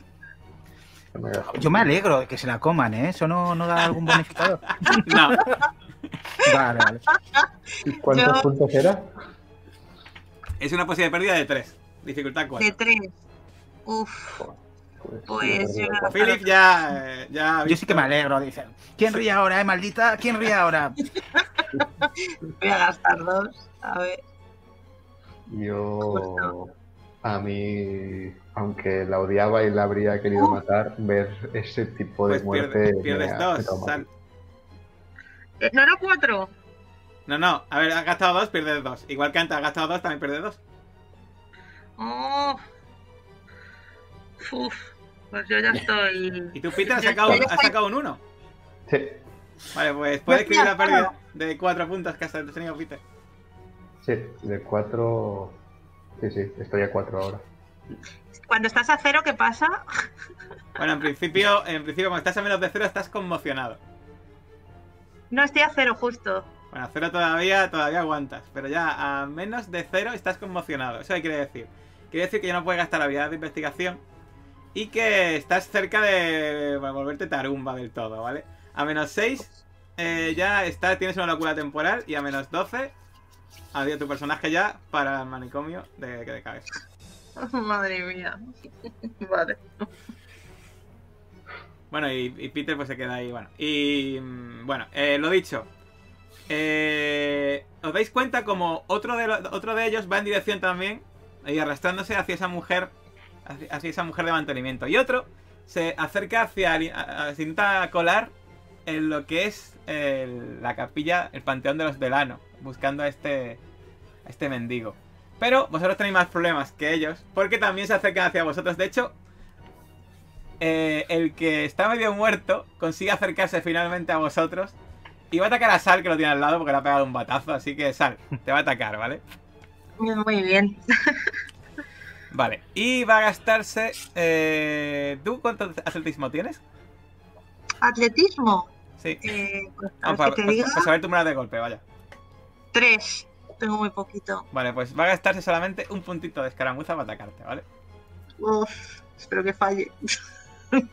Yo me alegro de que se la coman, ¿eh? ¿Eso no, no da algún bonificador? No, Vale, vale. ¿Y ¿Cuántos Yo- puntos era? es una posible pérdida de 3. Dificultad 4. De tres. Uf. Pues yo no- Philip ya, ya Yo sí que me alegro, dicen. ¿Quién ríe ahora, eh, maldita? ¿Quién ríe ahora? Voy a gastar dos. A ver. Yo A mí, aunque la odiaba y la habría querido matar, ver ese tipo de Pues muerte. pierdes, me dos. me ¿No era cuatro? No, no, a ver, has gastado dos, pierdes dos. Igual que antes has gastado dos, también pierdes dos. Oh. Uf, pues yo ya estoy. Y tú, Peter, has sacado, has estoy- sacado un uno. Sí, Vale, pues puedes escribir la a pérdida de cuatro puntos que has tenido, Peter. sí, de cuatro. Sí, sí, estoy a cuatro ahora. Cuando estás a cero, ¿qué pasa? Bueno, en principio, en principio, cuando estás a menos de cero, estás conmocionado. No estoy a cero justo. Bueno, a cero todavía, todavía aguantas, pero ya a menos de cero estás conmocionado. Eso qué quiere decir. Quiere decir que ya no puedes gastar habilidad de investigación y que estás cerca de bueno, volverte tarumba del todo, ¿vale? A menos 6 ya está, tienes una locura temporal y a menos 12 adiós tu personaje ya para el manicomio de de cabeza. Madre mía. Vale. Bueno, y, y Peter pues se queda ahí, bueno. Y mm, bueno, eh, lo dicho. Eh, ¿Os dais cuenta como otro de, otro de ellos va en dirección también y arrastrándose hacia esa mujer, hacia, esa mujer de mantenimiento? Y otro se acerca hacia, se intenta colar en lo que es el- la capilla, el panteón de los Delano, buscando a este, a este mendigo. Pero vosotros tenéis más problemas que ellos, porque también se acercan hacia vosotros. De hecho, eh, el que está medio muerto consigue acercarse finalmente a vosotros y va a atacar a Sal, que lo tiene al lado, porque le ha pegado un batazo. Así que Sal, te va a atacar, ¿vale? Muy bien. Vale. Y va a gastarse. eh, ¿Tú cuánto atletismo tienes? Atletismo. Sí. Eh, pues, a Vamos ver para, tu número de golpe, vaya. Tres. Tengo muy poquito. Vale, pues va a gastarse solamente un puntito de escaramuza para atacarte, ¿vale? Uf, espero que falle.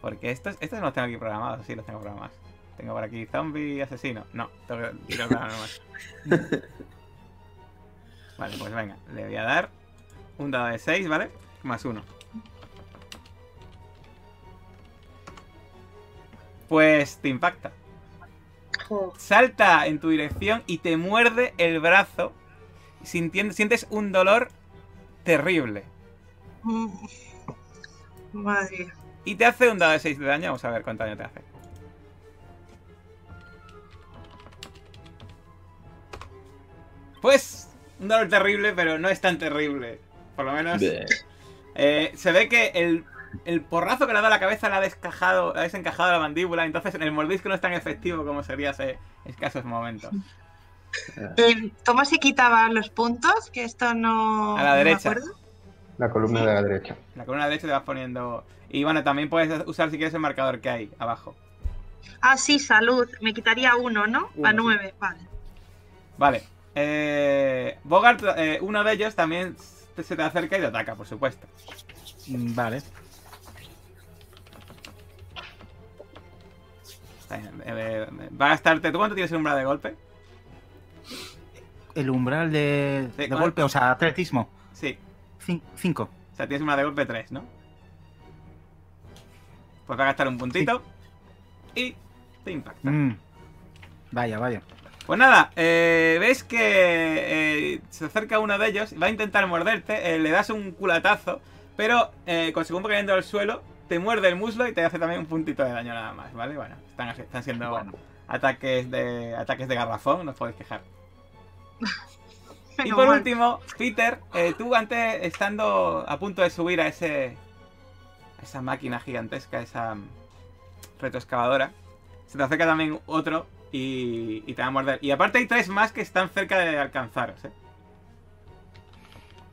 Porque estos, estos no los tengo aquí programados, sí los tengo programados. Tengo por aquí zombie asesino. No, tengo que tirar nada más. Vale, pues venga, le voy a dar un dado de 6, ¿vale? Más uno. Pues te impacta. Salta en tu dirección y te muerde el brazo. Sintiendo, sientes un dolor terrible. Madre. Y te hace un dado de 6 de daño. Vamos a ver cuánto daño te hace. Pues, un dolor terrible, pero no es tan terrible. Por lo menos. Eh, se ve que el, el porrazo que le ha dado a la cabeza le ha descajado, le ha desencajado la mandíbula. Entonces el mordisco no es tan efectivo como sería hace escasos momentos. Eh, ¿Cómo se quitaban los puntos? Que esto no. A la no me derecha. acuerdo. La columna de la derecha. La columna derecha te vas poniendo. Y bueno, también puedes usar si quieres el marcador que hay abajo. Ah, sí, salud. Me quitaría uno, ¿no? Uno, A sí. nueve, vale. Vale. Eh, Bogart, eh, uno de ellos también se te acerca y te ataca, por supuesto. Mm, Vale. Eh, eh, va a gastarte. ¿Tú cuánto tienes el umbral de golpe? El umbral de, Sí, de golpe, o sea, atletismo. Sí. Cin- Cinco. O sea, tienes umbral de golpe 3, ¿no? Pues va a gastar un puntito. Y te impacta. Mm. Vaya, vaya. Pues nada, eh, ves que eh, se acerca uno de ellos, va a intentar morderte, eh, le das un culatazo, pero eh, con según va cayendo al suelo, te muerde el muslo y te hace también un puntito de daño nada más, ¿vale? Bueno, están, están siendo Bueno. ataques de ataques de garrafón, no os podéis quejar. Y por último, Peter, eh, tú antes estando a punto de subir a ese a esa máquina gigantesca, esa mm, retroexcavadora, se te acerca también otro y, y te va a morder. Y aparte hay tres más que están cerca de alcanzaros, ¿eh?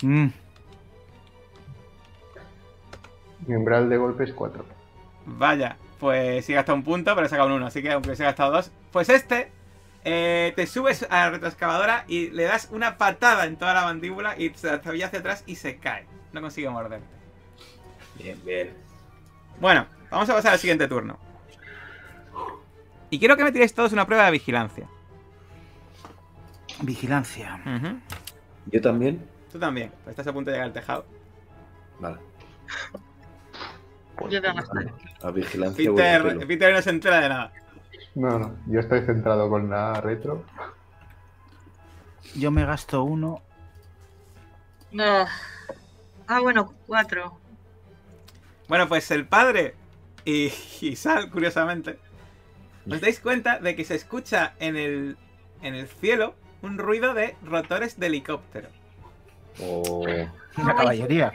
Mm. Mi umbral de golpe es 4. Vaya, pues sí gasta un punto, pero he sacado un uno, así que aunque se ha gastado dos. Pues este, eh, te subes a la retroexcavadora y le das una patada en toda la mandíbula y se hacia atrás y se cae. No consigue morderte. Bien, bien. Bueno, vamos a pasar al siguiente turno. Y quiero que me tiréis todos una prueba de vigilancia. Vigilancia. ¿Yo también? Tú también, pues estás a punto de llegar al tejado. Vale. Yo voy a vigilancia Peter. Peter no se entera de nada. No, no, yo estoy centrado con la retro. Yo me gasto uno. Ah, ah, bueno, cuatro. Bueno, pues el padre y, y Sal, curiosamente, os dais cuenta de que se escucha en el, en el cielo un ruido de rotores de helicóptero. O Una caballería.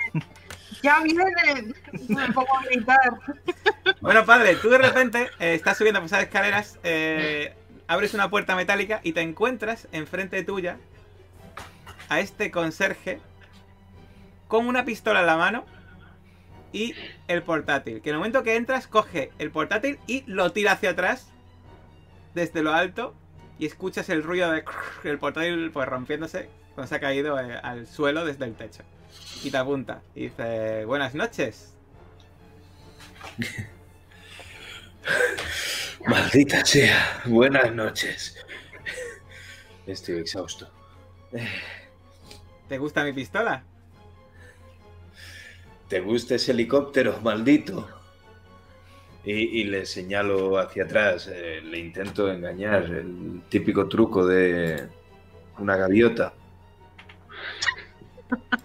¡Ya vienen! Me pongo a gritar. Bueno, padre, tú de repente eh, estás subiendo por esas escaleras, eh, abres una puerta metálica y te encuentras enfrente tuya a este conserje con una pistola en la mano y el portátil. Que en el momento que entras, coge el portátil y lo tira hacia atrás desde lo alto y escuchas el ruido de el portátil pues rompiéndose cuando se ha caído eh, al suelo desde el techo. Y te apunta y dice, buenas noches. Maldita sea. Buenas noches. Estoy exhausto. ¿Te gusta mi pistola? ¿Te gusta ese helicóptero, maldito? Y, y le señalo hacia atrás, eh, le intento engañar, el típico truco de una gaviota.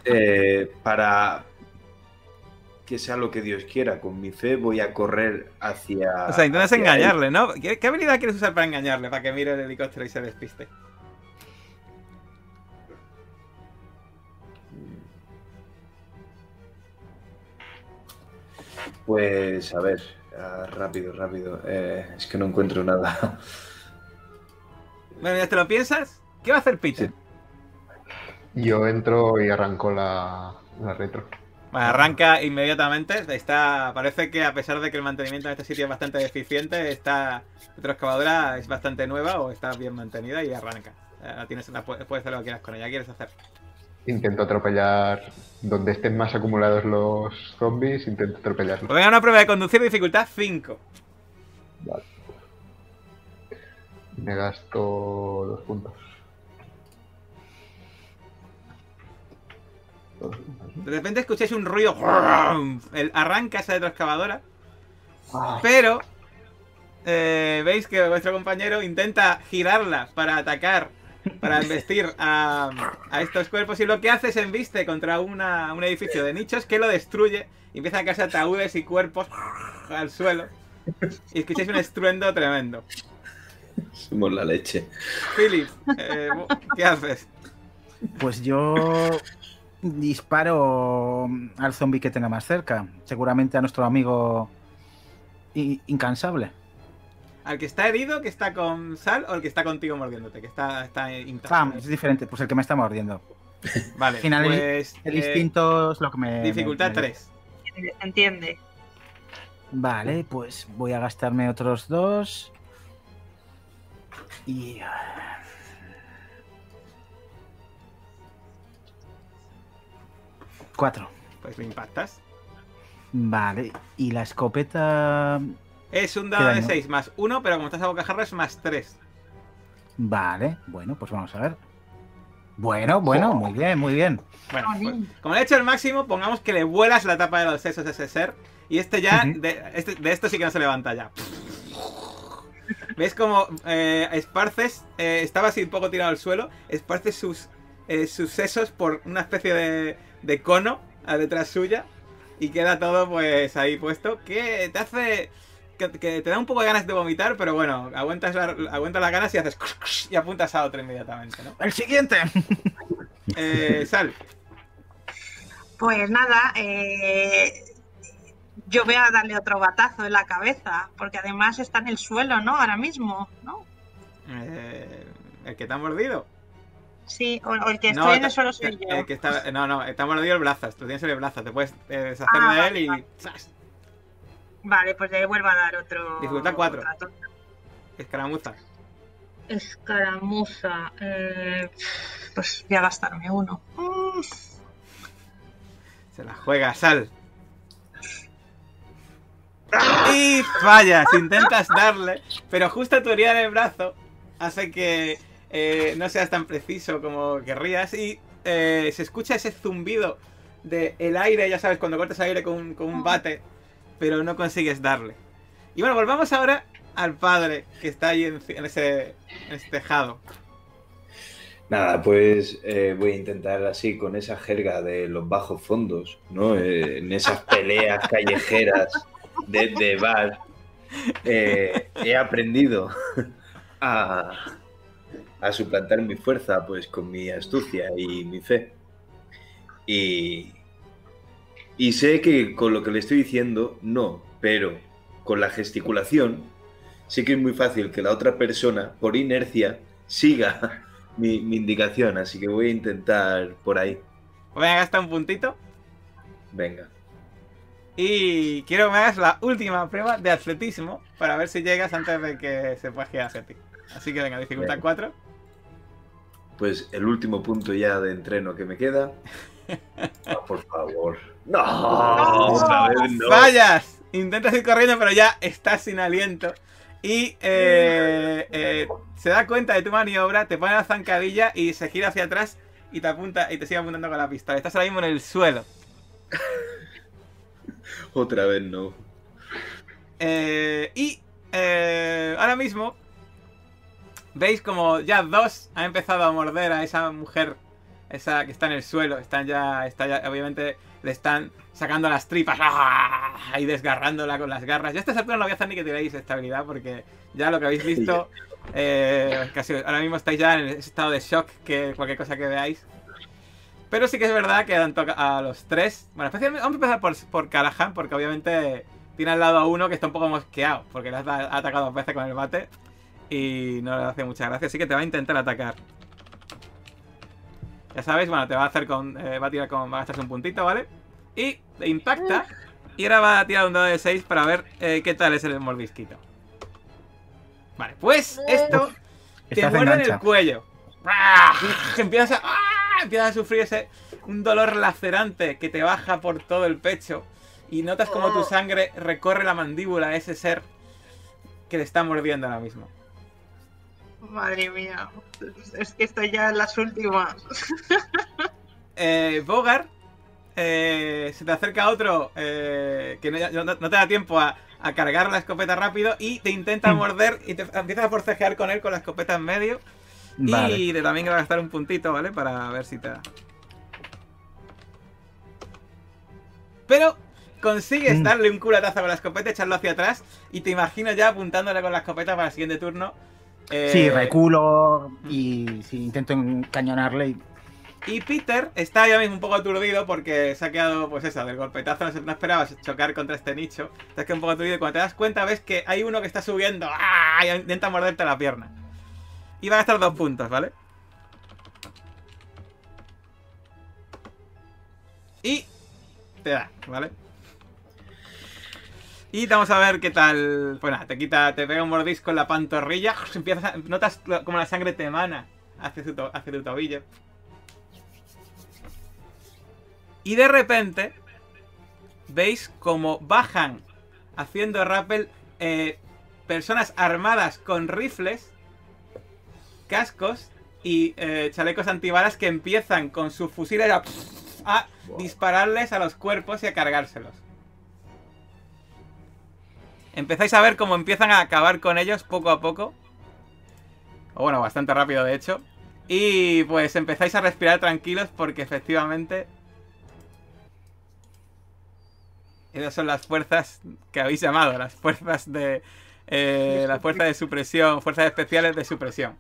Eh, para que sea lo que Dios quiera, con mi fe voy a correr hacia... O sea, intentas él. engañarle, ¿no? ¿Qué, qué habilidad quieres usar para engañarle? Para que mire el helicóptero y se despiste. Pues a ver, ah, rápido, rápido. Eh, es que no encuentro nada. Bueno, ya te lo piensas. ¿Qué va a hacer Peter? Sí. Yo entro y arranco la, la retro. Arranca inmediatamente. Está, parece que a pesar de que el mantenimiento en este sitio es bastante deficiente, esta retroexcavadora es bastante nueva o está bien mantenida y arranca. Eh, La tienes, la puedes hacer lo que quieras con ella. ¿Qué quieres hacer? Intento atropellar donde estén más acumulados los zombies, intento atropellarlos. Pues venga, una prueba de conducir dificultad 5. Vale. Me gasto dos puntos. De repente escucháis un ruido. El, arranca esa retroexcavadora. Ah, Pero eh, veis que vuestro compañero intenta girarla para atacar, para embestir a, a estos cuerpos y lo que hace es embiste contra una- un edificio de nichos que lo destruye y empieza a caerse ataúdes y cuerpos al suelo. Y escucháis un estruendo tremendo. Somos la leche. Philip, eh, ¿qué haces? Pues yo disparo al zombie que tenga más cerca. Seguramente a nuestro amigo incansable. ¿Al que está herido, que está con sal o el que está contigo mordiéndote? Que está, está intacto. Ah, es diferente, pues el que me está mordiendo. Vale, al final pues. El eh, instinto es lo que me. dificultad me- 3. Entiende. Vale, pues voy a gastarme otros dos. Y. Cuatro. Pues le impactas. Vale, y la escopeta. Es un ¿Qué dado de daño? 6 más 1, pero como estás a bocajarro es más 3. Vale, bueno, pues vamos a ver. Bueno, bueno, muy bien, muy bien. Bueno, pues, como le he hecho el máximo, pongamos que le vuelas la tapa de los sesos a ese ser. Y este ya, de, este- de esto sí que no se levanta ya. ¿Ves como eh, esparces, eh, estaba así un poco tirado al suelo, esparces sus, eh, sus sesos por una especie de, de cono a detrás suya y queda todo pues ahí puesto que te hace... Que, que te da un poco de ganas de vomitar, pero bueno, aguantas, la- aguantas las ganas y haces... y apuntas a otro inmediatamente, ¿no? ¡El siguiente! Eh, Sal, Pues nada, eh, yo voy a darle otro batazo en la cabeza, porque además está en el suelo, ¿no? Ahora mismo, ¿no? eh, el que te ha mordido. Sí, o, o el que No, estoy en ta- el suelo soy yo. el que está, no, no, está mordido el brazo. Tú tienes el brazo, te puedes eh, deshacer Ah, de vale, él y. vale. Vale, pues le vuelvo a dar otro. Dificultad cuatro. otra tonta. Escaramuza. Escaramuza. eh, pues voy a gastarme uno. Se la juega, sal. Y fallas, intentas darle, pero justo tu herida en el brazo hace que eh, no seas tan preciso como querrías y eh, se escucha ese zumbido del el aire, ya sabes, cuando cortas aire con, un- con un bate, pero no consigues darle. Y bueno, volvamos ahora al padre que está ahí en, en ese, en ese tejado. Nada, pues eh, voy a intentar así, con esa jerga de los bajos fondos, ¿no? Eh, en esas peleas callejeras de, de bar, eh, he aprendido a, a suplantar mi fuerza, pues con mi astucia y mi fe. Y, y sé que con lo que le estoy diciendo, no, pero con la gesticulación, sé que es muy fácil que la otra persona, por inercia, siga mi, mi indicación, así que voy a intentar por ahí. Voy a gastar un puntito. Venga. Y quiero que me hagas la última prueba de atletismo para ver si llegas antes de que se pueda girar hacia ti. Así que venga, dificultad Venga. 4. Pues el último punto ya de entreno que me queda. Ah, por favor. No, otra vez no. ¡Fallas! Intentas ir corriendo, pero ya estás sin aliento. Y eh, eh, se da cuenta de tu maniobra, te pone la zancadilla y se gira hacia atrás y te apunta y te sigue apuntando con la pistola. Estás ahora mismo en el suelo. Otra vez no. Eh, y eh, ahora mismo veis como ya dos han empezado a morder a esa mujer, esa que está en el suelo. Están ya, está ya obviamente le están sacando las tripas ¡ah! y desgarrándola con las garras. Ya a esta altura no voy a hacer ni que tiréis estabilidad porque ya lo que habéis visto, eh, casi ahora mismo estáis ya en ese estado de shock que cualquier cosa que veáis. Pero sí que es verdad que dan toca a los tres. Bueno, especialmente vamos a empezar por, por Callahan, porque obviamente tiene al lado a uno que está un poco mosqueado, porque le ha atacado dos veces con el bate y no le hace mucha gracia, así que te va a intentar atacar. Ya sabes, bueno, te va a hacer con. eh, va a tirar con. Va a gastarse un puntito, ¿vale? Y te impacta. Y ahora va a tirar un dado de 6 para ver eh, qué tal es el mordisquito. Vale, pues esto te muerde en el cuello. ¡Ah! Empiezas a, ¡ah! empiezas a sufrir ese un dolor lacerante que te baja por todo el pecho y notas como tu sangre recorre la mandíbula a ese ser que te está mordiendo ahora mismo. Madre mía. Es que estoy ya en las últimas. Eh, Bogart eh, se te acerca otro eh, que no, no- no te da tiempo a, a cargar la escopeta rápido y te intenta Mm. morder y te empiezas a forcejear con él con la escopeta en medio. Vale. Y te también va a gastar un puntito, ¿vale? Para ver si te da. Pero consigues Mm. darle un culatazo con la escopeta, echarlo hacia atrás y te imagino ya apuntándole con la escopeta para el siguiente turno. Eh, Sí, reculo y sí, intento encañonarle y Y Peter está ya mismo un poco aturdido porque se ha quedado, pues eso, del golpetazo, no, se- no esperabas chocar contra este nicho. Estás que un poco aturdido y cuando te das cuenta ves que hay uno que está subiendo ¡ah! y intenta morderte la pierna. Y va a gastar dos puntos, ¿vale? Y te da, ¿vale? Y vamos a ver qué tal. Pues nada, te quita, te pega un mordisco en la pantorrilla. Empiezas a- notas como la sangre te emana hacia, tu hacia tu tobillo. Y de repente veis como bajan haciendo rappel eh, personas armadas con rifles, cascos y eh, chalecos antibalas que empiezan con sus fusiles a, a Wow. dispararles a los cuerpos y a cargárselos. Empezáis a ver cómo empiezan a acabar con ellos poco a poco. O bueno, bastante rápido de hecho. Y pues empezáis a respirar tranquilos porque efectivamente esas son las fuerzas que habéis llamado, las fuerzas de... eh, las fuerzas de supresión, fuerzas especiales de supresión.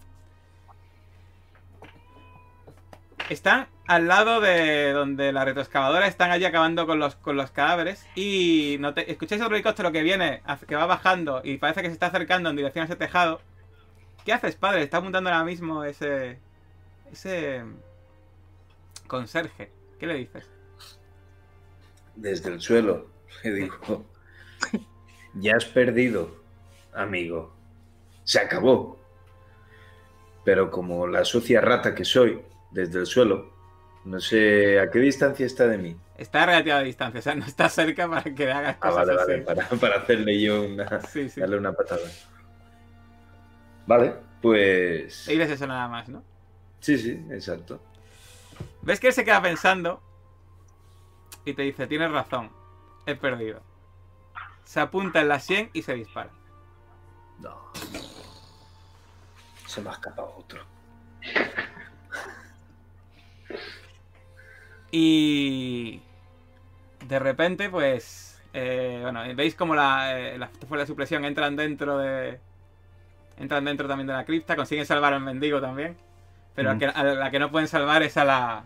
Están al lado de donde la retroexcavadora están allí acabando con los, con los cadáveres y note- escucháis otro helicóptero que viene, que va bajando y parece que se está acercando en dirección a ese tejado. ¿Qué haces, padre? Está apuntando ahora mismo ese... ese... conserje. ¿Qué le dices? Desde el suelo, le digo. Ya has perdido, amigo. Se acabó. Pero como la sucia rata que soy, desde el suelo, no sé a qué distancia está de mí. Está a relativa distancia, o sea, no está cerca para que le hagas Ah, cosas vale, así. vale, para, para hacerle yo una, Sí, sí. darle una patada. Vale, pues... Y dices eso nada más, ¿no? Sí, sí, exacto. Ves que él se queda pensando y te dice, tienes razón, he perdido. Se apunta en la 100 y se dispara. No. Se me ha escapado otro. Y de repente, pues, eh, bueno, veis como la, eh, las fuerzas de supresión entran dentro de, entran dentro también de la cripta, consiguen salvar al mendigo también, pero a, que- a la que no pueden salvar es a la,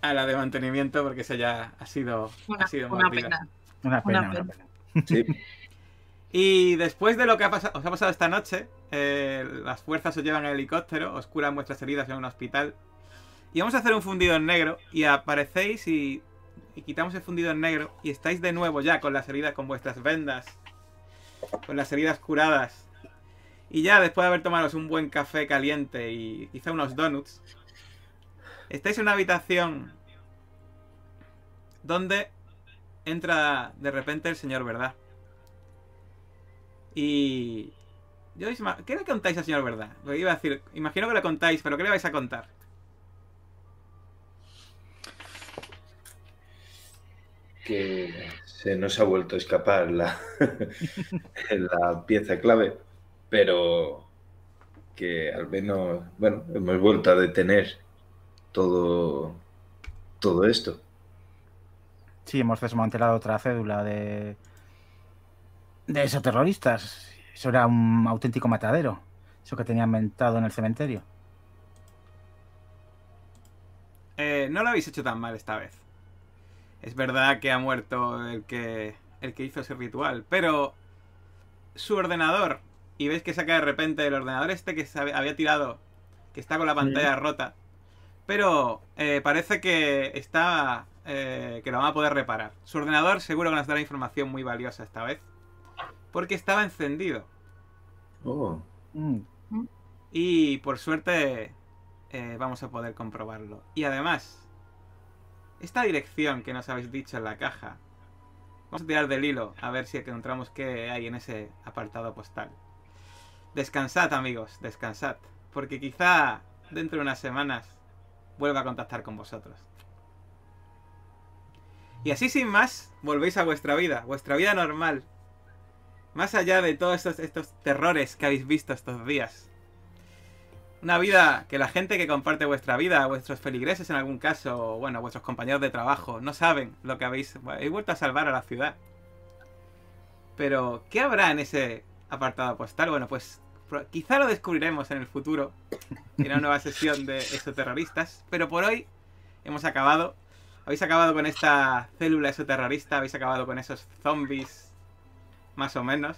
a la de mantenimiento porque esa ya ha sido, Una, ha sido una pena. Una pena, Una una pena. pena. Sí, Y después de lo que ha pasado, os ha pasado esta noche, eh, las fuerzas os llevan en helicóptero, os curan vuestras heridas en un hospital. Y vamos a hacer un fundido en negro. Y aparecéis y, y quitamos el fundido en negro. Y estáis de nuevo ya con las heridas, con vuestras vendas. Con las heridas curadas. Y ya después de haber tomado un buen café caliente y quizá unos donuts. Estáis en una habitación donde entra de repente el señor Verdad. Y. Yo, ¿Qué le contáis al señor Verdad? Lo iba a decir, imagino que le contáis, pero ¿qué le vais a contar? que se nos ha vuelto a escapar la, la pieza clave, pero que al menos, bueno, hemos vuelto a detener todo, todo esto. Sí, hemos desmantelado otra cédula de. de esos terroristas. Eso era un auténtico matadero. Eso que tenían inventado en el cementerio. Eh, no lo habéis hecho tan mal esta vez. Es verdad que ha muerto el que, el que hizo ese ritual, pero su ordenador, y veis que saca de repente el ordenador este que se había tirado, que está con la pantalla rota, pero eh, parece que está, eh, que lo van a poder reparar. Su ordenador seguro que nos dará información muy valiosa esta vez, porque estaba encendido. Oh, Mm, Y por suerte eh, vamos a poder comprobarlo. Y además, esta dirección que nos habéis dicho en la caja, vamos a tirar del hilo a ver si encontramos qué hay en ese apartado postal. Descansad amigos, descansad, porque quizá dentro de unas semanas vuelva a contactar con vosotros. Y así sin más, volvéis a vuestra vida, vuestra vida normal. Más allá de todos estos, estos terrores que habéis visto estos días. Una vida que la gente que comparte vuestra vida, vuestros feligreses en algún caso, o bueno, vuestros compañeros de trabajo, no saben lo que habéis, vuelto a salvar a la ciudad. Pero, ¿qué habrá en ese apartado postal? Bueno, pues quizá lo descubriremos en el futuro, en una nueva sesión de exoterroristas, pero por hoy hemos acabado. Habéis acabado con esta célula exoterrorista, habéis acabado con esos zombies, más o menos.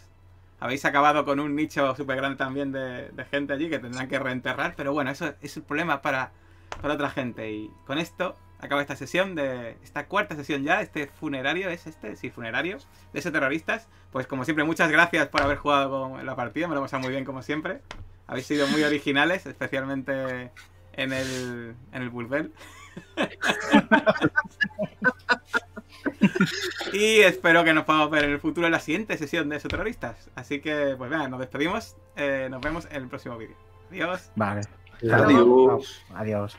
Habéis acabado con un nicho súper grande también de, gente allí que tendrán que reenterrar, pero bueno, eso es un problema para, para otra gente. Y con esto acaba esta sesión de. esta cuarta sesión ya, este funerario, ¿es este? Sí, funerario, de esos terroristas. Pues como siempre, muchas gracias por haber jugado con la partida, me lo he muy bien como siempre. Habéis sido muy originales, especialmente en el, en el. y espero que nos podamos ver en el futuro en la siguiente sesión de esos terroristas. Así que, pues nada, nos despedimos. eh, nos vemos en el próximo vídeo. Adiós. Vale. Adiós. Adiós.